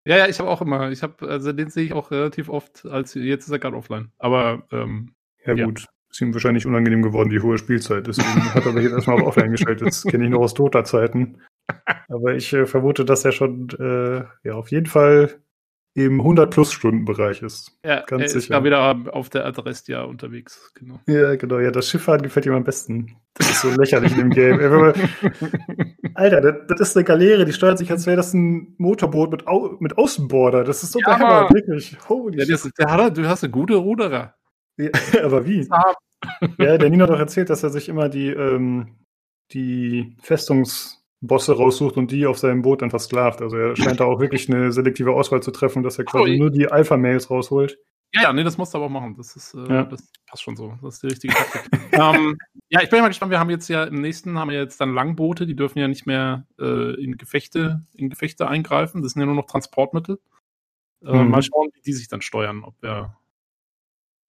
Speaker 2: Ja, ja, ich habe auch immer, ich habe, also den sehe ich auch relativ oft, als jetzt ist er gerade offline. Aber ähm,
Speaker 1: Ja,
Speaker 2: Ja.
Speaker 1: gut. Ist ihm wahrscheinlich unangenehm geworden, die hohe Spielzeit. Deswegen hat er sich jetzt erstmal auf Offline gestellt. Das kenne ich noch aus Dota-Zeiten. *laughs* Aber ich äh, vermute, dass er schon äh, ja, auf jeden Fall im 100-Plus-Stunden-Bereich ist.
Speaker 2: ja,
Speaker 1: Ganz
Speaker 2: er ist
Speaker 1: sicher.
Speaker 2: da wieder auf der Adrestia unterwegs, genau.
Speaker 1: Ja, genau. Ja, das Schifffahren gefällt ihm am besten. Das ist so lächerlich in dem Game. *laughs* Alter, das, das ist eine Galeere, die steuert sich, als wäre das ein Motorboot mit, Au mit Außenborder. Das ist so
Speaker 2: Ja,
Speaker 1: der Hammer, wirklich. Holy
Speaker 2: Ja, das, der hat, du hast eine gute Ruderer.
Speaker 1: Ja, *laughs* aber wie? Ja, der Nino hat doch erzählt, dass er sich immer die, ähm, die Festungsbosse raussucht und die auf seinem Boot dann versklavt. Also er scheint da auch wirklich eine selektive Auswahl zu treffen, dass er quasi
Speaker 2: Oh,
Speaker 1: nur die Alpha-Mails rausholt.
Speaker 2: Ja, ja, nee, das musst du aber auch machen. Das ist, äh,
Speaker 1: Ja.
Speaker 2: das passt schon so. Das ist die richtige Taktik. *laughs* ähm, ja, ich bin mal gespannt. Wir haben jetzt ja im nächsten haben wir jetzt dann Langboote, die dürfen ja nicht mehr äh, in Gefechte, in Gefechte eingreifen. Das sind ja nur noch Transportmittel. Äh,
Speaker 1: Mhm.
Speaker 2: Mal schauen, wie die sich dann steuern, ob wir,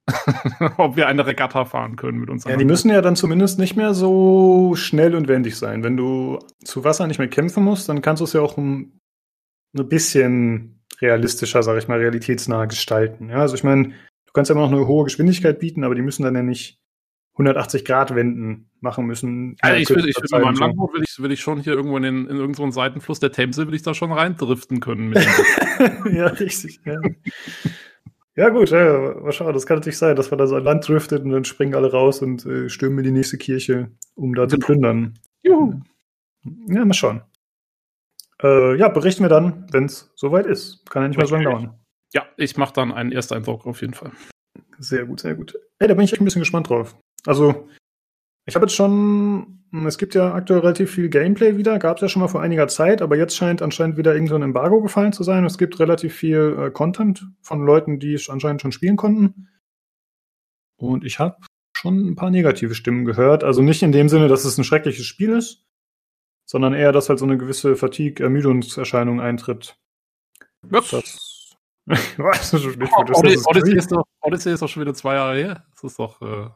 Speaker 2: *laughs* ob wir eine Regatta fahren können mit uns.
Speaker 1: Ja, die müssen ja dann zumindest nicht mehr so schnell und wendig sein. Wenn du zu Wasser nicht mehr kämpfen musst, dann kannst du es ja auch ein, ein bisschen realistischer, sage ich mal, realitätsnah gestalten. Ja, also ich meine, du kannst ja immer noch eine hohe Geschwindigkeit bieten, aber die müssen dann ja nicht 180 Grad Wenden machen müssen.
Speaker 2: Ja, ich will, ich will bei meinem Langboot will ich, will ich schon hier irgendwo in, den, in irgendeinen Seitenfluss der Themse will ich da schon reindriften können. *laughs*
Speaker 1: ja, richtig. Ja. Ja gut, ja, mal schauen, das kann natürlich sein, dass man da so ein Land driftet und dann springen alle raus und äh, stürmen in die nächste Kirche, um da zu genau. plündern. Juhu. Ja, mal schauen. Äh, ja, berichten wir dann, wenn es soweit ist. Kann ja nicht mehr so lange dauern.
Speaker 2: Ja, ich mache dann einen Ersteindruck auf jeden Fall.
Speaker 1: Sehr gut, sehr gut. Ey, da bin ich echt ein bisschen gespannt drauf. Also, ich habe jetzt schon, es gibt ja aktuell relativ viel Gameplay wieder, gab es ja schon mal vor einiger Zeit, aber jetzt scheint anscheinend wieder irgendein so Embargo gefallen zu sein. Es gibt relativ viel äh, Content von Leuten, die es anscheinend schon spielen konnten. Und ich habe schon ein paar negative Stimmen gehört. Also nicht in dem Sinne, dass es ein schreckliches Spiel ist, sondern eher, dass halt so eine gewisse Fatigue-Ermüdungserscheinung eintritt.
Speaker 2: Was? Das? *laughs* Das ist nicht gut, das Odyssey, ist doch, Odyssey ist doch schon wieder zwei Jahre her. Das ist doch. Äh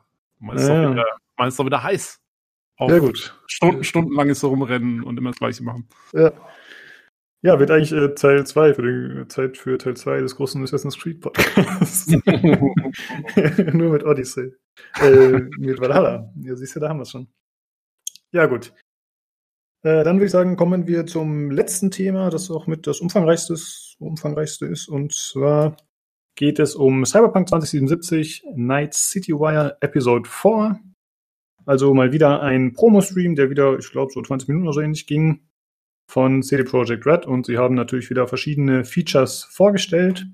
Speaker 2: ist, ja. doch, wieder, man ist doch wieder heiß.
Speaker 1: Ja, gut.
Speaker 2: Stunden, stundenlanges Rumrennen und immer das Gleiche machen.
Speaker 1: Ja. Ja, wird eigentlich äh, Teil 2 für die Zeit für Teil 2 des großen Assassin's Creed Podcasts. *laughs* Nur mit Odyssey. Äh, mit Valhalla. Ja, siehst du, da haben wir es schon. Ja, gut. Äh, dann würde ich sagen, kommen wir zum letzten Thema, das auch mit das umfangreichste, umfangreichste ist. Und zwar geht es um Cyberpunk 2077 Night City Wire Episode 4. Also mal wieder ein Promo-Stream, der wieder, ich glaube, so 20 Minuten oder so ähnlich ging von CD Projekt Red und sie haben natürlich wieder verschiedene Features vorgestellt.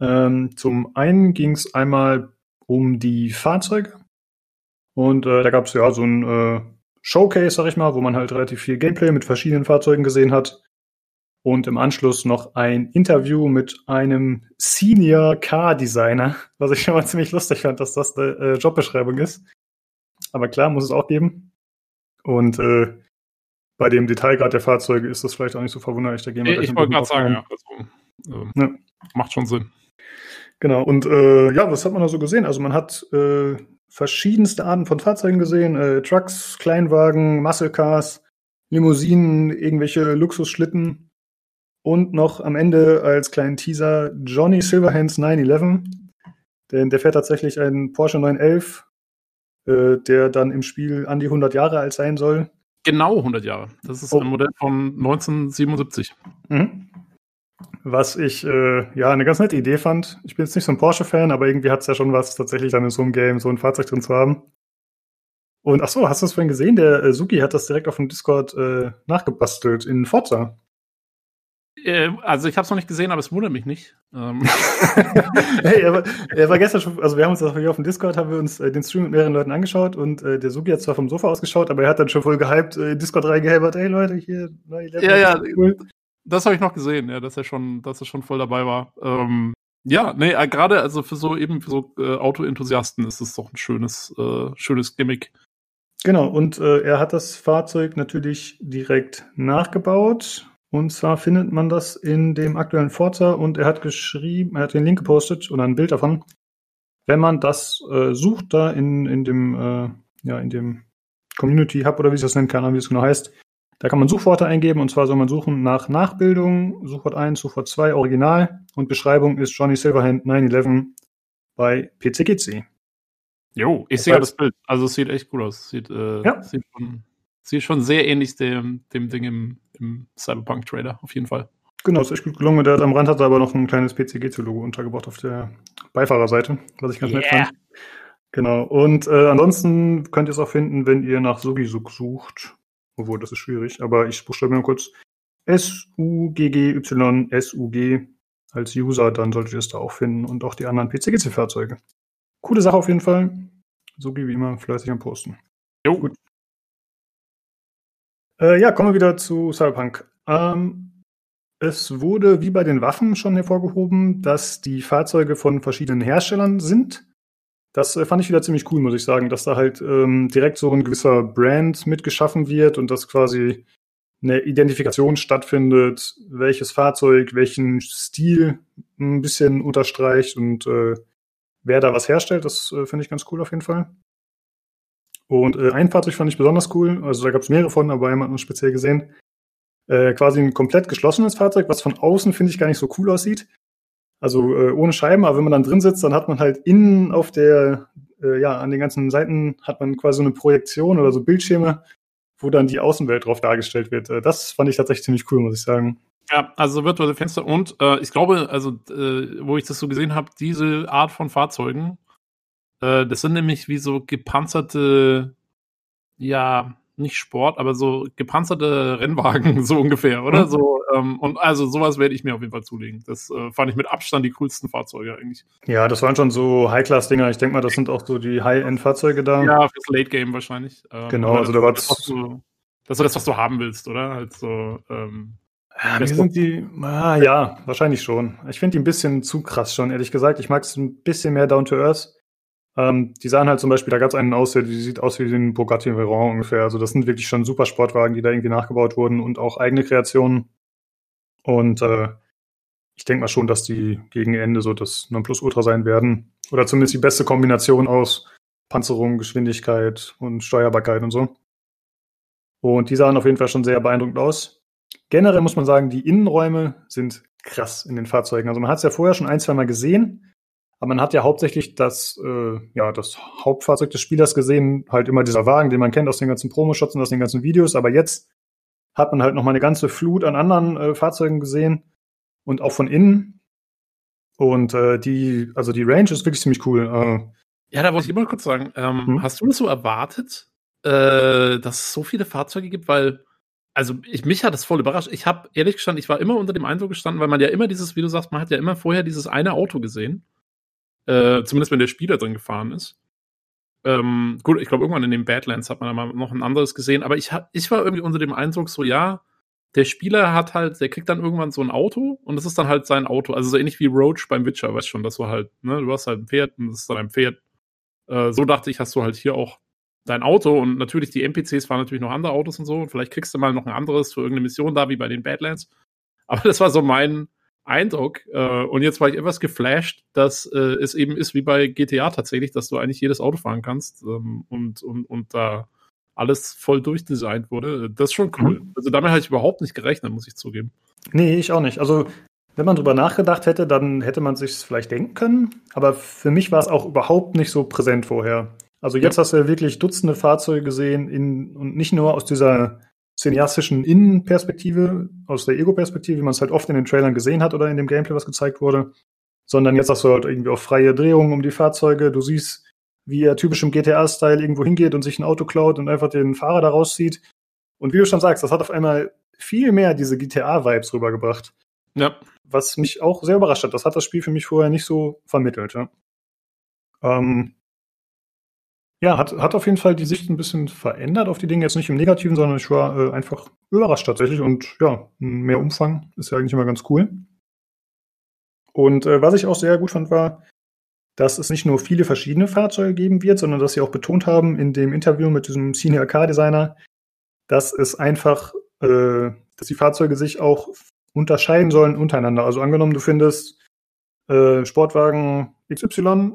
Speaker 1: Ähm, zum einen ging es einmal um die Fahrzeuge und äh, da gab es ja so ein äh, Showcase, sag ich mal, wo man halt relativ viel Gameplay mit verschiedenen Fahrzeugen gesehen hat und im Anschluss noch ein Interview mit einem Senior Car Designer, was ich schon mal ziemlich lustig fand, dass das eine äh, Jobbeschreibung ist. Aber klar, muss es auch geben. Und äh, bei dem Detailgrad der Fahrzeuge ist das vielleicht auch nicht so verwunderlich. Da
Speaker 2: gehen wir ich wollte gerade sagen, ja, also, äh, ja. macht schon Sinn.
Speaker 1: Genau, und äh, ja, was hat man da so gesehen? Also man hat äh, verschiedenste Arten von Fahrzeugen gesehen, äh, Trucks, Kleinwagen, Muscle Cars, Limousinen, irgendwelche Luxusschlitten und noch am Ende als kleinen Teaser Johnny Silverhands 911. Denn der fährt tatsächlich einen Porsche 911, äh, der dann im Spiel an die 100 Jahre alt sein soll.
Speaker 2: Genau 100 Jahre. Das ist oh. ein Modell von 1977. Mhm.
Speaker 1: Was ich äh, ja eine ganz nette Idee fand. Ich bin jetzt nicht so ein Porsche-Fan, aber irgendwie hat es ja schon was, tatsächlich dann in so einem Game so ein Fahrzeug drin zu haben. Und ach so, hast du das vorhin gesehen? Der äh, Suki hat das direkt auf dem Discord äh, nachgebastelt in Forza.
Speaker 2: Äh, also ich habe es noch nicht gesehen, aber es wundert mich nicht. Ähm. *laughs*
Speaker 1: hey, er war, er war, gestern schon, also wir haben uns das auf dem Discord, haben wir uns äh, den Stream mit mehreren Leuten angeschaut und äh, der Sugi hat zwar vom Sofa ausgeschaut, aber er hat dann schon voll gehypt äh, in Discord reingehämmert, hey Leute, hier,
Speaker 2: neue Level, Ja, ja, cool. das habe ich noch gesehen, ja, dass er schon, dass er schon voll dabei war. Ähm, ja, nee, äh, gerade also für so eben für so äh, Auto-Enthusiasten ist es doch ein schönes, äh, schönes Gimmick.
Speaker 1: Genau, und äh, er hat das Fahrzeug natürlich direkt nachgebaut und zwar findet man das in dem aktuellen Forza und er hat geschrieben, er hat den Link gepostet oder ein Bild davon. Wenn man das äh, sucht da in, in dem, äh, ja, in dem Community Hub oder wie ich das nennen kann, wie es genau heißt, da kann man Suchworte eingeben und zwar soll man suchen nach Nachbildung, Suchwort 1, Suchwort 2, Original und Beschreibung ist Johnny Silverhand 911 bei PCGC.
Speaker 2: Jo, ich sehe das Bild. Also es sieht echt gut aus. Sieht, äh, ja. sieht schon Sieht schon sehr ähnlich dem, dem Ding im, im Cyberpunk-Trailer, auf jeden Fall.
Speaker 1: Genau, ist echt gut gelungen. Der am Rand hat aber noch ein kleines PCG-Logo untergebracht auf der Beifahrerseite, was ich ganz yeah. nett fand. Genau. Und äh, ansonsten könnt ihr es auch finden, wenn ihr nach Sugisuk sucht. Obwohl, das ist schwierig, aber ich buchstabiere mal kurz S-U-G-G-Y S-U-G als User, dann solltet ihr es da auch finden und auch die anderen PCGC-Fahrzeuge. Coole Sache auf jeden Fall. Sugi wie immer fleißig am Posten. Jo. Gut. Äh, ja, kommen wir wieder zu Cyberpunk. Ähm, es wurde wie bei den Waffen schon hervorgehoben, dass die Fahrzeuge von verschiedenen Herstellern sind. Das äh, fand ich wieder ziemlich cool, muss ich sagen, dass da halt ähm, direkt so ein gewisser Brand mitgeschaffen wird und dass quasi eine Identifikation stattfindet, welches Fahrzeug welchen Stil ein bisschen unterstreicht und äh, wer da was herstellt. Das äh, finde ich ganz cool auf jeden Fall. Und äh, ein Fahrzeug fand ich besonders cool. Also da gab es mehrere von, aber einmal man speziell gesehen. äh, quasi ein komplett geschlossenes Fahrzeug, was von außen, finde ich, gar nicht so cool aussieht. Also äh, ohne Scheiben, aber wenn man dann drin sitzt, dann hat man halt innen auf der, äh, ja, an den ganzen Seiten hat man quasi so eine Projektion oder so Bildschirme, wo dann die Außenwelt drauf dargestellt wird. Äh, das fand ich tatsächlich ziemlich cool, muss ich sagen.
Speaker 2: Ja, also virtuelle Fenster und äh, ich glaube, also äh, wo ich das so gesehen habe, diese Art von Fahrzeugen, äh, das sind nämlich wie so gepanzerte, ja, nicht Sport, aber so gepanzerte *laughs* Rennwagen, so ungefähr, oder? Mhm. So, ähm, und also sowas werde ich mir auf jeden Fall zulegen. Das äh, fand ich mit Abstand die coolsten Fahrzeuge eigentlich.
Speaker 1: Ja, das waren schon so High-Class-Dinger. Ich denke mal, das sind auch so die High-End-Fahrzeuge da.
Speaker 2: Ja, fürs Late-Game wahrscheinlich.
Speaker 1: Ähm, genau, also da war das.
Speaker 2: Das ist das, was du haben willst, oder? Halt so, ähm,
Speaker 1: ja, mir sind die, ah, ja, wahrscheinlich schon. Ich finde die ein bisschen zu krass schon, ehrlich gesagt. Ich mag es ein bisschen mehr down to earth. Ähm, die sahen halt zum Beispiel, da gab es einen aus, der sieht aus wie den Bugatti Veyron ungefähr. Also das sind wirklich schon super Sportwagen, die da irgendwie nachgebaut wurden und auch eigene Kreationen. Und äh, ich denke mal schon, dass die gegen Ende so das Nonplusultra sein werden. Oder zumindest die beste Kombination aus Panzerung, Geschwindigkeit und Steuerbarkeit und so. Und die sahen auf jeden Fall schon sehr beeindruckend aus. Generell muss man sagen, die Innenräume sind krass in den Fahrzeugen. Also man hat es ja vorher schon ein, zwei Mal gesehen, aber man hat ja hauptsächlich das, äh, ja, das Hauptfahrzeug des Spielers gesehen, halt immer dieser Wagen, den man kennt aus den ganzen Promo-Shots und aus den ganzen Videos. Aber jetzt hat man halt noch mal eine ganze Flut an anderen äh, Fahrzeugen gesehen und auch von innen. Und äh, die, also die Range ist wirklich ziemlich cool. Äh,
Speaker 2: ja, da wollte ich immer kurz sagen, ähm, hm? hast du das so erwartet, äh, dass es so viele Fahrzeuge gibt? Weil also ich, mich hat das voll überrascht. Ich habe ehrlich gestanden, ich war immer unter dem Eindruck gestanden, weil man ja immer dieses, wie du sagst, man hat ja immer vorher dieses eine Auto gesehen. Äh, zumindest wenn der Spieler drin gefahren ist. Ähm, gut, ich glaube, irgendwann in den Badlands hat man dann mal noch ein anderes gesehen, aber ich, ich war irgendwie unter dem Eindruck, so ja, der Spieler hat halt, der kriegt dann irgendwann so ein Auto und das ist dann halt sein Auto. Also so ähnlich wie Roach beim Witcher, weißt schon, das war halt, ne, du hast halt ein Pferd und das ist dann ein Pferd. Äh, so dachte ich, hast du halt hier auch dein Auto und natürlich die NPCs waren natürlich noch andere Autos und so. Und vielleicht kriegst du mal noch ein anderes für irgendeine Mission da, wie bei den Badlands. Aber das war so mein Eindruck. Äh, und jetzt war ich etwas geflasht, dass äh, es eben ist wie bei GTA tatsächlich, dass du eigentlich jedes Auto fahren kannst ähm, und, und, und da alles voll durchdesignt wurde. Das ist schon cool. Mhm. Also damit habe ich überhaupt nicht gerechnet, muss ich zugeben.
Speaker 1: Nee, ich auch nicht. Also wenn man drüber nachgedacht hätte, dann hätte man sich vielleicht denken können. Aber für mich war es auch überhaupt nicht so präsent vorher. Also jetzt ja. hast du ja wirklich Dutzende Fahrzeuge gesehen in, und nicht nur aus dieser cineastischen Innenperspektive, aus der Ego-Perspektive, wie man es halt oft in den Trailern gesehen hat oder in dem Gameplay, was gezeigt wurde, sondern jetzt hast du halt irgendwie auch freie Drehungen um die Fahrzeuge. Du siehst, wie er typisch im GTA-Style irgendwo hingeht und sich ein Auto klaut und einfach den Fahrer da rauszieht. Und wie du schon sagst, das hat auf einmal viel mehr diese GTA-Vibes rübergebracht. Ja. Was mich auch sehr überrascht hat. Das hat das Spiel für mich vorher nicht so vermittelt. Ja. Ähm, ja, hat, hat auf jeden Fall die Sicht ein bisschen verändert auf die Dinge. Jetzt nicht im Negativen, sondern ich war äh, einfach überrascht tatsächlich. Und ja, mehr Umfang ist ja eigentlich immer ganz cool. Und äh, was ich auch sehr gut fand, war, dass es nicht nur viele verschiedene Fahrzeuge geben wird, sondern dass sie auch betont haben in dem Interview mit diesem Senior Car Designer, dass es einfach, äh, dass die Fahrzeuge sich auch unterscheiden sollen untereinander. Also angenommen, du findest äh, Sportwagen XY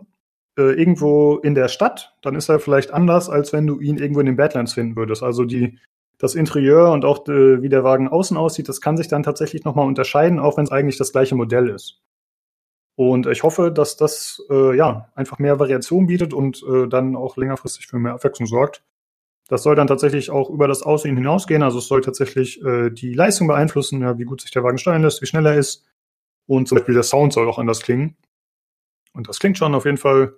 Speaker 1: äh, irgendwo in der Stadt, dann ist er vielleicht anders, als wenn du ihn irgendwo in den Badlands finden würdest. Also die, das Interieur und auch äh, wie der Wagen außen aussieht, das kann sich dann tatsächlich nochmal unterscheiden, auch wenn es eigentlich das gleiche Modell ist. Und ich hoffe, dass das äh, ja einfach mehr Variation bietet und äh, dann auch längerfristig für mehr Abwechslung sorgt. Das soll dann tatsächlich auch über das Aussehen hinausgehen. Also es soll tatsächlich äh, die Leistung beeinflussen, ja, wie gut sich der Wagen steuern lässt, wie schnell er ist. Und zum Beispiel der Sound soll auch anders klingen. Und das klingt schon auf jeden Fall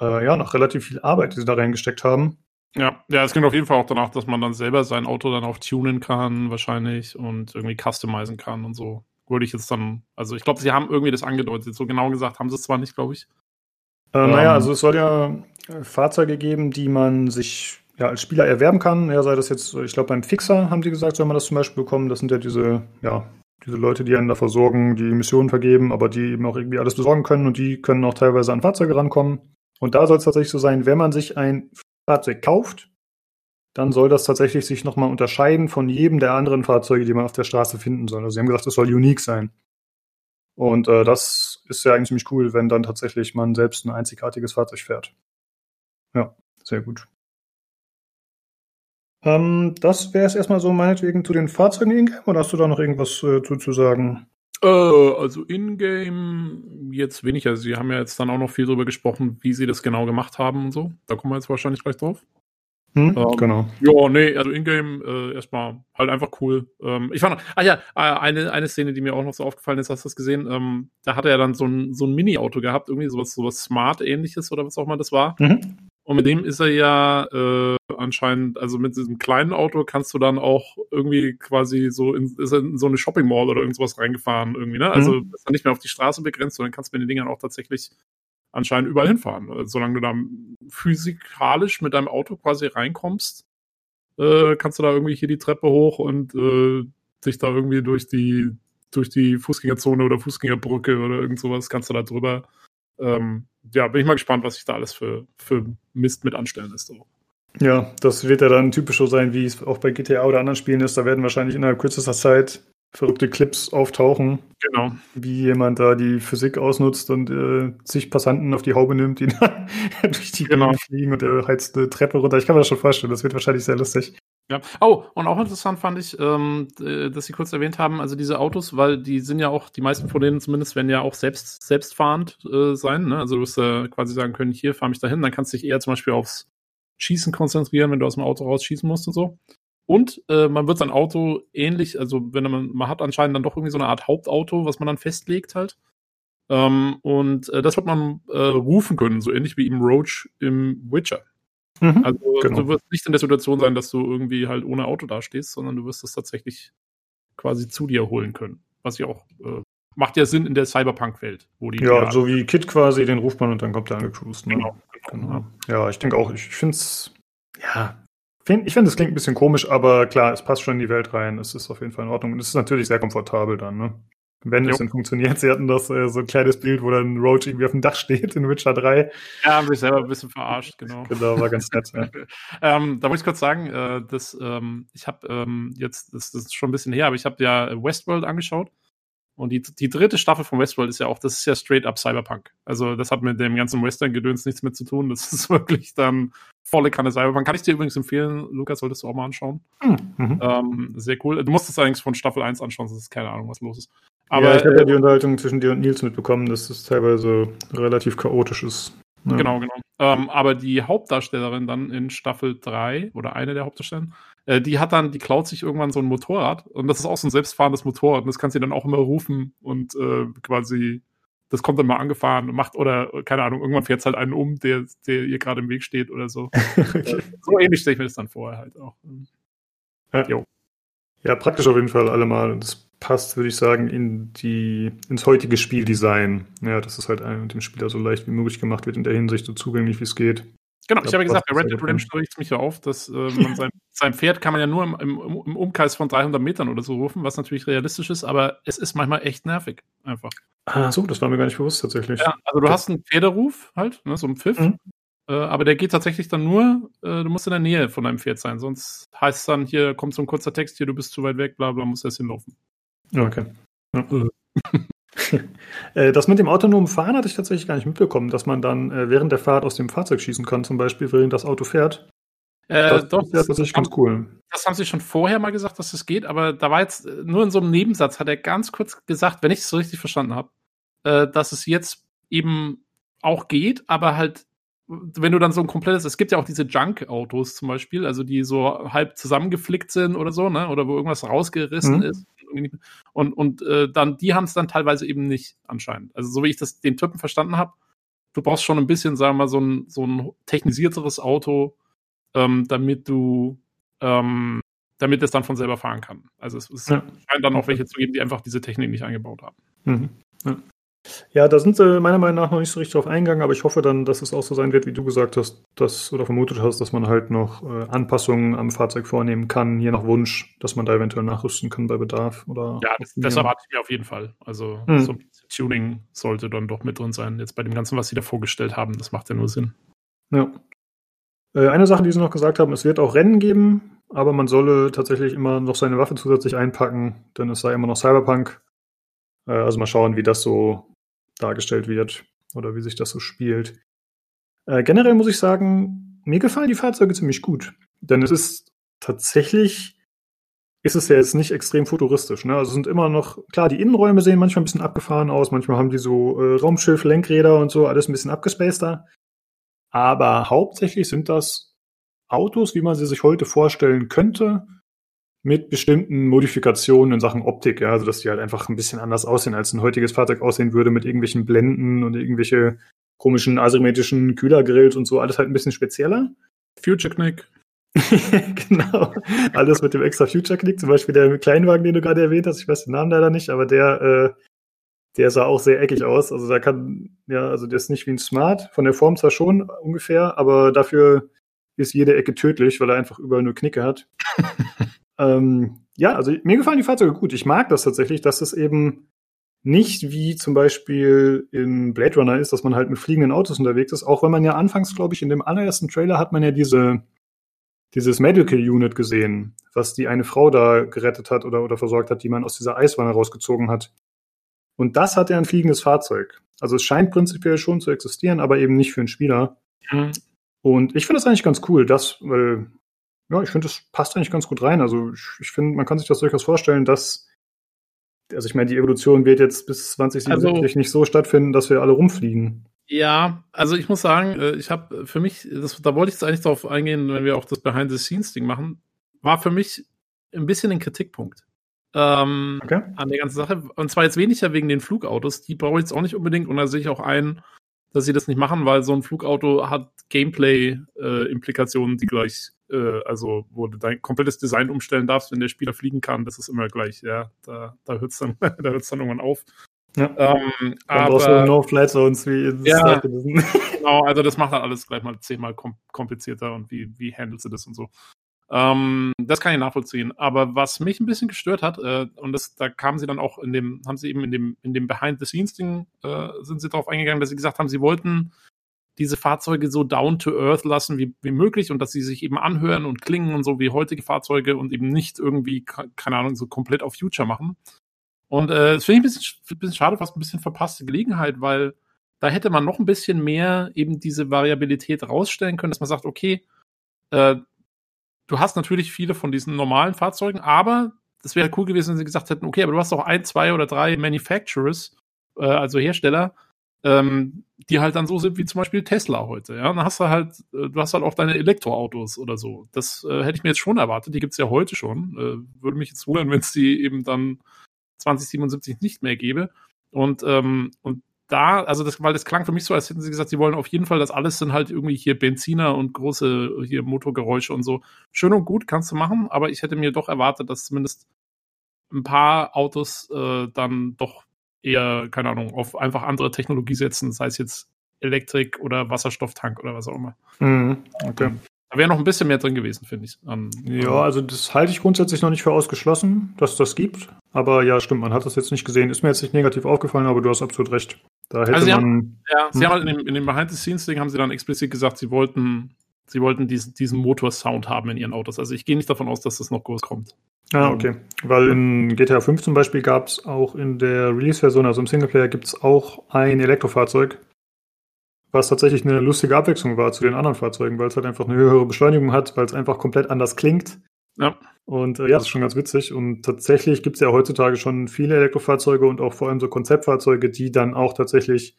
Speaker 1: äh, ja nach relativ viel Arbeit, die sie da reingesteckt haben.
Speaker 2: Ja, ja, es klingt auf jeden Fall auch danach, dass man dann selber sein Auto dann auch tunen kann, wahrscheinlich, und irgendwie customizen kann und so. Würde ich jetzt dann, also ich glaube, sie haben irgendwie das angedeutet. So genau gesagt haben sie es zwar nicht, glaube ich.
Speaker 1: Äh, ähm, naja, also es soll ja äh, Fahrzeuge geben, die man sich ja, als Spieler erwerben kann. Ja, sei das jetzt, ich glaube, beim Fixer haben die gesagt, soll man das zum Beispiel bekommen. Das sind ja diese, ja, diese Leute, die einen da versorgen, die Missionen vergeben, aber die eben auch irgendwie alles besorgen können und die können auch teilweise an Fahrzeuge rankommen. Und da soll es tatsächlich so sein, wenn man sich ein Fahrzeug kauft, dann soll das tatsächlich sich nochmal unterscheiden von jedem der anderen Fahrzeuge, die man auf der Straße finden soll. Also sie haben gesagt, es soll unique sein. Und äh, das ist ja eigentlich ziemlich cool, wenn dann tatsächlich man selbst ein einzigartiges Fahrzeug fährt. Ja, sehr gut. Ähm, das wäre es erstmal so meinetwegen zu den Fahrzeugen in-game oder hast du da noch irgendwas äh, zu, zu sagen?
Speaker 2: Äh, also in-game jetzt wenig. Also sie haben ja jetzt dann auch noch viel darüber gesprochen, wie sie das genau gemacht haben und so. Da kommen wir jetzt wahrscheinlich gleich drauf.
Speaker 1: Hm, ähm, genau.
Speaker 2: Ja, nee, also in-game äh, erstmal halt einfach cool. Ähm, ich fand, ah ja, äh, eine, eine Szene, die mir auch noch so aufgefallen ist, hast du das gesehen? Ähm, da hat er dann so ein, so ein Mini-Auto gehabt, irgendwie sowas, sowas Smart-ähnliches oder was auch immer das war. Mhm. Und mit dem ist er ja äh, anscheinend, also mit diesem kleinen Auto kannst du dann auch irgendwie quasi so in, ist in so eine Shopping Mall oder irgendwas reingefahren irgendwie, ne? Also mhm. ist dann nicht mehr auf die Straße begrenzt, sondern kannst mit den Dingern auch tatsächlich anscheinend überall hinfahren. Also, solange du da physikalisch mit deinem Auto quasi reinkommst, äh, kannst du da irgendwie hier die Treppe hoch und äh, dich da irgendwie durch die durch die Fußgängerzone oder Fußgängerbrücke oder irgend sowas kannst du da drüber. Ähm, ja, bin ich mal gespannt, was sich da alles für, für Mist mit anstellen lässt. Auch.
Speaker 1: Ja, das wird ja dann typisch so sein, wie es auch bei GTA oder anderen Spielen ist. Da werden wahrscheinlich innerhalb kürzester Zeit verrückte Clips auftauchen.
Speaker 2: Genau.
Speaker 1: Wie jemand da die Physik ausnutzt und äh, sich Passanten auf die Haube nimmt, die *laughs* dann durch die genau. fliegen und er heizt eine Treppe runter. Ich kann mir das schon vorstellen, das wird wahrscheinlich sehr lustig.
Speaker 2: Ja. Oh, und auch interessant fand ich, ähm, dass Sie kurz erwähnt haben, also diese Autos, weil die sind ja auch, die meisten von denen zumindest werden ja auch selbst selbstfahrend äh, sein. Ne? Also du wirst äh, quasi sagen können, hier fahr mich dahin, dann kannst du dich eher zum Beispiel aufs Schießen konzentrieren, wenn du aus dem Auto rausschießen musst und so. Und äh, man wird sein Auto ähnlich, also wenn man, man hat anscheinend dann doch irgendwie so eine Art Hauptauto, was man dann festlegt halt. Ähm, und äh, das wird man äh, rufen können, so ähnlich wie im Roach im Witcher. Mhm, also genau. du wirst nicht in der Situation sein, dass du irgendwie halt ohne Auto dastehst, sondern du wirst es tatsächlich quasi zu dir holen können. Was ja auch äh, macht ja Sinn in der Cyberpunk-Welt,
Speaker 1: wo die. Ja, so wie Kit quasi, den ruft man und dann kommt er angecruised. Ne? Genau, genau. genau. Ja, ich denke auch, ich finde es, ja, ich finde, es klingt ein bisschen komisch, aber klar, es passt schon in die Welt rein. Es ist auf jeden Fall in Ordnung. Und es ist natürlich sehr komfortabel dann, ne? Wenn jo. es denn funktioniert. Sie hatten das äh, so ein kleines Bild, wo dann Roach irgendwie auf dem Dach *laughs* steht in Witcher 3.
Speaker 2: Ja, haben sich selber ein bisschen verarscht, *laughs* genau.
Speaker 1: Genau, war ganz nett. ja. *laughs*
Speaker 2: ähm, da muss ich kurz sagen, äh, dass ähm, ich habe ähm, jetzt, das, das, ist schon ein bisschen her, aber ich habe ja Westworld angeschaut. Und die, die dritte Staffel von Westworld ist ja auch, das ist ja straight up Cyberpunk. Also das hat mit dem ganzen Western-Gedöns nichts mehr zu tun. Das ist wirklich dann volle Kanne Cyberpunk. Kann ich dir übrigens empfehlen, Lukas, solltest du auch mal anschauen. Hm, mhm. Ähm, sehr cool. Du musst es allerdings von Staffel 1 anschauen, sonst ist keine Ahnung, was los ist.
Speaker 1: Aber ja, ich habe ja die Unterhaltung zwischen dir und Nils mitbekommen, dass es teilweise relativ chaotisch ist.
Speaker 2: Ja. Genau, genau. Ähm, aber die Hauptdarstellerin dann in Staffel 3 oder eine der Hauptdarstellerinnen, äh, die hat dann, die klaut sich irgendwann so ein Motorrad und das ist auch so ein selbstfahrendes Motorrad und das kann sie dann auch immer rufen und äh, quasi, das kommt dann mal angefahren und macht oder, keine Ahnung, irgendwann fährt es halt einen um, der, der ihr gerade im Weg steht oder so. *laughs* okay. Äh, so ähnlich stelle ich mir das dann vor halt auch.
Speaker 1: Ja. ja, praktisch auf jeden Fall allemal. Das passt, würde ich sagen, in die, ins heutige Spieldesign. Ja, dass es halt einem dem Spieler so leicht wie möglich gemacht wird, in der Hinsicht so zugänglich wie es geht.
Speaker 2: Genau, ich, ich habe ja gesagt, bei Red Dead Redemption riecht es mich ja auf, dass äh, man sein, sein, Pferd kann man ja nur im, im, im, Umkreis von 300 Metern oder so rufen, was natürlich realistisch ist, aber es ist manchmal echt nervig, einfach.
Speaker 1: Ah, so, das war mir gar nicht bewusst tatsächlich. Ja,
Speaker 2: also du hast einen Pferderuf halt, ne, so einen Pfiff, mhm. äh, aber der geht tatsächlich dann nur, äh, du musst in der Nähe von deinem Pferd sein, sonst heißt es dann, hier kommt so ein kurzer Text, hier, du bist zu weit weg, bla bla, musst erst hinlaufen.
Speaker 1: Okay. Ja. *laughs* Äh, das mit dem autonomen Fahren hatte ich tatsächlich gar nicht mitbekommen, dass man dann äh, während der Fahrt aus dem Fahrzeug schießen kann, zum Beispiel, während das Auto fährt.
Speaker 2: Äh, das doch, ist ja tatsächlich ganz cool. Das haben sie schon vorher mal gesagt, dass das geht, aber da war jetzt äh, nur in so einem Nebensatz, hat er ganz kurz gesagt, wenn ich es so richtig verstanden habe, äh, dass es jetzt eben auch geht, aber halt, wenn du dann so ein komplettes, es gibt ja auch diese Junk-Autos zum Beispiel, also die so halb zusammengeflickt sind oder so, ne, oder wo irgendwas rausgerissen mhm. ist und, und äh, dann, die haben es dann teilweise eben nicht anscheinend. Also so wie ich das den Typen verstanden habe, du brauchst schon ein bisschen, sagen wir mal, so ein, so ein technisierteres Auto, ähm, damit du, ähm, damit es dann von selber fahren kann. Also es, es ja. scheint dann auch welche zu geben, die einfach diese Technik nicht eingebaut haben. Mhm.
Speaker 1: Ja. Ja, da sind sie meiner Meinung nach noch nicht so richtig drauf eingegangen, aber ich hoffe dann, dass es auch so sein wird, wie du gesagt hast, dass oder vermutet hast, dass man halt noch äh, Anpassungen am Fahrzeug vornehmen kann, je nach Wunsch, dass man da eventuell nachrüsten kann bei Bedarf. Oder
Speaker 2: ja, das, das erwarte ich mir auf jeden Fall. Also hm. so ein Tuning sollte dann doch mit drin sein. Jetzt bei dem Ganzen, was sie da vorgestellt haben, das macht ja nur Sinn.
Speaker 1: Ja. Äh, eine Sache, die sie noch gesagt haben, es wird auch Rennen geben, aber man solle tatsächlich immer noch seine Waffe zusätzlich einpacken, denn es sei immer noch Cyberpunk. Äh, also mal schauen, wie das so dargestellt wird oder wie sich das so spielt. Äh, generell muss ich sagen, mir gefallen die Fahrzeuge ziemlich gut. Denn es ist tatsächlich ist es ja jetzt nicht extrem futuristisch. Ne? Also sind immer noch, klar, die Innenräume sehen manchmal ein bisschen abgefahren aus, manchmal haben die so äh, Raumschiff, Lenkräder und so, alles ein bisschen abgespaceter. Aber hauptsächlich sind das Autos, wie man sie sich heute vorstellen könnte, mit bestimmten Modifikationen in Sachen Optik, ja, also dass die halt einfach ein bisschen anders aussehen, als ein heutiges Fahrzeug aussehen würde, mit irgendwelchen Blenden und irgendwelche komischen asymmetrischen Kühlergrills und so, alles halt ein bisschen spezieller.
Speaker 2: Future Knick. *laughs*
Speaker 1: genau. Alles mit dem extra Future Knick, zum Beispiel der Kleinwagen, den du gerade erwähnt hast, ich weiß den Namen leider nicht, aber der, äh, der sah auch sehr eckig aus. Also da kann, ja, also der ist nicht wie ein Smart, von der Form zwar schon ungefähr, aber dafür ist jede Ecke tödlich, weil er einfach überall nur Knicke hat. *laughs* ähm, ja, also mir gefallen die Fahrzeuge gut. Ich mag das tatsächlich, dass es eben nicht wie zum Beispiel in Blade Runner ist, dass man halt mit fliegenden Autos unterwegs ist. Auch wenn man ja anfangs, glaube ich, in dem allerersten Trailer hat man ja diese, dieses Medical Unit gesehen, was die eine Frau da gerettet hat oder, oder versorgt hat, die man aus dieser Eiswanne rausgezogen hat. Und das hat ja ein fliegendes Fahrzeug. Also es scheint prinzipiell schon zu existieren, aber eben nicht für einen Spieler. Mhm. Und ich finde das eigentlich ganz cool, dass, weil, ja, ich finde, das passt eigentlich ganz gut rein. Also ich, ich finde, man kann sich das durchaus vorstellen, dass, also ich meine, die Evolution wird jetzt bis 2077 also, nicht so stattfinden, dass wir alle rumfliegen.
Speaker 2: Ja, also ich muss sagen, äh, ich habe für mich, das, da wollte ich jetzt eigentlich darauf eingehen, wenn wir auch das Behind-the-Scenes-Ding machen, war für mich ein bisschen ein Kritikpunkt. Ähm, okay. An der ganzen Sache. Und zwar jetzt weniger wegen den Flugautos, die brauche ich jetzt auch nicht unbedingt und da sehe ich auch ein, dass sie das nicht machen, weil so ein Flugauto hat Gameplay-Implikationen, äh, die gleich, äh, also wo du dein komplettes Design umstellen darfst, wenn der Spieler fliegen kann, das ist immer gleich, ja, da, da hört es dann, *laughs* da hört's dann irgendwann auf.
Speaker 1: Ja. Ähm, aber so No-Flight Zones wie in
Speaker 2: ja, *laughs* genau, also das macht dann alles gleich mal zehnmal kom komplizierter und wie, wie handelst du das und so. Ähm, das kann ich nachvollziehen. Aber was mich ein bisschen gestört hat, äh, und das, da kamen sie dann auch in dem, haben sie eben in dem, in dem Behind-the-Scenes-Ding, äh, sind sie darauf eingegangen, dass sie gesagt haben, sie wollten diese Fahrzeuge so down to earth lassen wie, wie möglich und dass sie sich eben anhören und klingen und so wie heutige Fahrzeuge und eben nicht irgendwie, keine Ahnung, so komplett auf Future machen. Und äh, das finde ich ein bisschen, ein bisschen schade, fast ein bisschen verpasste Gelegenheit, weil da hätte man noch ein bisschen mehr eben diese Variabilität rausstellen können, dass man sagt, okay, äh, du hast natürlich viele von diesen normalen Fahrzeugen, aber das wäre cool gewesen, wenn sie gesagt hätten, okay, aber du hast auch ein, zwei oder drei Manufacturers, äh, also Hersteller, ähm, die halt dann so sind wie zum Beispiel Tesla heute. Ja, dann hast du halt, äh, du hast halt auch deine Elektroautos oder so. Das äh, hätte ich mir jetzt schon erwartet. Die gibt's ja heute schon. Äh, würde mich jetzt wundern, *laughs* wenn es die eben dann 2077 nicht mehr gäbe. Und, ähm, und da, also das, weil das klang für mich so, als hätten sie gesagt, sie wollen auf jeden Fall, das alles sind halt irgendwie hier Benziner und große hier Motorgeräusche und so. Schön und gut, kannst du machen, aber ich hätte mir doch erwartet, dass zumindest ein paar Autos äh, dann doch eher, keine Ahnung, auf einfach andere Technologie setzen, sei es jetzt Elektrik oder Wasserstofftank oder was auch immer. Mhm, okay. Da wäre noch ein bisschen mehr drin gewesen, finde ich.
Speaker 1: Um, ja, also das halte ich grundsätzlich noch nicht für ausgeschlossen, dass das gibt. Aber ja, stimmt, man hat das jetzt nicht gesehen. Ist mir jetzt nicht negativ aufgefallen, aber du hast absolut recht. Da hätte also
Speaker 2: man.
Speaker 1: Haben,
Speaker 2: ja, hm? sie haben halt in dem, in dem Behind-the-Scenes-Ding haben sie dann explizit gesagt, sie wollten, sie wollten diesen, diesen Motor-Sound haben in ihren Autos. Also ich gehe nicht davon aus, dass das noch groß kommt.
Speaker 1: Ah, okay. Weil in GTA 5 zum Beispiel gab es auch in der Release-Version, also im Singleplayer, gibt es auch ein Elektrofahrzeug, was tatsächlich eine lustige Abwechslung war zu den anderen Fahrzeugen, weil es halt einfach eine höhere Beschleunigung hat, weil es einfach komplett anders klingt. Ja. Und äh, ja, das ist schon ganz witzig. Und tatsächlich gibt es ja heutzutage schon viele Elektrofahrzeuge und auch vor allem so Konzeptfahrzeuge, die dann auch tatsächlich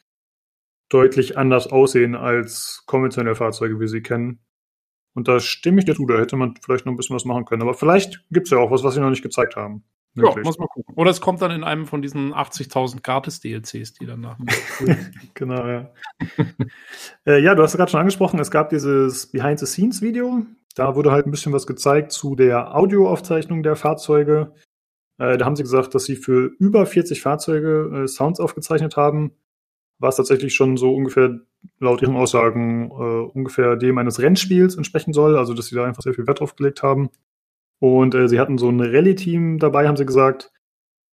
Speaker 1: deutlich anders aussehen als konventionelle Fahrzeuge, wie wir sie kennen. Und da stimme ich dir zu, da hätte man vielleicht noch ein bisschen was machen können. Aber vielleicht gibt es ja auch was, was sie noch nicht gezeigt haben.
Speaker 2: Ja, muss man gucken. Oder es kommt dann in einem von diesen 80.000 Gratis-DLCs, die dann nach. *laughs*
Speaker 1: genau, ja. *laughs* äh, ja, du hast gerade schon angesprochen, es gab dieses Behind-the-Scenes-Video. Da wurde halt ein bisschen was gezeigt zu der Audioaufzeichnung der Fahrzeuge. Äh, da haben sie gesagt, dass sie für über 40 Fahrzeuge äh, Sounds aufgezeichnet haben, was tatsächlich schon so ungefähr laut ihren Aussagen äh, ungefähr dem eines Rennspiels entsprechen soll. Also, dass sie da einfach sehr viel Wert drauf gelegt haben. Und äh, sie hatten so ein Rallye-Team dabei, haben sie gesagt,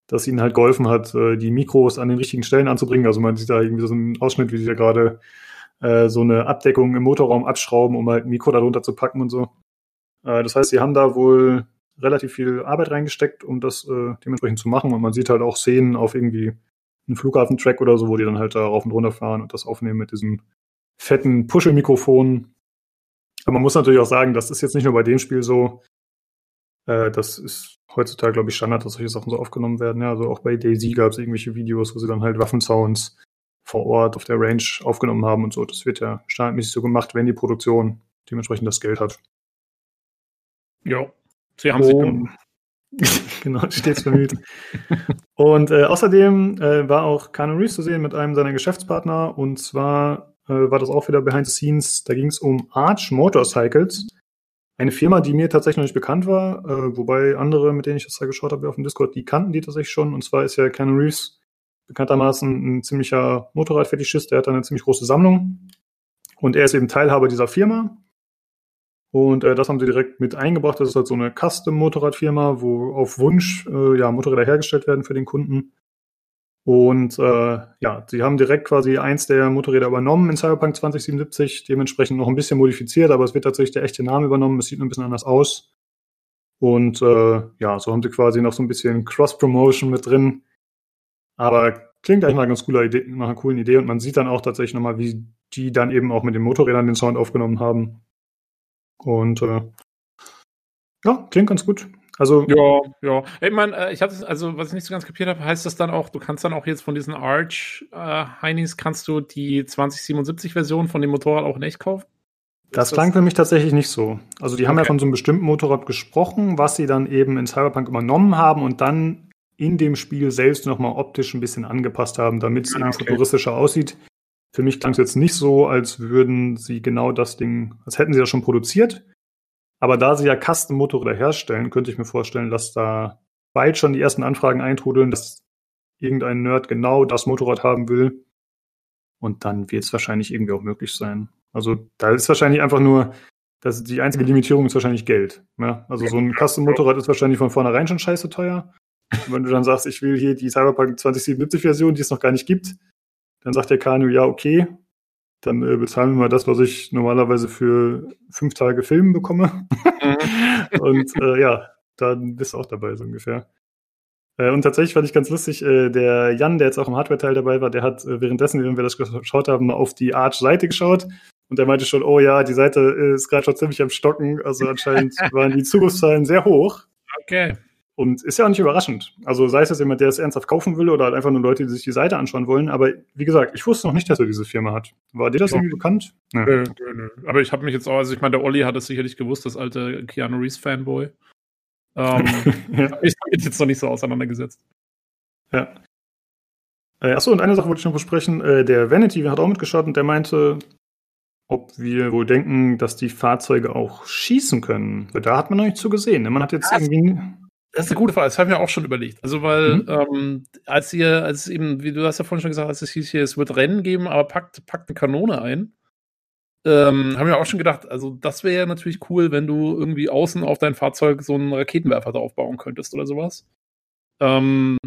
Speaker 1: das ihnen halt geholfen hat, äh, die Mikros an den richtigen Stellen anzubringen. Also man sieht da irgendwie so einen Ausschnitt, wie sie da gerade äh, so eine Abdeckung im Motorraum abschrauben, um halt ein Mikro darunter zu packen und so. Äh, das heißt, sie haben da wohl relativ viel Arbeit reingesteckt, um das äh, dementsprechend zu machen. Und man sieht halt auch Szenen auf irgendwie einem Flughafentrack oder so, wo die dann halt da rauf und runter fahren und das aufnehmen mit diesem fetten Puschelmikrofon. Aber man muss natürlich auch sagen, das ist jetzt nicht nur bei dem Spiel so. Äh, das ist heutzutage, glaube ich, Standard, dass solche Sachen so aufgenommen werden. Ja, also auch bei Daisy gab es irgendwelche Videos, wo sie dann halt Waffensounds vor Ort auf der Range aufgenommen haben und so. Das wird ja standardmäßig so gemacht, wenn die Produktion dementsprechend das Geld hat.
Speaker 2: Ja, sie haben oh.
Speaker 1: sich *laughs* genau, stets bemüht. und äh, außerdem äh, war auch Keanu Reeves zu sehen mit einem seiner Geschäftspartner und zwar äh, war das auch wieder behind the scenes. Da ging es um Arch Motorcycles. Eine Firma, die mir tatsächlich noch nicht bekannt war, äh, wobei andere, mit denen ich das da geschaut habe auf dem Discord, die kannten die tatsächlich schon. Und zwar ist ja Keanu Reeves bekanntermaßen ein ziemlicher Motorradfetischist, der hat eine ziemlich große Sammlung. Und er ist eben Teilhaber dieser Firma. Und äh, das haben sie direkt mit eingebracht. Das ist halt so eine Custom-Motorradfirma, wo auf Wunsch äh, ja, Motorräder hergestellt werden für den Kunden. Und äh, ja, sie haben direkt quasi eins der Motorräder übernommen in Cyberpunk 2077, dementsprechend noch ein bisschen modifiziert, aber es wird tatsächlich der echte Name übernommen. Es sieht nur ein bisschen anders aus. Und äh, ja, so haben sie quasi noch so ein bisschen Cross-Promotion mit drin. Aber klingt eigentlich einer ganz cooler Idee, nach einer coolen Idee. Und man sieht dann auch tatsächlich nochmal, wie die dann eben auch mit den Motorrädern den Sound aufgenommen haben. Und äh, ja, klingt ganz gut. Also
Speaker 2: ja, ja. Ich meine, äh, ich hatte also was ich nicht so ganz kapiert habe, heißt das dann auch, du kannst dann auch jetzt von diesen Arch äh, Heinis kannst du die 2077 Version von dem Motorrad auch nicht kaufen?
Speaker 1: Das, das klang für mich tatsächlich nicht so. Also die haben ja von so einem bestimmten Motorrad gesprochen, was sie dann eben in Cyberpunk übernommen haben und dann in dem Spiel selbst nochmal optisch ein bisschen angepasst haben, damit es ah, eben futuristischer aussieht. Für mich klang es jetzt nicht so, als würden sie genau das Ding, als hätten sie das schon produziert. Aber da sie ja Custom-Motorräder herstellen, könnte ich mir vorstellen, dass da bald schon die ersten Anfragen eintrudeln, dass irgendein Nerd genau das Motorrad haben will. Und dann wird es wahrscheinlich irgendwie auch möglich sein. Also da ist wahrscheinlich einfach nur, dass die einzige Limitierung ist wahrscheinlich Geld. Ne? Also so ein Custom-Motorrad ist wahrscheinlich von vornherein schon scheiße teuer. Und wenn du dann sagst, ich will hier die Cyberpunk 2077-Version, die es noch gar nicht gibt, dann sagt der Kanu, ja, okay, dann äh, bezahlen wir mal das, was ich normalerweise für fünf Tage Filmen bekomme. Mhm. *laughs* und äh, ja, dann bist du auch dabei, so ungefähr. Äh, und tatsächlich fand ich ganz lustig, äh, der Jan, der jetzt auch im Hardware-Teil dabei war, der hat äh, währenddessen, während wir das geschaut haben, mal auf die Arch-Seite geschaut. Und der meinte schon, oh ja, die Seite ist gerade schon ziemlich am Stocken. Also anscheinend *laughs* waren die Zugriffszahlen sehr hoch.
Speaker 2: Okay.
Speaker 1: Und ist ja auch nicht überraschend. Also sei es jetzt jemand, der es ernsthaft kaufen will oder halt einfach nur Leute, die sich die Seite anschauen wollen. Aber wie gesagt, ich wusste noch nicht, dass er diese Firma hat. War dir das ja. irgendwie bekannt?
Speaker 2: Ja. Nö, nö, nö. Aber ich habe mich jetzt auch, also ich meine, der Olli hat es sicherlich gewusst, das alte Keanu Reeves Fanboy. Ähm, *laughs* ja. *laughs* Ich habe mich jetzt noch nicht so auseinandergesetzt.
Speaker 1: Ja. Äh, achso, und eine Sache wollte ich noch besprechen. Äh, der Vanity hat auch mitgeschaut und der meinte, ob wir wohl denken, dass die Fahrzeuge auch schießen können. Da hat man noch nicht so gesehen. Ne? Man hat jetzt irgendwie
Speaker 2: das ist eine gute Frage, das haben wir auch schon überlegt. Also, weil, mhm. ähm, als ihr, als eben, wie du hast ja vorhin schon gesagt, als es hieß hier, es wird Rennen geben, aber packt, packt eine Kanone ein, ähm, haben wir auch schon gedacht, also das wäre ja natürlich cool, wenn du irgendwie außen auf dein Fahrzeug so einen Raketenwerfer drauf bauen könntest oder sowas. Ähm,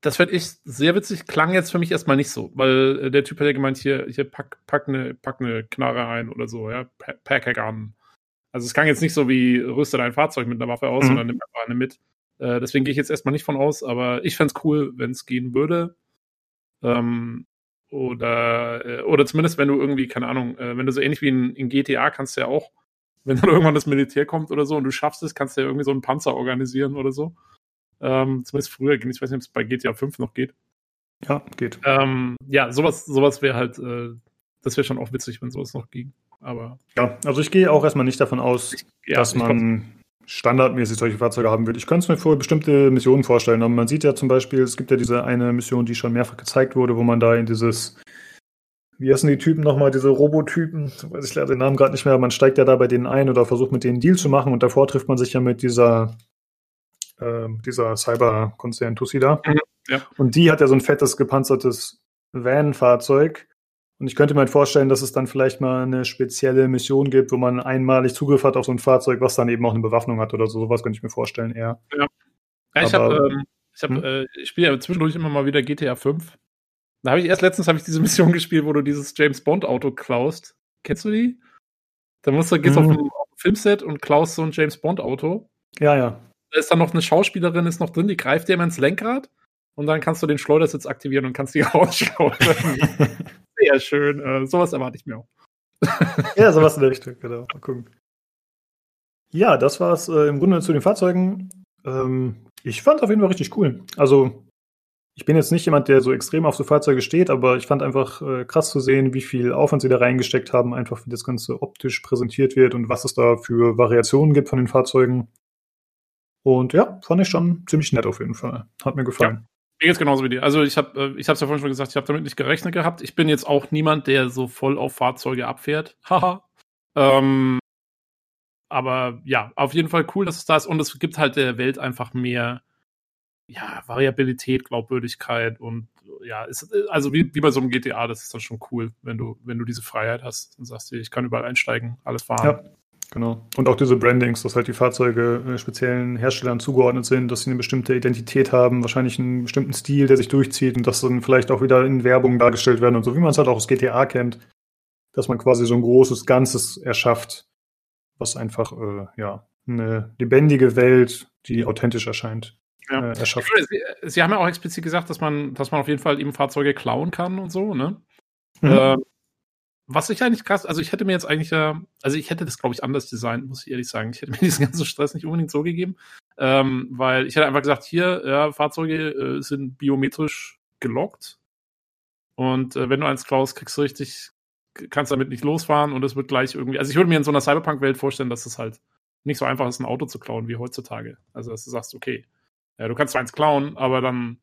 Speaker 2: das fände ich sehr witzig, klang jetzt für mich erstmal nicht so, weil äh, der Typ hat ja gemeint, hier, hier pack, pack, eine, pack eine Knarre ein oder so, ja, pack a gun. Also es klang jetzt nicht so wie rüste dein Fahrzeug mit einer Waffe aus, mhm. sondern nimm einfach eine mit. Äh, deswegen gehe ich jetzt erstmal nicht von aus, aber ich fände es cool, wenn es gehen würde. Ähm, oder, äh, oder zumindest, wenn du irgendwie, keine Ahnung, äh, wenn du so ähnlich wie in, in, GTA kannst du ja auch, *laughs* wenn dann irgendwann das Militär kommt oder so und du schaffst es, kannst du ja irgendwie so einen Panzer organisieren oder so. Ähm, zumindest früher ging, ich weiß nicht, ob es bei GTA 5 noch geht.
Speaker 1: Ja, geht.
Speaker 2: Ähm, ja, sowas, sowas wäre halt, äh, das wäre schon auch witzig, wenn sowas noch ging. Aber
Speaker 1: ja, also ich gehe auch erstmal nicht davon aus, ja, dass man standardmäßig solche Fahrzeuge haben wird. Ich könnte es mir für bestimmte Missionen vorstellen. Aber man sieht ja zum Beispiel, es gibt ja diese eine Mission, die schon mehrfach gezeigt wurde, wo man da in dieses, wie heißen die Typen nochmal, diese Robotypen, weiß ich leider den Namen gerade nicht mehr, man steigt ja da bei denen ein oder versucht mit denen Deal zu machen und davor trifft man sich ja mit dieser, äh, dieser Cyber-Konzern Tussi da. Mhm, ja. Und die hat ja so ein fettes gepanzertes Van-Fahrzeug und ich könnte mir halt vorstellen, dass es dann vielleicht mal eine spezielle Mission gibt, wo man einmalig Zugriff hat auf so ein Fahrzeug, was dann eben auch eine Bewaffnung hat oder so. Sowas könnte ich mir vorstellen eher.
Speaker 2: Ja. ja ich habe, ähm, ich, hab, hm? äh, ich spiele ja zwischendurch immer mal wieder GTA 5. Da habe ich erst letztens habe ich diese *laughs* Mission gespielt, wo du dieses James Bond Auto klaust. Kennst du die? Da musst du gehst hm. auf, ein, auf ein Filmset und klaust so ein James Bond Auto.
Speaker 1: Ja, ja.
Speaker 2: Da ist dann noch eine Schauspielerin ist noch drin, die greift dir immer ins Lenkrad und dann kannst du den Schleudersitz aktivieren und kannst die *laughs* rausschleudern. *laughs* sehr schön. Äh, sowas erwarte ich mir auch. *laughs*
Speaker 1: ja, sowas in der Richtung, genau. Mal gucken. Ja, das war es äh, im Grunde zu den Fahrzeugen. Ähm, ich fand es auf jeden Fall richtig cool. Also, ich bin jetzt nicht jemand, der so extrem auf so Fahrzeuge steht, aber ich fand einfach äh, krass zu sehen, wie viel Aufwand sie da reingesteckt haben, einfach wie das Ganze optisch präsentiert wird und was es da für Variationen gibt von den Fahrzeugen. Und ja, fand ich schon ziemlich nett auf jeden Fall. Hat mir gefallen. Ja.
Speaker 2: Mir geht's genauso wie dir. Also ich habe, äh, ich ja vorhin schon gesagt, ich habe damit nicht gerechnet gehabt. Ich bin jetzt auch niemand, der so voll auf Fahrzeuge abfährt. *laughs* Haha. ähm, aber ja, auf jeden Fall cool, dass es da ist und es gibt halt der Welt einfach mehr ja, Variabilität, Glaubwürdigkeit und ja, ist, also wie, wie bei so einem GTA, das ist dann schon cool, wenn du, wenn du diese Freiheit hast und sagst, ich kann überall einsteigen, alles fahren.
Speaker 1: Ja, genau. Und auch diese Brandings, dass halt die Fahrzeuge äh, speziellen Herstellern zugeordnet sind, dass sie eine bestimmte Identität haben, wahrscheinlich einen bestimmten Stil, der sich durchzieht und das dann vielleicht auch wieder in Werbung dargestellt werden und so, wie man es halt auch aus GTA kennt, dass man quasi so ein großes Ganzes erschafft, was einfach, äh, ja, eine lebendige Welt, die authentisch erscheint,
Speaker 2: ja. äh, erschafft. Sie, Sie, haben ja auch explizit gesagt, dass man, dass man auf jeden Fall eben Fahrzeuge klauen kann und so, ne? Mhm. Äh, was ich eigentlich krass, also ich hätte mir jetzt eigentlich ja, also ich hätte das, glaube ich, anders designt, muss ich ehrlich sagen. Ich hätte *laughs* mir diesen ganzen Stress nicht unbedingt so gegeben, ähm, weil ich hätte einfach gesagt, hier, ja, Fahrzeuge äh, sind biometrisch gelockt und äh, wenn du eins klaust, kriegst du richtig, kannst damit nicht losfahren und es wird gleich irgendwie, also ich würde mir in so einer Cyberpunk-Welt vorstellen, dass es halt nicht so einfach ist, ein Auto zu klauen wie heutzutage. Also dass du sagst, okay, ja, du kannst zwar eins klauen, aber dann,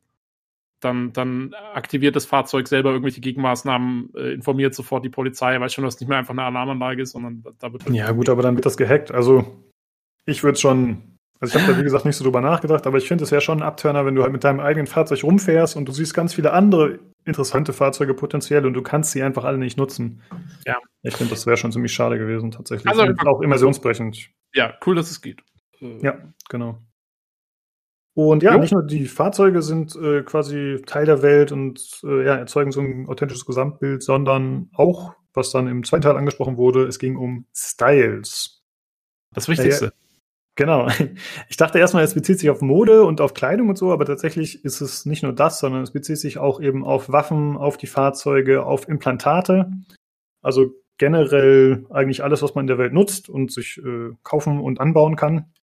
Speaker 2: dann, dann aktiviert das Fahrzeug selber irgendwelche Gegenmaßnahmen, äh, informiert sofort die Polizei, weiß schon, dass es nicht mehr einfach eine Alarmanlage ist, sondern da wird
Speaker 1: halt Ja, gut, aber dann wird das gehackt. Also, ich würde schon. Also ich habe da wie gesagt nicht so drüber nachgedacht, aber ich finde es ja schon ein Abturner, wenn du halt mit deinem eigenen Fahrzeug rumfährst und du siehst ganz viele andere interessante Fahrzeuge potenziell und du kannst sie einfach alle nicht nutzen. Ja. Ich finde, das wäre schon ziemlich schade gewesen tatsächlich. Also auch immersionsbrechend.
Speaker 2: Ja, cool, dass es geht.
Speaker 1: Ja, genau. Und ja, jo. nicht nur die Fahrzeuge sind äh, quasi Teil der Welt und äh, ja, erzeugen so ein authentisches Gesamtbild, sondern auch, was dann im zweiten Teil angesprochen wurde, es ging um Styles.
Speaker 2: Das Wichtigste. Äh,
Speaker 1: genau. *laughs* Ich dachte erstmal, es bezieht sich auf Mode und auf Kleidung und so, aber tatsächlich ist es nicht nur das, sondern es bezieht sich auch eben auf Waffen, auf die Fahrzeuge, auf Implantate. Also generell eigentlich alles, was man in der Welt nutzt und sich äh, kaufen und anbauen kann.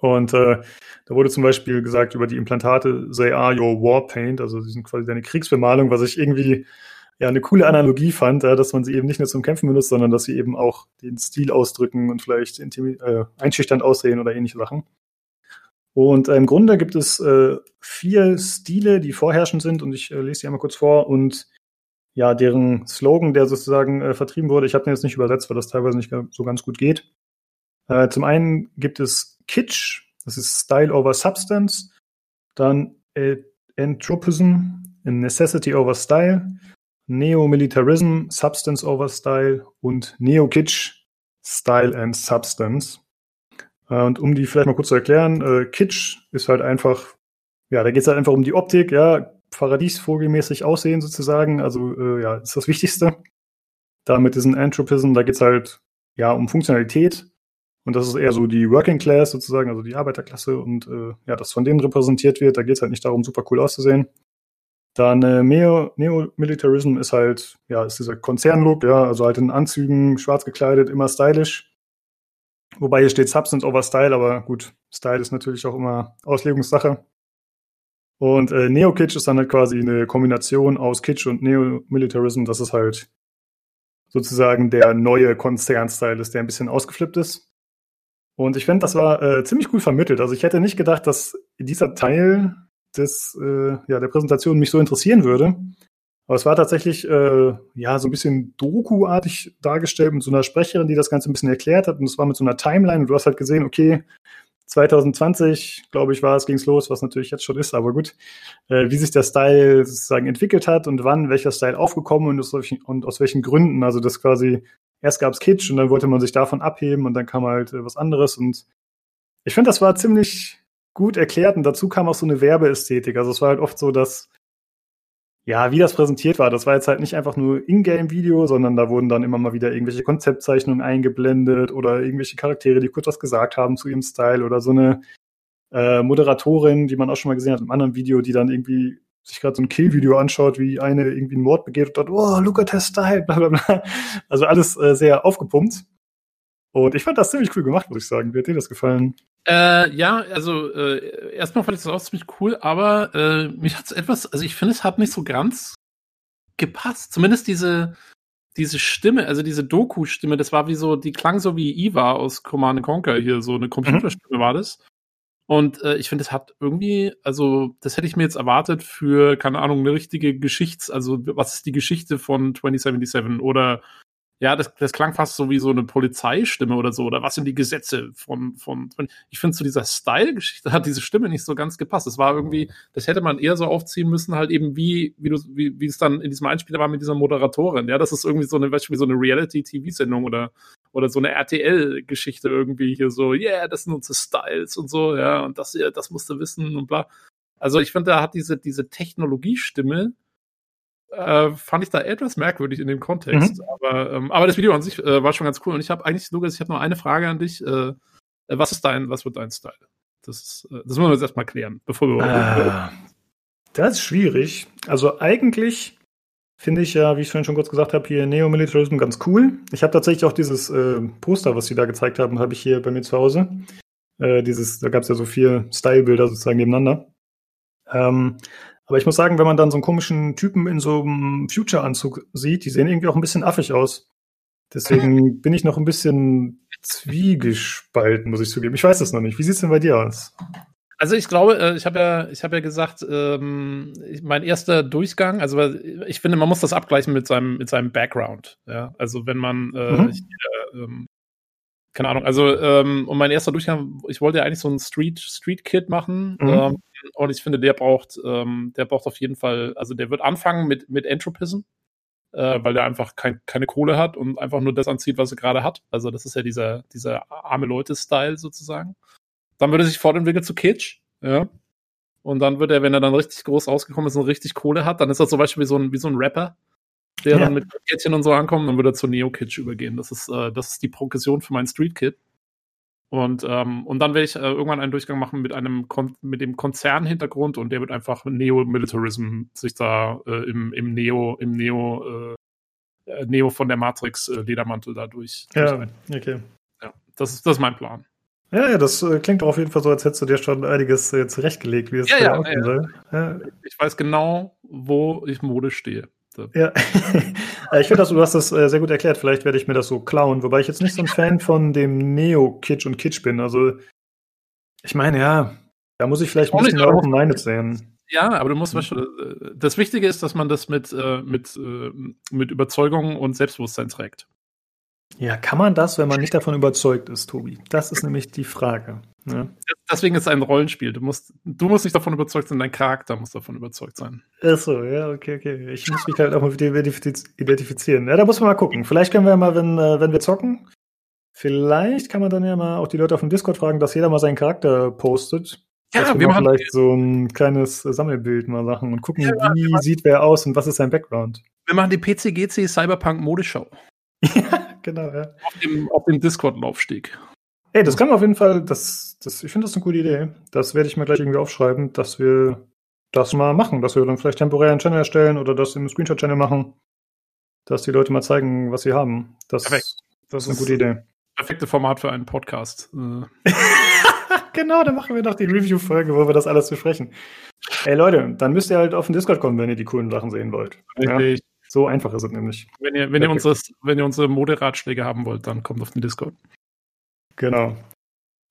Speaker 1: Und äh, da wurde zum Beispiel gesagt über die Implantate, they are your war paint, also sie sind quasi deine Kriegsbemalung, was ich irgendwie ja eine coole Analogie fand, ja, dass man sie eben nicht nur zum Kämpfen benutzt, sondern dass sie eben auch den Stil ausdrücken und vielleicht äh, einschüchternd aussehen oder ähnliche Sachen. Und äh, im Grunde gibt es äh, vier Stile, die vorherrschend sind und ich äh, lese die einmal kurz vor und ja, deren Slogan, der sozusagen äh, vertrieben wurde, ich habe den jetzt nicht übersetzt, weil das teilweise nicht so ganz gut geht. Äh, zum einen gibt es Kitsch, das ist Style over Substance, dann Entropism, Necessity over Style, Neo-Militarism, Substance over Style und Neo-Kitsch, Style and Substance. Äh, und um die vielleicht mal kurz zu erklären, äh, Kitsch ist halt einfach, ja, da geht es halt einfach um die Optik, ja, Paradiesvogelmäßig aussehen sozusagen, also äh, ja, ist das Wichtigste. Da mit diesem Anthropism, da geht es halt ja um Funktionalität und das ist eher so die Working Class sozusagen, also die Arbeiterklasse und äh, ja, das von denen repräsentiert wird. Da geht es halt nicht darum, super cool auszusehen. Dann äh, Neo-Militarism ist halt, ja, ist dieser Konzernlook, ja, also halt in Anzügen, schwarz gekleidet, immer stylisch. Wobei hier steht Substance over Style, aber gut, Style ist natürlich auch immer Auslegungssache. Und äh, Neo-Kitsch ist dann halt quasi eine Kombination aus Kitsch und Neo-Militarism. Das ist halt sozusagen der neue Konzernstyle ist, der ein bisschen ausgeflippt ist. Und ich finde, das war äh, ziemlich cool vermittelt. Also ich hätte nicht gedacht, dass dieser Teil des, äh, ja, der Präsentation mich so interessieren würde. Aber es war tatsächlich äh, ja so ein bisschen Doku-artig dargestellt mit so einer Sprecherin, die das Ganze ein bisschen erklärt hat. Und es war mit so einer Timeline. Und du hast halt gesehen, okay, 2020, glaube ich, war es, ging es los, was natürlich jetzt schon ist, aber gut, äh, wie sich der Style sozusagen entwickelt hat und wann welcher Style aufgekommen und aus, welchen, und aus welchen Gründen. Also das quasi erst gab es Kitsch und dann wollte man sich davon abheben und dann kam halt äh, was anderes. Und ich finde, das war ziemlich gut erklärt und dazu kam auch so eine Werbeästhetik. Also es war halt oft so, dass ja, wie das präsentiert war, das war jetzt halt nicht einfach nur Ingame-Video, sondern da wurden dann immer mal wieder irgendwelche Konzeptzeichnungen eingeblendet oder irgendwelche Charaktere, die kurz was gesagt haben zu ihrem Style oder so eine äh, Moderatorin, die man auch schon mal gesehen hat im anderen Video, die dann irgendwie sich gerade so ein Kill-Video anschaut, wie eine irgendwie einen Mord begeht und dort, oh, look at her style, bla bla bla. Also alles äh, sehr aufgepumpt. Und ich fand das ziemlich cool gemacht, muss ich sagen. Wie hat dir das gefallen?
Speaker 2: Äh, ja, also äh, erstmal fand ich das auch ziemlich cool, aber äh, mich hat es etwas, also ich finde, es hat nicht so ganz gepasst. Zumindest diese, diese Stimme, also diese Doku-Stimme, das war wie so, die klang so wie Eva aus Command Conquer hier, so eine Computerstimme mhm. war das. Und äh, ich finde, es hat irgendwie, also das hätte ich mir jetzt erwartet für, keine Ahnung, eine richtige Geschichts-, also was ist die Geschichte von 2077 oder ja, das, das klang fast so wie so eine Polizeistimme oder so. Oder was sind die Gesetze von, von, ich finde zu dieser Style-Geschichte hat diese Stimme nicht so ganz gepasst. Es war irgendwie, das hätte man eher so aufziehen müssen, halt eben wie, wie du, wie, wie es dann in diesem Einspieler war mit dieser Moderatorin. Ja, das ist irgendwie so eine, wie so eine Reality-TV-Sendung oder, oder so eine RTL-Geschichte irgendwie hier so, yeah, das sind unsere Styles und so, ja, und das, das musst du wissen und bla. Also ich finde, da hat diese, diese Technologiestimme, äh, fand ich da etwas merkwürdig in dem Kontext. Mhm. Aber, ähm, aber das Video an sich äh, war schon ganz cool. Und ich habe eigentlich, Lukas, ich habe noch eine Frage an dich. Äh, äh, was ist dein, was wird dein Style? Das, ist, äh, das müssen wir jetzt erstmal klären, bevor wir.
Speaker 1: Ah, das ist schwierig. Also eigentlich finde ich ja, wie ich vorhin schon kurz gesagt habe, hier Neo-Militarism ganz cool. Ich habe tatsächlich auch dieses äh, Poster, was sie da gezeigt haben, habe ich hier bei mir zu Hause. Äh, dieses, da gab es ja so vier Style-Bilder sozusagen nebeneinander. Ähm, aber ich muss sagen, wenn man dann so einen komischen Typen in so einem Future-Anzug sieht, die sehen irgendwie auch ein bisschen affig aus. Deswegen *laughs* bin ich noch ein bisschen zwiegespalten, muss ich zugeben. Ich weiß das noch nicht. Wie sieht's denn bei dir aus?
Speaker 2: Also ich glaube, äh, ich habe ja, ich habe ja gesagt, ähm, mein erster Durchgang, also ich finde, man muss das abgleichen mit seinem, mit seinem Background. Ja, also wenn man, äh, mhm. ich, äh, ähm, keine Ahnung, also ähm, und mein erster Durchgang, ich wollte ja eigentlich so ein Street Street Kid machen, mhm. ähm, und ich finde, der braucht, ähm, der braucht auf jeden Fall, also der wird anfangen mit, mit Entropism, äh, weil der einfach kein, keine Kohle hat und einfach nur das anzieht, was er gerade hat. Also das ist ja dieser, dieser arme Leute-Style sozusagen. Dann würde er sich fortentwickeln zu Kitsch, ja. Und dann wird er, wenn er dann richtig groß rausgekommen ist und richtig Kohle hat, dann ist er zum Beispiel wie so ein, wie so ein Rapper, der ja. dann mit Kettchen und so ankommt, dann würde er zu Neo-Kitsch übergehen. Das ist, äh, das ist die Progression für meinen Street-Kid. Und, ähm, und dann werde ich äh, irgendwann einen Durchgang machen mit einem Kon mit dem Konzernhintergrund und der wird einfach Neo-Militarism sich da äh, im, im Neo, im Neo, äh, äh Neo von der Matrix äh, Ledermantel da durch.
Speaker 1: Ja, okay.
Speaker 2: Ja, das ist, das ist mein Plan.
Speaker 1: Ja, ja, das äh, klingt doch auf jeden Fall so, als hättest du dir schon einiges äh, zurechtgelegt, wie es
Speaker 2: ja, ja, aussehen ja. soll. Ja. Ich weiß genau, wo ich Mode stehe.
Speaker 1: Ja, *laughs* ich finde, du hast das äh, sehr gut erklärt. Vielleicht werde ich mir das so klauen. Wobei ich jetzt nicht so ein Fan von dem Neo-Kitsch und Kitsch bin. Also, ich meine, ja, da muss ich vielleicht ein bisschen mehr open-minded sehen.
Speaker 2: Ja, aber du musst, du, das Wichtige ist, dass man das mit, äh, mit, äh, mit Überzeugung und Selbstbewusstsein trägt.
Speaker 1: Ja, kann man das, wenn man nicht davon überzeugt ist, Tobi? Das ist nämlich die Frage. Ja.
Speaker 2: Deswegen ist es ein Rollenspiel. Du musst, du musst nicht davon überzeugt sein, dein Charakter muss davon überzeugt sein.
Speaker 1: Achso, ja, okay, okay. Ich muss mich halt auch mal identifizieren. Ja, da muss man mal gucken. Vielleicht können wir mal, wenn, äh, wenn wir zocken, vielleicht kann man dann ja mal auch die Leute auf dem Discord fragen, dass jeder mal seinen Charakter postet. Ja, wir, wir machen vielleicht so ein kleines Sammelbild mal machen und gucken, ja, wie sieht wer aus und was ist sein Background.
Speaker 2: Wir machen die PCGC Cyberpunk Modeshow.
Speaker 1: Ja, *laughs* genau, ja.
Speaker 2: Auf dem, auf dem Discord-Laufsteg.
Speaker 1: Ey, das kann man auf jeden Fall, das, das, ich finde das eine gute Idee. Das werde ich mir gleich irgendwie aufschreiben, dass wir das mal machen, dass wir dann vielleicht temporär einen Channel erstellen oder das im Screenshot-Channel machen, dass die Leute mal zeigen, was sie haben. Das, Perfekt. das ist eine gute Idee.
Speaker 2: Perfekte Format für einen Podcast.
Speaker 1: Äh. *laughs* genau, dann machen wir noch die Review-Folge, wo wir das alles besprechen. Ey Leute, dann müsst ihr halt auf den Discord kommen, wenn ihr die coolen Sachen sehen wollt. Richtig. Ja? So einfach ist es nämlich.
Speaker 2: Wenn ihr, wenn ihr, unseres, wenn ihr unsere Moderatschläge haben wollt, dann kommt auf den Discord.
Speaker 1: Genau.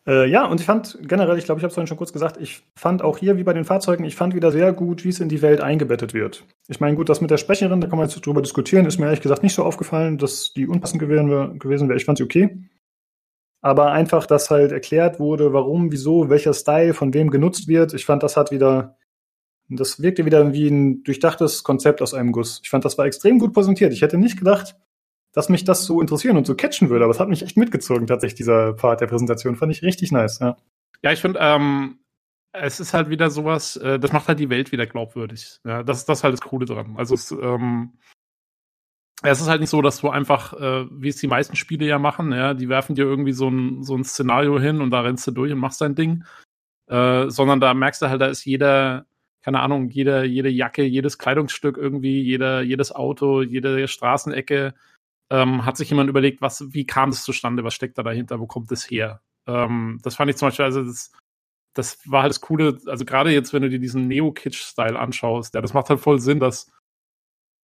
Speaker 1: Äh, ja, und ich fand generell, ich glaube, ich habe es vorhin schon kurz gesagt, ich fand auch hier, wie bei den Fahrzeugen, ich fand wieder sehr gut, wie es in die Welt eingebettet wird. Ich meine, gut, das mit der Sprecherin, da kann man jetzt drüber diskutieren, ist mir ehrlich gesagt nicht so aufgefallen, dass die unpassend gewesen wäre. Ich fand sie okay. Aber einfach, dass halt erklärt wurde, warum, wieso, welcher Style von wem genutzt wird. Ich fand, das hat wieder, das wirkte wieder wie ein durchdachtes Konzept aus einem Guss. Ich fand, das war extrem gut präsentiert. Ich hätte nicht gedacht, dass mich das so interessieren und so catchen würde. Aber es hat mich echt mitgezogen, tatsächlich, dieser Part der Präsentation. Fand ich richtig nice, ja.
Speaker 2: Ja, ich finde, ähm, es ist halt wieder sowas, äh, das macht halt die Welt wieder glaubwürdig. Ja, das ist das halt das Coole dran. Also es, ähm, es ist halt nicht so, dass du einfach, äh, wie es die meisten Spiele ja machen, ja, die werfen dir irgendwie so ein, so ein Szenario hin und da rennst du durch und machst dein Ding. Äh, sondern da merkst du halt, da ist jeder, keine Ahnung, jede, jede Jacke, jedes Kleidungsstück irgendwie, jeder, jedes Auto, jede Straßenecke, ähm, hat sich jemand überlegt, was, wie kam das zustande, was steckt da dahinter, wo kommt das her? Ähm, das fand ich zum Beispiel, also das, das war halt das Coole, also gerade jetzt, wenn du dir diesen Neo-Kitsch-Style anschaust, ja, das macht halt voll Sinn, dass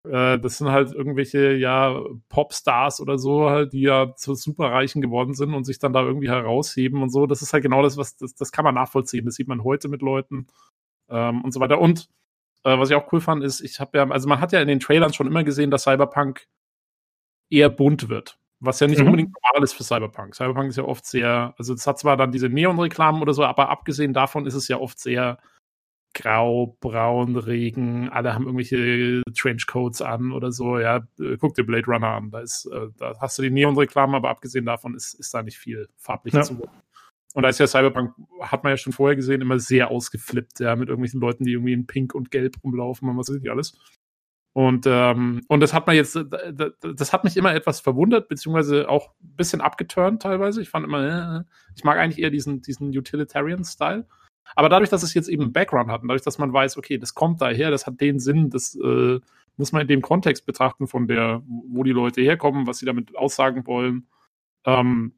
Speaker 2: äh, das sind halt irgendwelche, ja, Popstars oder so halt, die ja zu Superreichen geworden sind und sich dann da irgendwie herausheben und so. Das ist halt genau das, was, das, das kann man nachvollziehen. Das sieht man heute mit Leuten ähm, und so weiter. Und äh, was ich auch cool fand, ist, ich habe ja, also man hat ja in den Trailern schon immer gesehen, dass Cyberpunk eher bunt wird. Was ja nicht mhm. unbedingt normal ist für Cyberpunk. Cyberpunk ist ja oft sehr, also es hat zwar dann diese Neon-Reklamen oder so, aber abgesehen davon ist es ja oft sehr grau, braun, Regen, alle haben irgendwelche Trenchcoats an oder so. Ja, guck dir Blade Runner an. Da ist, äh, da hast du die Neon-Reklamen, aber abgesehen davon ist, ist da nicht viel farblich ja. zu. Und da ist ja Cyberpunk, hat man ja schon vorher gesehen, immer sehr ausgeflippt, ja, mit irgendwelchen Leuten, die irgendwie in Pink und Gelb rumlaufen und was weiß ich alles. Und, ähm, und das hat man jetzt, das hat mich immer etwas verwundert, beziehungsweise auch ein bisschen abgeturnt teilweise. Ich fand immer, äh, ich mag eigentlich eher diesen, diesen Utilitarian-Style. Aber dadurch, dass es jetzt eben einen Background hat und dadurch, dass man weiß, okay, das kommt daher, das hat den Sinn, das äh, muss man in dem Kontext betrachten, von der, wo die Leute herkommen, was sie damit aussagen wollen. Ähm,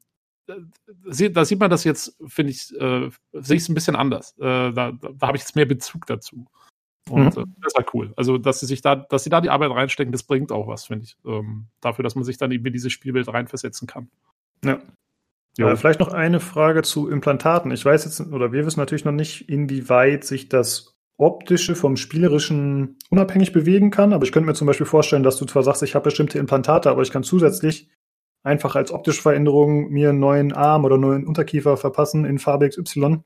Speaker 2: da sieht man das jetzt, finde ich, äh, sehe ich es ein bisschen anders. Äh, da da habe ich jetzt mehr Bezug dazu. Und mhm. äh, das ist halt cool. Also, dass sie sich da, dass sie da die Arbeit reinstecken, das bringt auch was, finde ich. Ähm, dafür, dass man sich dann eben in diese Spielwelt reinversetzen kann.
Speaker 1: Ja. Ja, vielleicht noch eine Frage zu Implantaten. Ich weiß jetzt, oder wir wissen natürlich noch nicht, inwieweit sich das Optische vom Spielerischen unabhängig bewegen kann. Aber ich könnte mir zum Beispiel vorstellen, dass du zwar sagst, ich habe bestimmte Implantate, aber ich kann zusätzlich einfach als optische Veränderung mir einen neuen Arm oder einen neuen Unterkiefer verpassen in Farbe XY.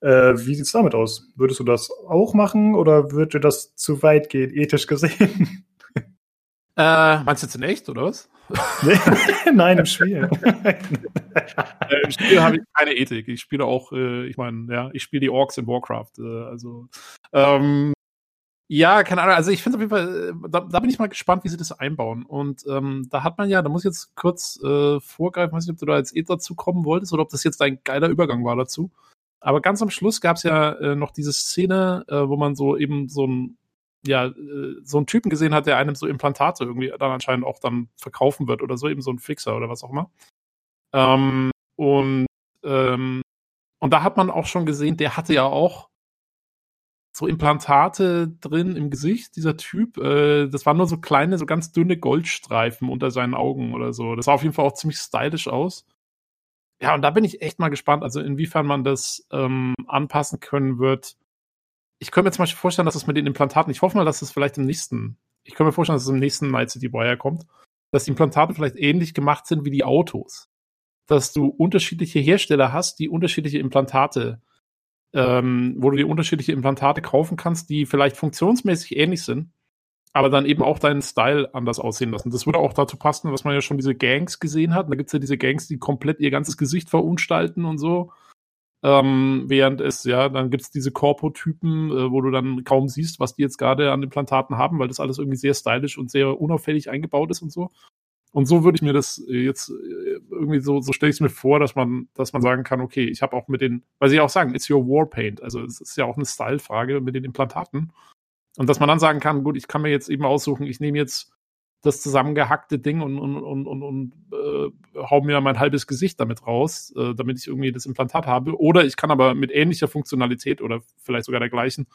Speaker 1: Äh, wie sieht's damit aus? Würdest du das auch machen oder würde das zu weit gehen, ethisch gesehen? *laughs*
Speaker 2: Äh, meinst du jetzt in echt, oder was? *laughs*
Speaker 1: Nein, im Spiel. *laughs*
Speaker 2: äh, Im Spiel habe ich keine Ethik. Ich spiele auch, äh, ich meine, ja, ich spiele die Orks in Warcraft. Äh, also, ähm, ja, keine Ahnung. Also ich finde auf jeden Fall, äh, da, da, bin ich mal gespannt, wie sie das einbauen. Und ähm, da hat man ja, da muss ich jetzt kurz äh, vorgreifen, weiß nicht, ob du da als eh dazu kommen wolltest oder ob das jetzt ein geiler Übergang war dazu. Aber ganz am Schluss gab es ja äh, noch diese Szene, äh, wo man so eben so ein ja, äh, so einen Typen gesehen hat, der einem so Implantate irgendwie dann anscheinend auch dann verkaufen wird oder so, eben so ein Fixer oder was auch immer. Ähm, und, ähm, und da hat man auch schon gesehen, der hatte ja auch so Implantate drin im Gesicht, dieser Typ. Äh, das waren nur so kleine, so ganz dünne Goldstreifen unter seinen Augen oder so. Das sah auf jeden Fall auch ziemlich stylisch aus. Ja, und da bin ich echt mal gespannt, also inwiefern man das ähm, anpassen können wird. Ich könnte mir zum Beispiel vorstellen, dass es mit den Implantaten, ich hoffe mal, dass es vielleicht im nächsten, ich könnte mir vorstellen, dass es im nächsten Night City Wire kommt, dass die Implantate vielleicht ähnlich gemacht sind wie die Autos. Dass du unterschiedliche Hersteller hast, die unterschiedliche Implantate ähm, wo du dir unterschiedliche Implantate kaufen kannst, die vielleicht funktionsmäßig ähnlich sind, aber dann eben auch deinen Style anders aussehen lassen. Das würde auch dazu passen, was man ja schon diese Gangs gesehen hat. Da gibt es ja diese Gangs, die komplett ihr ganzes Gesicht verunstalten und so. Ähm, während es, ja, dann gibt es diese Corpo-Typen, äh, wo du dann kaum siehst, was die jetzt gerade an Implantaten haben, weil das alles irgendwie sehr stylisch und sehr unauffällig eingebaut ist und so. Und so würde ich mir das jetzt äh, irgendwie so, so stelle ich es mir vor, dass man, dass man sagen kann, okay, ich habe auch mit den, weil sie auch sagen, it's your Warpaint. Also es ist ja auch eine Style-Frage mit den Implantaten. Und dass man dann sagen kann, gut, ich kann mir jetzt eben aussuchen, ich nehme jetzt das zusammengehackte Ding und, und, und, und, und äh, hau mir mein halbes Gesicht damit raus, äh, damit ich irgendwie das Implantat habe. Oder ich kann aber mit ähnlicher Funktionalität oder vielleicht sogar der gleichen,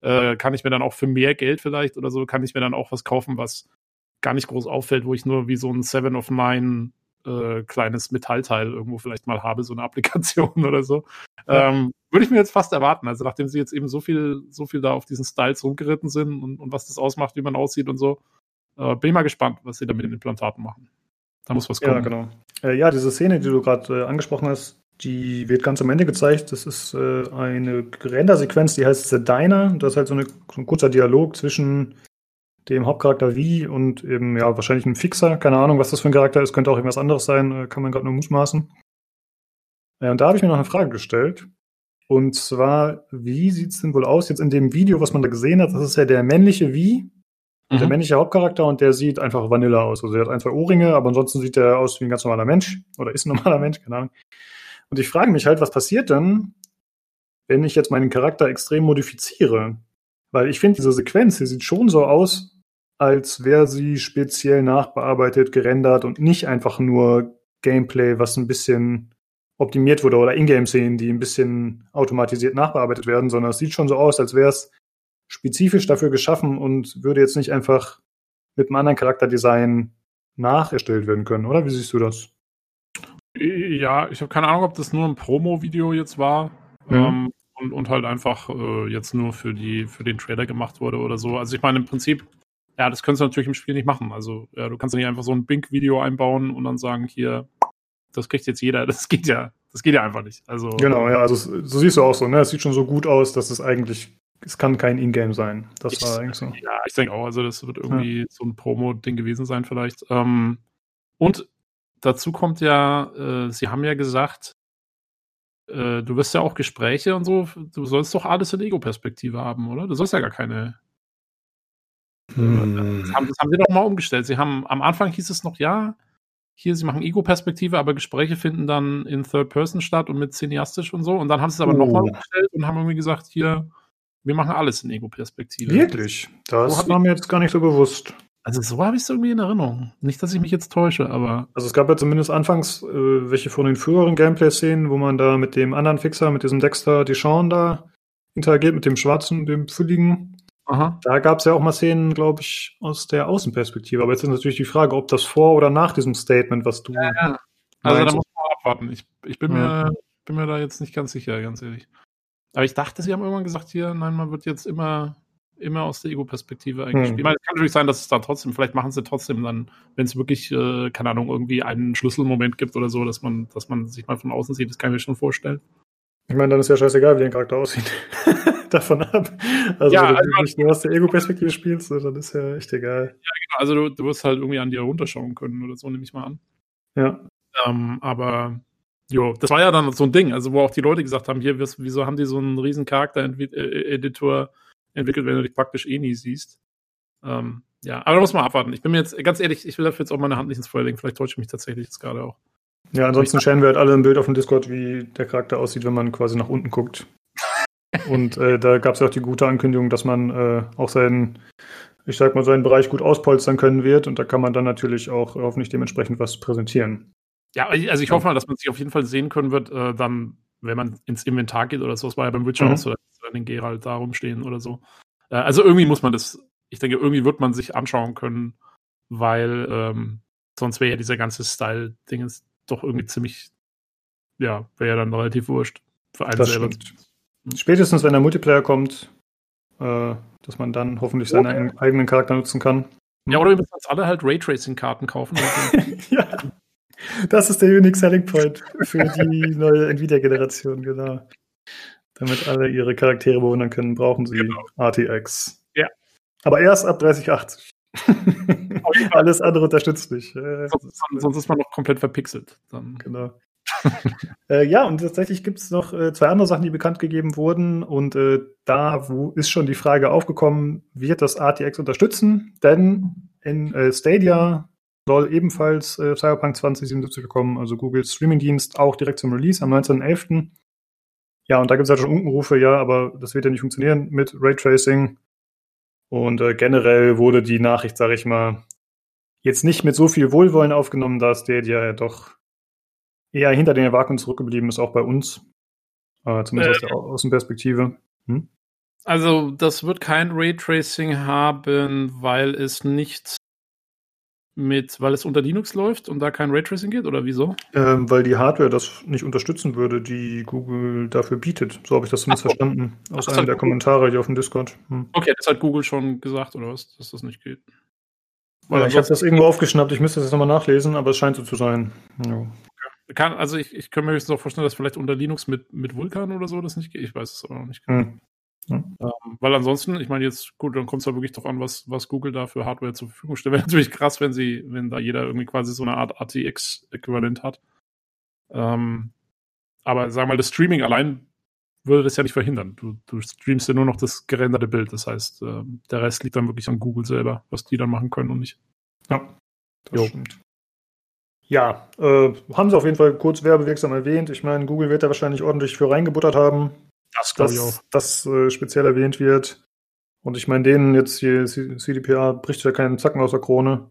Speaker 2: äh, kann ich mir dann auch für mehr Geld vielleicht oder so, kann ich mir dann auch was kaufen, was gar nicht groß auffällt, wo ich nur wie so ein Seven of Nine äh, kleines Metallteil irgendwo vielleicht mal habe, so eine *laughs* Applikation oder so. Ja. Ähm, würde ich mir jetzt fast erwarten. Also nachdem sie jetzt eben so viel, so viel da auf diesen Styles rumgeritten sind und, und was das ausmacht, wie man aussieht und so, äh, bin ich mal gespannt, was sie da mit den Implantaten machen. Da muss was kommen.
Speaker 1: Ja, genau. Äh, ja, diese Szene, die du gerade äh, angesprochen hast, die wird ganz am Ende gezeigt. Das ist äh, eine Rendersequenz, die heißt The Diner. Das ist halt so, eine, so ein kurzer Dialog zwischen dem Hauptcharakter wie und eben, ja, wahrscheinlich ein Fixer. Keine Ahnung, was das für ein Charakter ist. Könnte auch irgendwas anderes sein. Äh, kann man gerade nur mutmaßen. Ja, und da habe ich mir noch eine Frage gestellt. Und zwar, wie sieht's denn wohl aus jetzt in dem Video, was man da gesehen hat? Das ist ja der männliche Wie, mhm. der männliche Hauptcharakter und der sieht einfach Vanilla aus. Also er hat ein, zwei Ohrringe, aber ansonsten sieht er aus wie ein ganz normaler Mensch oder ist ein normaler Mensch, keine Ahnung. Und ich frage mich halt, was passiert denn, wenn ich jetzt meinen Charakter extrem modifiziere? Weil ich finde, diese Sequenz, die sieht schon so aus, als wäre sie speziell nachbearbeitet, gerendert und nicht einfach nur Gameplay, was ein bisschen optimiert wurde oder Ingame-Szenen, die ein bisschen automatisiert nachbearbeitet werden, sondern es sieht schon so aus, als wäre es spezifisch dafür geschaffen und würde jetzt nicht einfach mit einem anderen Charakterdesign nacherstellt werden können, oder? Wie siehst du das?
Speaker 2: Ja, ich habe keine Ahnung, ob das nur ein Promo-Video jetzt war mhm. ähm, und, und, halt einfach äh, jetzt nur für die für den Trailer gemacht wurde oder so. Also ich meine im Prinzip, ja, das könntest du natürlich im Spiel nicht machen. Also ja, du kannst ja nicht einfach so ein Bink-Video einbauen und dann sagen, hier, das kriegt jetzt jeder. *laughs* Das geht ja, das geht ja einfach nicht. Also
Speaker 1: genau, ja, also so siehst du auch so. Ne, es sieht schon so gut aus, dass es eigentlich es kann kein Ingame sein. Das ich, war eigentlich so.
Speaker 2: Ja, ich denke auch. Also das wird irgendwie ja. so ein Promo-Ding gewesen sein vielleicht. Ähm, und dazu kommt ja, äh, Sie haben ja gesagt, äh, du wirst ja auch Gespräche und so. Du sollst doch alles in Ego-Perspektive haben, oder? Du sollst ja gar keine. Hm. Das, haben, das haben Sie doch mal umgestellt. Sie haben am Anfang hieß es noch ja. Hier, sie machen Ego-Perspektive, aber Gespräche finden dann in Third Person statt und mit cineastisch und so. Und dann haben sie es aber oh. nochmal umgestellt und haben irgendwie gesagt, hier, wir machen alles in Ego-Perspektive.
Speaker 1: Wirklich? Das so war mir jetzt gar nicht so bewusst.
Speaker 2: Also so habe ich es irgendwie in Erinnerung. Nicht, dass ich mich jetzt täusche, aber.
Speaker 1: Also es gab ja zumindest anfangs äh, welche von den früheren Gameplay-Szenen, wo man da mit dem anderen Fixer, mit diesem Dexter Deshawn da interagiert, mit dem schwarzen, dem fülligen. Aha. Da gab es ja auch mal Szenen, glaube ich, aus der Außenperspektive. Aber jetzt ist natürlich die Frage, ob das vor oder nach diesem Statement, was du. Ja, ja.
Speaker 2: Also da muss man abwarten. Ich, ich bin, ja. mir, bin mir da jetzt nicht ganz sicher, ganz ehrlich. Aber ich dachte, sie haben irgendwann gesagt, hier, nein, man wird jetzt immer, immer aus der Ego-Perspektive eigentlich hm. spielen. Es kann natürlich sein, dass es dann trotzdem, vielleicht machen sie trotzdem dann, wenn es wirklich, äh, keine Ahnung, irgendwie einen Schlüsselmoment gibt oder so, dass man, dass man sich mal von außen sieht, das kann ich mir schon vorstellen.
Speaker 1: Ich meine, dann ist ja scheißegal, wie ein Charakter aussieht. *laughs* *laughs* Davon ab. Also, ja, wenn du also, nicht nur aus der Ego-Perspektive spielst, dann ist ja echt egal. Ja,
Speaker 2: genau. Also, du, du wirst halt irgendwie an dir runterschauen können oder so, nehme ich mal an.
Speaker 1: Ja.
Speaker 2: Ähm, aber Jo, das war ja dann so ein Ding, also wo auch die Leute gesagt haben, hier, wieso haben die so einen riesen Charakter-Editor entwickelt, wenn du dich praktisch eh nie siehst. Ähm, ja, aber da muss man abwarten. Ich bin mir jetzt, ganz ehrlich, ich will dafür jetzt auch meine Hand nicht ins Feuer legen. Vielleicht täusche ich mich tatsächlich jetzt gerade auch.
Speaker 1: Ja, ansonsten scheren wir halt alle ein Bild auf dem Discord, wie der Charakter aussieht, wenn man quasi nach unten guckt. Und äh, da gab es ja auch die gute Ankündigung, dass man äh, auch seinen, ich sag mal, seinen Bereich gut auspolstern können wird. Und da kann man dann natürlich auch hoffentlich dementsprechend was präsentieren.
Speaker 2: Ja, also ich hoffe mal, dass man sich auf jeden Fall sehen können wird, äh, dann, wenn man ins Inventar geht oder so. Das war ja beim Witcher mhm. auch so, dass den Geralt da rumstehen oder so. Äh, also irgendwie muss man das, ich denke, irgendwie wird man sich anschauen können, weil ähm, sonst wäre ja dieser ganze Style-Ding doch irgendwie ziemlich, ja, wäre ja dann relativ wurscht für einen
Speaker 1: das selber. Stimmt. Spätestens, wenn der Multiplayer kommt, äh, dass man dann hoffentlich okay. seinen eigenen Charakter nutzen kann.
Speaker 2: Ja, oder wir müssen uns alle halt Raytracing-Karten kaufen. *laughs*
Speaker 1: ja. Das ist der Unique Selling Point für die neue Nvidia-Generation, genau. Damit alle ihre Charaktere bewundern können, brauchen sie genau. RTX.
Speaker 2: Ja.
Speaker 1: Aber erst ab 3080. Alles andere unterstützt nicht.
Speaker 2: Sonst, sonst, ist man noch komplett verpixelt. Dann.
Speaker 1: Genau. *laughs* äh, ja, und tatsächlich gibt es noch äh, zwei andere Sachen, die bekannt gegeben wurden. Und äh, da wo ist schon die Frage aufgekommen, wird das RTX unterstützen? Denn in äh, Stadia soll ebenfalls äh, Cyberpunk 2077 bekommen, also Googles Streamingdienst, auch direkt zum Release am 19.11. Ja, und da gibt es ja schon Unkenrufe, ja, aber das wird ja nicht funktionieren mit Raytracing. Und äh, generell wurde die Nachricht, sage ich mal, jetzt nicht mit so viel Wohlwollen aufgenommen, da Stadia ja doch eher hinter den Erwartungen zurückgeblieben ist, auch bei uns. Äh, zumindest äh, aus der Außenperspektive. Hm?
Speaker 2: Also, das wird kein Raytracing haben, weil es nicht mit, weil es unter Linux läuft und da kein Raytracing geht oder wieso?
Speaker 1: Ähm, weil die Hardware das nicht unterstützen würde, die Google dafür bietet. So habe ich das zumindest so. verstanden aus Ach, einem der Google. Kommentare hier auf dem Discord.
Speaker 2: Hm. Okay, das hat Google schon gesagt oder was, dass das nicht geht.
Speaker 1: Weil ja, ich habe das irgendwo aufgeschnappt, ich müsste das nochmal nachlesen, aber es scheint so zu sein. Ja.
Speaker 2: Kann, also ich, ich kann mir höchstens auch vorstellen, dass vielleicht unter Linux mit, mit Vulkan oder so das nicht geht. Ich weiß es aber noch nicht genau. Hm. Ja. Ähm, weil ansonsten, ich meine jetzt, gut, dann kommt es ja wirklich darauf an, was, was Google da für Hardware zur Verfügung stellt. *laughs* Wäre natürlich krass, wenn sie, wenn da jeder irgendwie quasi so eine Art ATX-Äquivalent hat. Ähm, aber sag mal, das Streaming allein würde das ja nicht verhindern. Du, du streamst ja nur noch das gerenderte Bild. Das heißt, äh, der Rest liegt dann wirklich an Google selber, was die dann machen können und nicht.
Speaker 1: Ja, das jo. stimmt. Ja, äh, haben sie auf jeden Fall kurz werbewirksam erwähnt. Ich meine, Google wird da wahrscheinlich ordentlich für reingebuttert haben. Das glaube ich auch. Das äh, speziell erwähnt wird. Und ich meine, denen jetzt hier CDPA bricht ja keinen Zacken aus der Krone.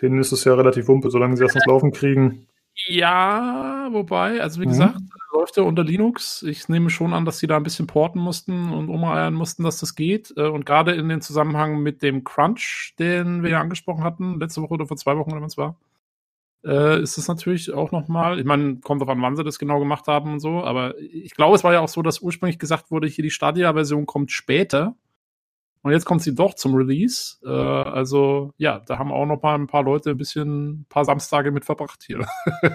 Speaker 1: Denen ist es ja relativ wumpe, solange sie das ins Laufen kriegen.
Speaker 2: Ja, wobei, also wie mhm. gesagt, läuft ja unter Linux. Ich nehme schon an, dass sie da ein bisschen porten mussten und umeiern mussten, dass das geht. Äh, und gerade in den Zusammenhang mit dem Crunch, den wir ja angesprochen hatten, letzte Woche oder vor zwei Wochen oder wann es war, äh, ist es natürlich auch nochmal, ich meine, kommt drauf an, wann sie das genau gemacht haben und so, aber ich glaube, es war ja auch so, dass ursprünglich gesagt wurde, hier die Stadia-Version kommt später. Und jetzt kommt sie doch zum Release. Äh, also ja, da haben auch noch mal ein paar Leute ein bisschen, ein paar Samstage mit verbracht hier,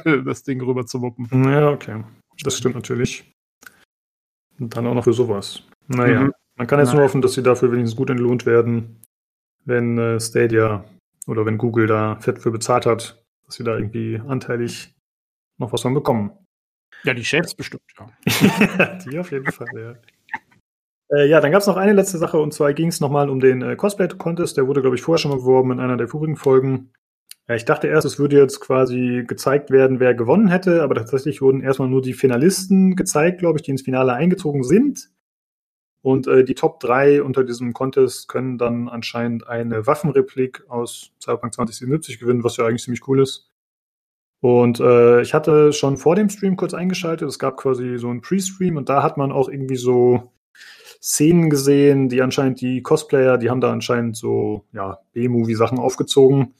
Speaker 2: *laughs* das Ding rüber zu wuppen.
Speaker 1: Ja, okay. Das stimmt natürlich. Und dann auch noch für sowas. Naja, mhm. man kann jetzt Nein. nur hoffen, dass sie dafür wenigstens gut entlohnt werden, wenn äh, Stadia oder wenn Google da fett für bezahlt hat, dass sie da irgendwie anteilig noch was von bekommen.
Speaker 2: Ja, die Chefs bestimmt,
Speaker 1: ja. *laughs* die auf jeden Fall, ja. Äh, ja, dann gab es noch eine letzte Sache und zwar ging es nochmal um den äh, Cosplay-Contest. Der wurde, glaube ich, vorher schon mal beworben in einer der vorigen Folgen. Ja, ich dachte erst, es würde jetzt quasi gezeigt werden, wer gewonnen hätte, aber tatsächlich wurden erstmal nur die Finalisten gezeigt, glaube ich, die ins Finale eingezogen sind. Und äh, die Top 3 unter diesem Contest können dann anscheinend eine Waffenreplik aus Cyberpunk 2077 gewinnen, was ja eigentlich ziemlich cool ist. Und äh, ich hatte schon vor dem Stream kurz eingeschaltet. Es gab quasi so einen Pre-Stream und da hat man auch irgendwie so Szenen gesehen, die anscheinend die Cosplayer, die haben da anscheinend so, ja, B-Movie-Sachen aufgezogen.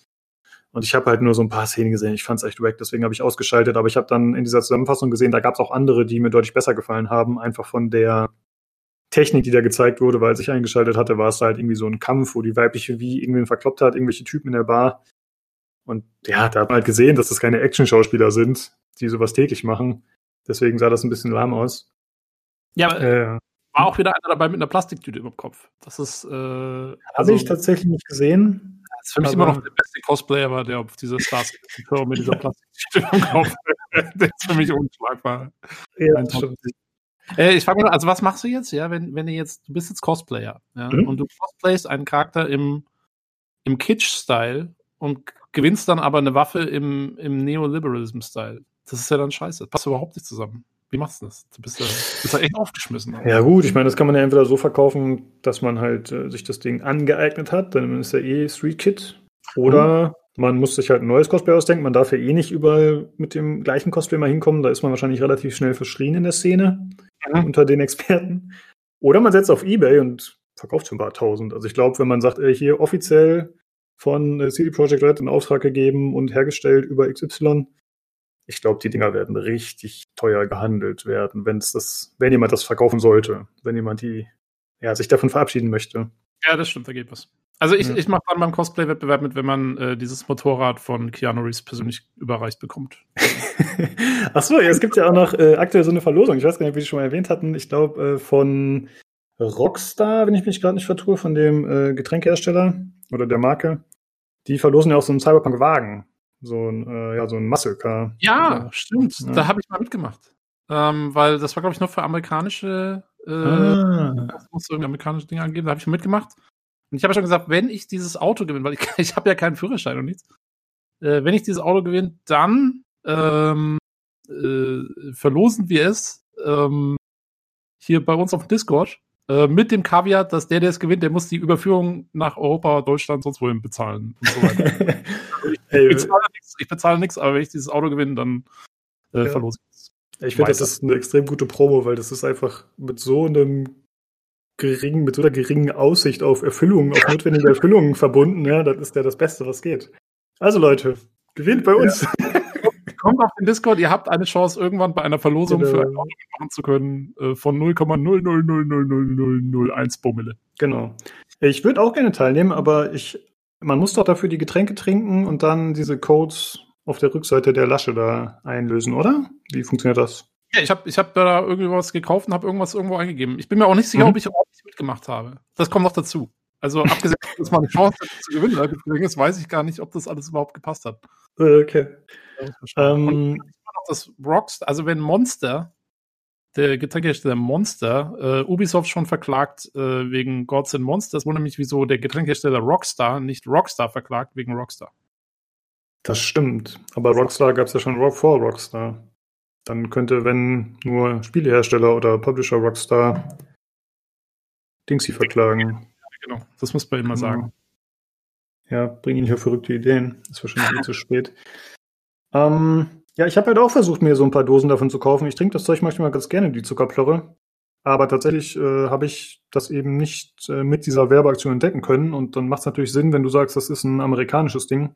Speaker 1: Und ich habe halt nur so ein paar Szenen gesehen. Ich fand es echt wack, deswegen habe ich ausgeschaltet. Aber ich habe dann in dieser Zusammenfassung gesehen, da gab es auch andere, die mir deutlich besser gefallen haben. Einfach von der Technik, die da gezeigt wurde, weil als ich eingeschaltet hatte, war es halt irgendwie so ein Kampf, wo die weibliche wie irgendwen verkloppt hat, irgendwelche Typen in der Bar. Und ja, da hat man halt gesehen, dass das keine Action-Schauspieler sind, die sowas täglich machen. Deswegen sah das ein bisschen lahm aus.
Speaker 2: Ja, aber äh, war auch wieder einer dabei mit einer Plastiktüte über dem Kopf. Das ist. Äh,
Speaker 1: Habe also, ich tatsächlich nicht gesehen.
Speaker 2: Das ist für mich immer noch der beste Cosplayer war, der auf dieser Star mit dieser Plastiktüte im Kopf. *laughs* der ist für mich unschlagbar. Ja, äh, ich frage mal, also was machst du jetzt, ja, wenn, wenn du jetzt, du bist jetzt Cosplayer, ja, mhm. und du cosplayst einen Charakter im, im Kitsch-Style und gewinnst dann aber eine Waffe im, im Neoliberalism-Style. Das ist ja dann scheiße. Das passt überhaupt nicht zusammen. Wie machst du das? Du bist ja, bist ja echt aufgeschmissen.
Speaker 1: Ja gut, ich meine, das kann man ja entweder so verkaufen, dass man halt äh, sich das Ding angeeignet hat, dann ist ja eh Street Kit. Oder mhm. man muss sich halt ein neues Cosplay ausdenken. Man darf ja eh nicht überall mit dem gleichen Cosplay mal hinkommen. Da ist man wahrscheinlich relativ schnell verschrien in der Szene mhm. unter den Experten. Oder man setzt auf Ebay und verkauft schon ein paar tausend. Also ich glaube, wenn man sagt, ey, hier offiziell von äh, CD Projekt Red in Auftrag gegeben und hergestellt über XY, ich glaube, die Dinger werden richtig teuer gehandelt werden, wenn es das, wenn jemand das verkaufen sollte, wenn jemand die, ja, sich davon verabschieden möchte.
Speaker 2: Ja, das stimmt, da geht was. Also ich, ja. ich mache dann beim Cosplay-Wettbewerb mit, wenn man äh, dieses Motorrad von Keanu Reeves persönlich überreicht bekommt. *laughs*
Speaker 1: Ach so, ja, es gibt ja auch noch äh, aktuell so eine Verlosung. Ich weiß gar nicht, ob wir die schon mal erwähnt hatten. Ich glaube äh, von Rockstar, wenn ich mich gerade nicht vertue, von dem äh, Getränkehersteller oder der Marke. Die verlosen ja auch so einen Cyberpunk-Wagen so ein, äh, ja, so ein Muscle Car.
Speaker 2: Ja, stimmt. Ja. Da habe ich mal mitgemacht. Ähm, weil das war, glaube ich, noch für amerikanische, äh, ah. das muss irgendwie amerikanische Dinge angeben, da habe ich schon mitgemacht. Und ich habe schon gesagt, wenn ich dieses Auto gewinne, weil ich, *laughs* ich habe ja keinen Führerschein und nichts, äh, wenn ich dieses Auto gewinne, dann ähm, äh, verlosen wir es ähm, hier bei uns auf dem Discord äh, mit dem Kaviar, dass der, der es gewinnt, der muss die Überführung nach Europa, Deutschland, sonst wohin bezahlen und so weiter. *laughs* ich, ich, bezahle nichts, ich bezahle nichts, aber wenn ich dieses Auto gewinne, dann äh, ja. verlose ich es.
Speaker 1: Ich finde, das ist eine extrem gute Promo, weil das ist einfach mit so einem geringen, mit so einer geringen Aussicht auf Erfüllung, auf notwendige Erfüllung verbunden. Ja, das ist ja das Beste, was geht. Also Leute, gewinnt bei uns. Ja
Speaker 2: kommt auf den Discord, ihr habt eine Chance, irgendwann bei einer Verlosung genau. für ein Auto machen zu können äh, von 0,0000001 Promille.
Speaker 1: Genau. Ich würde auch gerne teilnehmen, aber ich, man muss doch dafür die Getränke trinken und dann diese Codes auf der Rückseite der Lasche da einlösen, oder? Wie funktioniert das?
Speaker 2: Ja, ich habe ich hab da irgendwas gekauft und habe irgendwas irgendwo eingegeben. Ich bin mir auch nicht sicher, mhm. ob ich auch mitgemacht habe. Das kommt noch dazu. Also abgesehen, dass man eine Chance hat zu gewinnen, ist, weiß ich gar nicht, ob das alles überhaupt gepasst hat.
Speaker 1: Okay.
Speaker 2: Ähm, das Rocks, also wenn Monster, der Getränkehersteller Monster, äh, Ubisoft schon verklagt äh, wegen Gods and Monsters, wundert mich, wieso der Getränkehersteller Rockstar nicht Rockstar verklagt wegen Rockstar.
Speaker 1: Das stimmt. Aber Rockstar gab es ja schon vor Rockstar. Dann könnte, wenn nur Spielehersteller oder Publisher Rockstar Dingsy verklagen.
Speaker 2: genau. Das muss man immer sagen.
Speaker 1: Ja, bring ihn auf verrückte Ideen. Ist wahrscheinlich eh zu spät. Ähm, ja, ich habe halt auch versucht, mir so ein paar Dosen davon zu kaufen. Ich trinke das Zeug manchmal ganz gerne, die Zuckerplörre. Aber tatsächlich äh, habe ich das eben nicht äh, mit dieser Werbeaktion entdecken können. Und dann macht es natürlich Sinn, wenn du sagst, das ist ein amerikanisches Ding.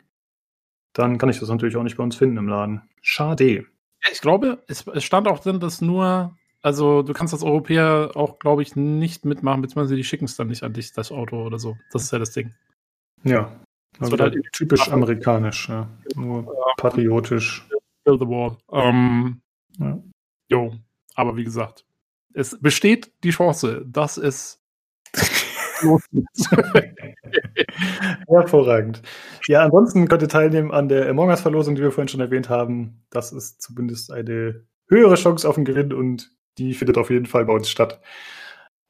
Speaker 1: Dann kann ich das natürlich auch nicht bei uns finden im Laden. Schade.
Speaker 2: Ich glaube, es, es stand auch drin, dass nur, also du kannst als Europäer auch, glaube ich, nicht mitmachen, beziehungsweise die schicken es dann nicht an dich, das Auto oder so. Das ist ja das Ding.
Speaker 1: Ja. Das wird halt typisch amerikanisch, ja. Nur patriotisch.
Speaker 2: Build the wall. Ähm, ja. Jo, aber wie gesagt, es besteht die Chance, dass es *laughs*
Speaker 1: Hervorragend. Ja, ansonsten könnt ihr teilnehmen an der Among Us-Verlosung, die wir vorhin schon erwähnt haben. Das ist zumindest eine höhere Chance auf den Gewinn und die findet auf jeden Fall bei uns statt.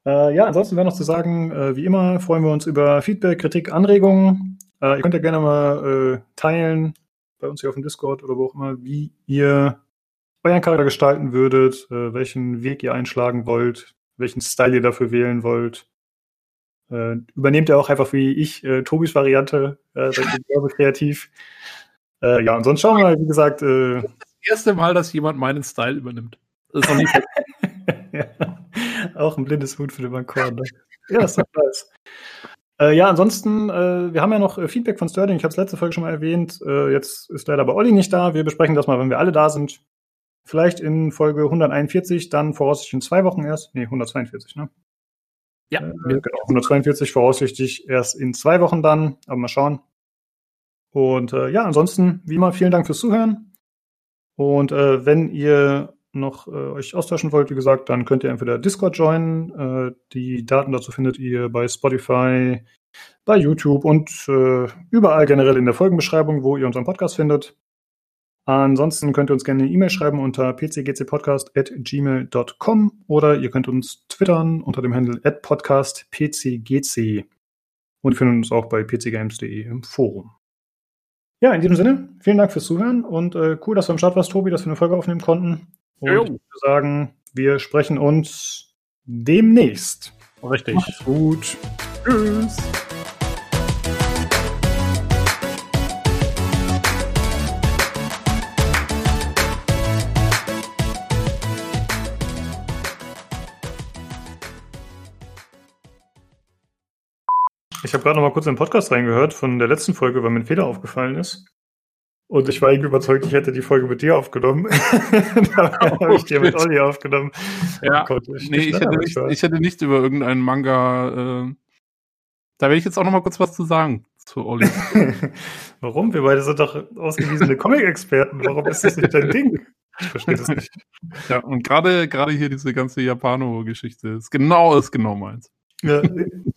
Speaker 1: Äh, ja, ansonsten wäre noch zu sagen, äh, wie immer freuen wir uns über Feedback, Kritik, Anregungen. Äh, ihr könnt ja gerne mal äh, teilen bei uns hier auf dem Discord oder wo auch immer, wie ihr euren Charakter gestalten würdet, äh, welchen Weg ihr einschlagen wollt, welchen Style ihr dafür wählen wollt. Äh, übernehmt ihr auch einfach wie ich äh, Tobis Variante, äh, *laughs* kreativ. Äh, ja, und sonst schauen wir mal, wie gesagt. Äh,
Speaker 2: das erste Mal, dass jemand meinen Style übernimmt. Das ist noch nie
Speaker 1: ja, *laughs* Auch ein blindes Hut für den Balkon. Ne? Ja, das ist nice. Äh, ja, ansonsten, äh, wir haben ja noch äh, Feedback von Sterling. Ich habe es letzte Folge schon mal erwähnt. Äh, jetzt ist leider bei Olli nicht da. Wir besprechen das mal, wenn wir alle da sind. Vielleicht in Folge 141, dann voraussichtlich in zwei Wochen erst. Nee, 142, ne? Ja, äh, genau. 142 voraussichtlich erst in zwei Wochen dann, aber mal schauen. Und äh, ja, ansonsten, wie immer, vielen Dank fürs Zuhören. Und äh, wenn ihr noch äh, euch austauschen wollt, wie gesagt, dann könnt ihr entweder Discord joinen. Äh, die Daten dazu findet ihr bei Spotify, bei YouTube und äh, überall generell in der Folgenbeschreibung, wo ihr unseren Podcast findet. Ansonsten könnt ihr uns gerne eine E-Mail schreiben unter pcgcpodcast.gmail.com oder ihr könnt uns twittern unter dem Handle podcastpcgc. Und wir finden uns auch bei pcgames.de im Forum. Ja, in diesem Sinne, vielen Dank fürs Zuhören und äh, cool, dass du am Start warst, Tobi, dass wir eine Folge aufnehmen konnten. Und jo. ich würde sagen, wir sprechen uns demnächst.
Speaker 2: Richtig.
Speaker 1: Macht's gut. Tschüss. Ich habe gerade noch mal kurz in den Podcast reingehört von der letzten Folge, weil mir ein Fehler aufgefallen ist. Und ich war irgendwie überzeugt, ich hätte die Folge mit dir aufgenommen. *laughs* da *laughs* oh, habe ich die mit Olli aufgenommen.
Speaker 2: Ja, oh ich, nee, ich hätte, nicht, ich hätte nicht über irgendeinen Manga. Äh, da werde ich jetzt auch noch mal kurz was zu sagen zu Olli. *laughs*
Speaker 1: Warum? Wir beide sind doch ausgewiesene Comic-Experten. Warum ist das nicht dein Ding? Ich verstehe das nicht.
Speaker 2: Ja, und gerade gerade hier diese ganze Japano-Geschichte ist genau ist genau meins. Ja,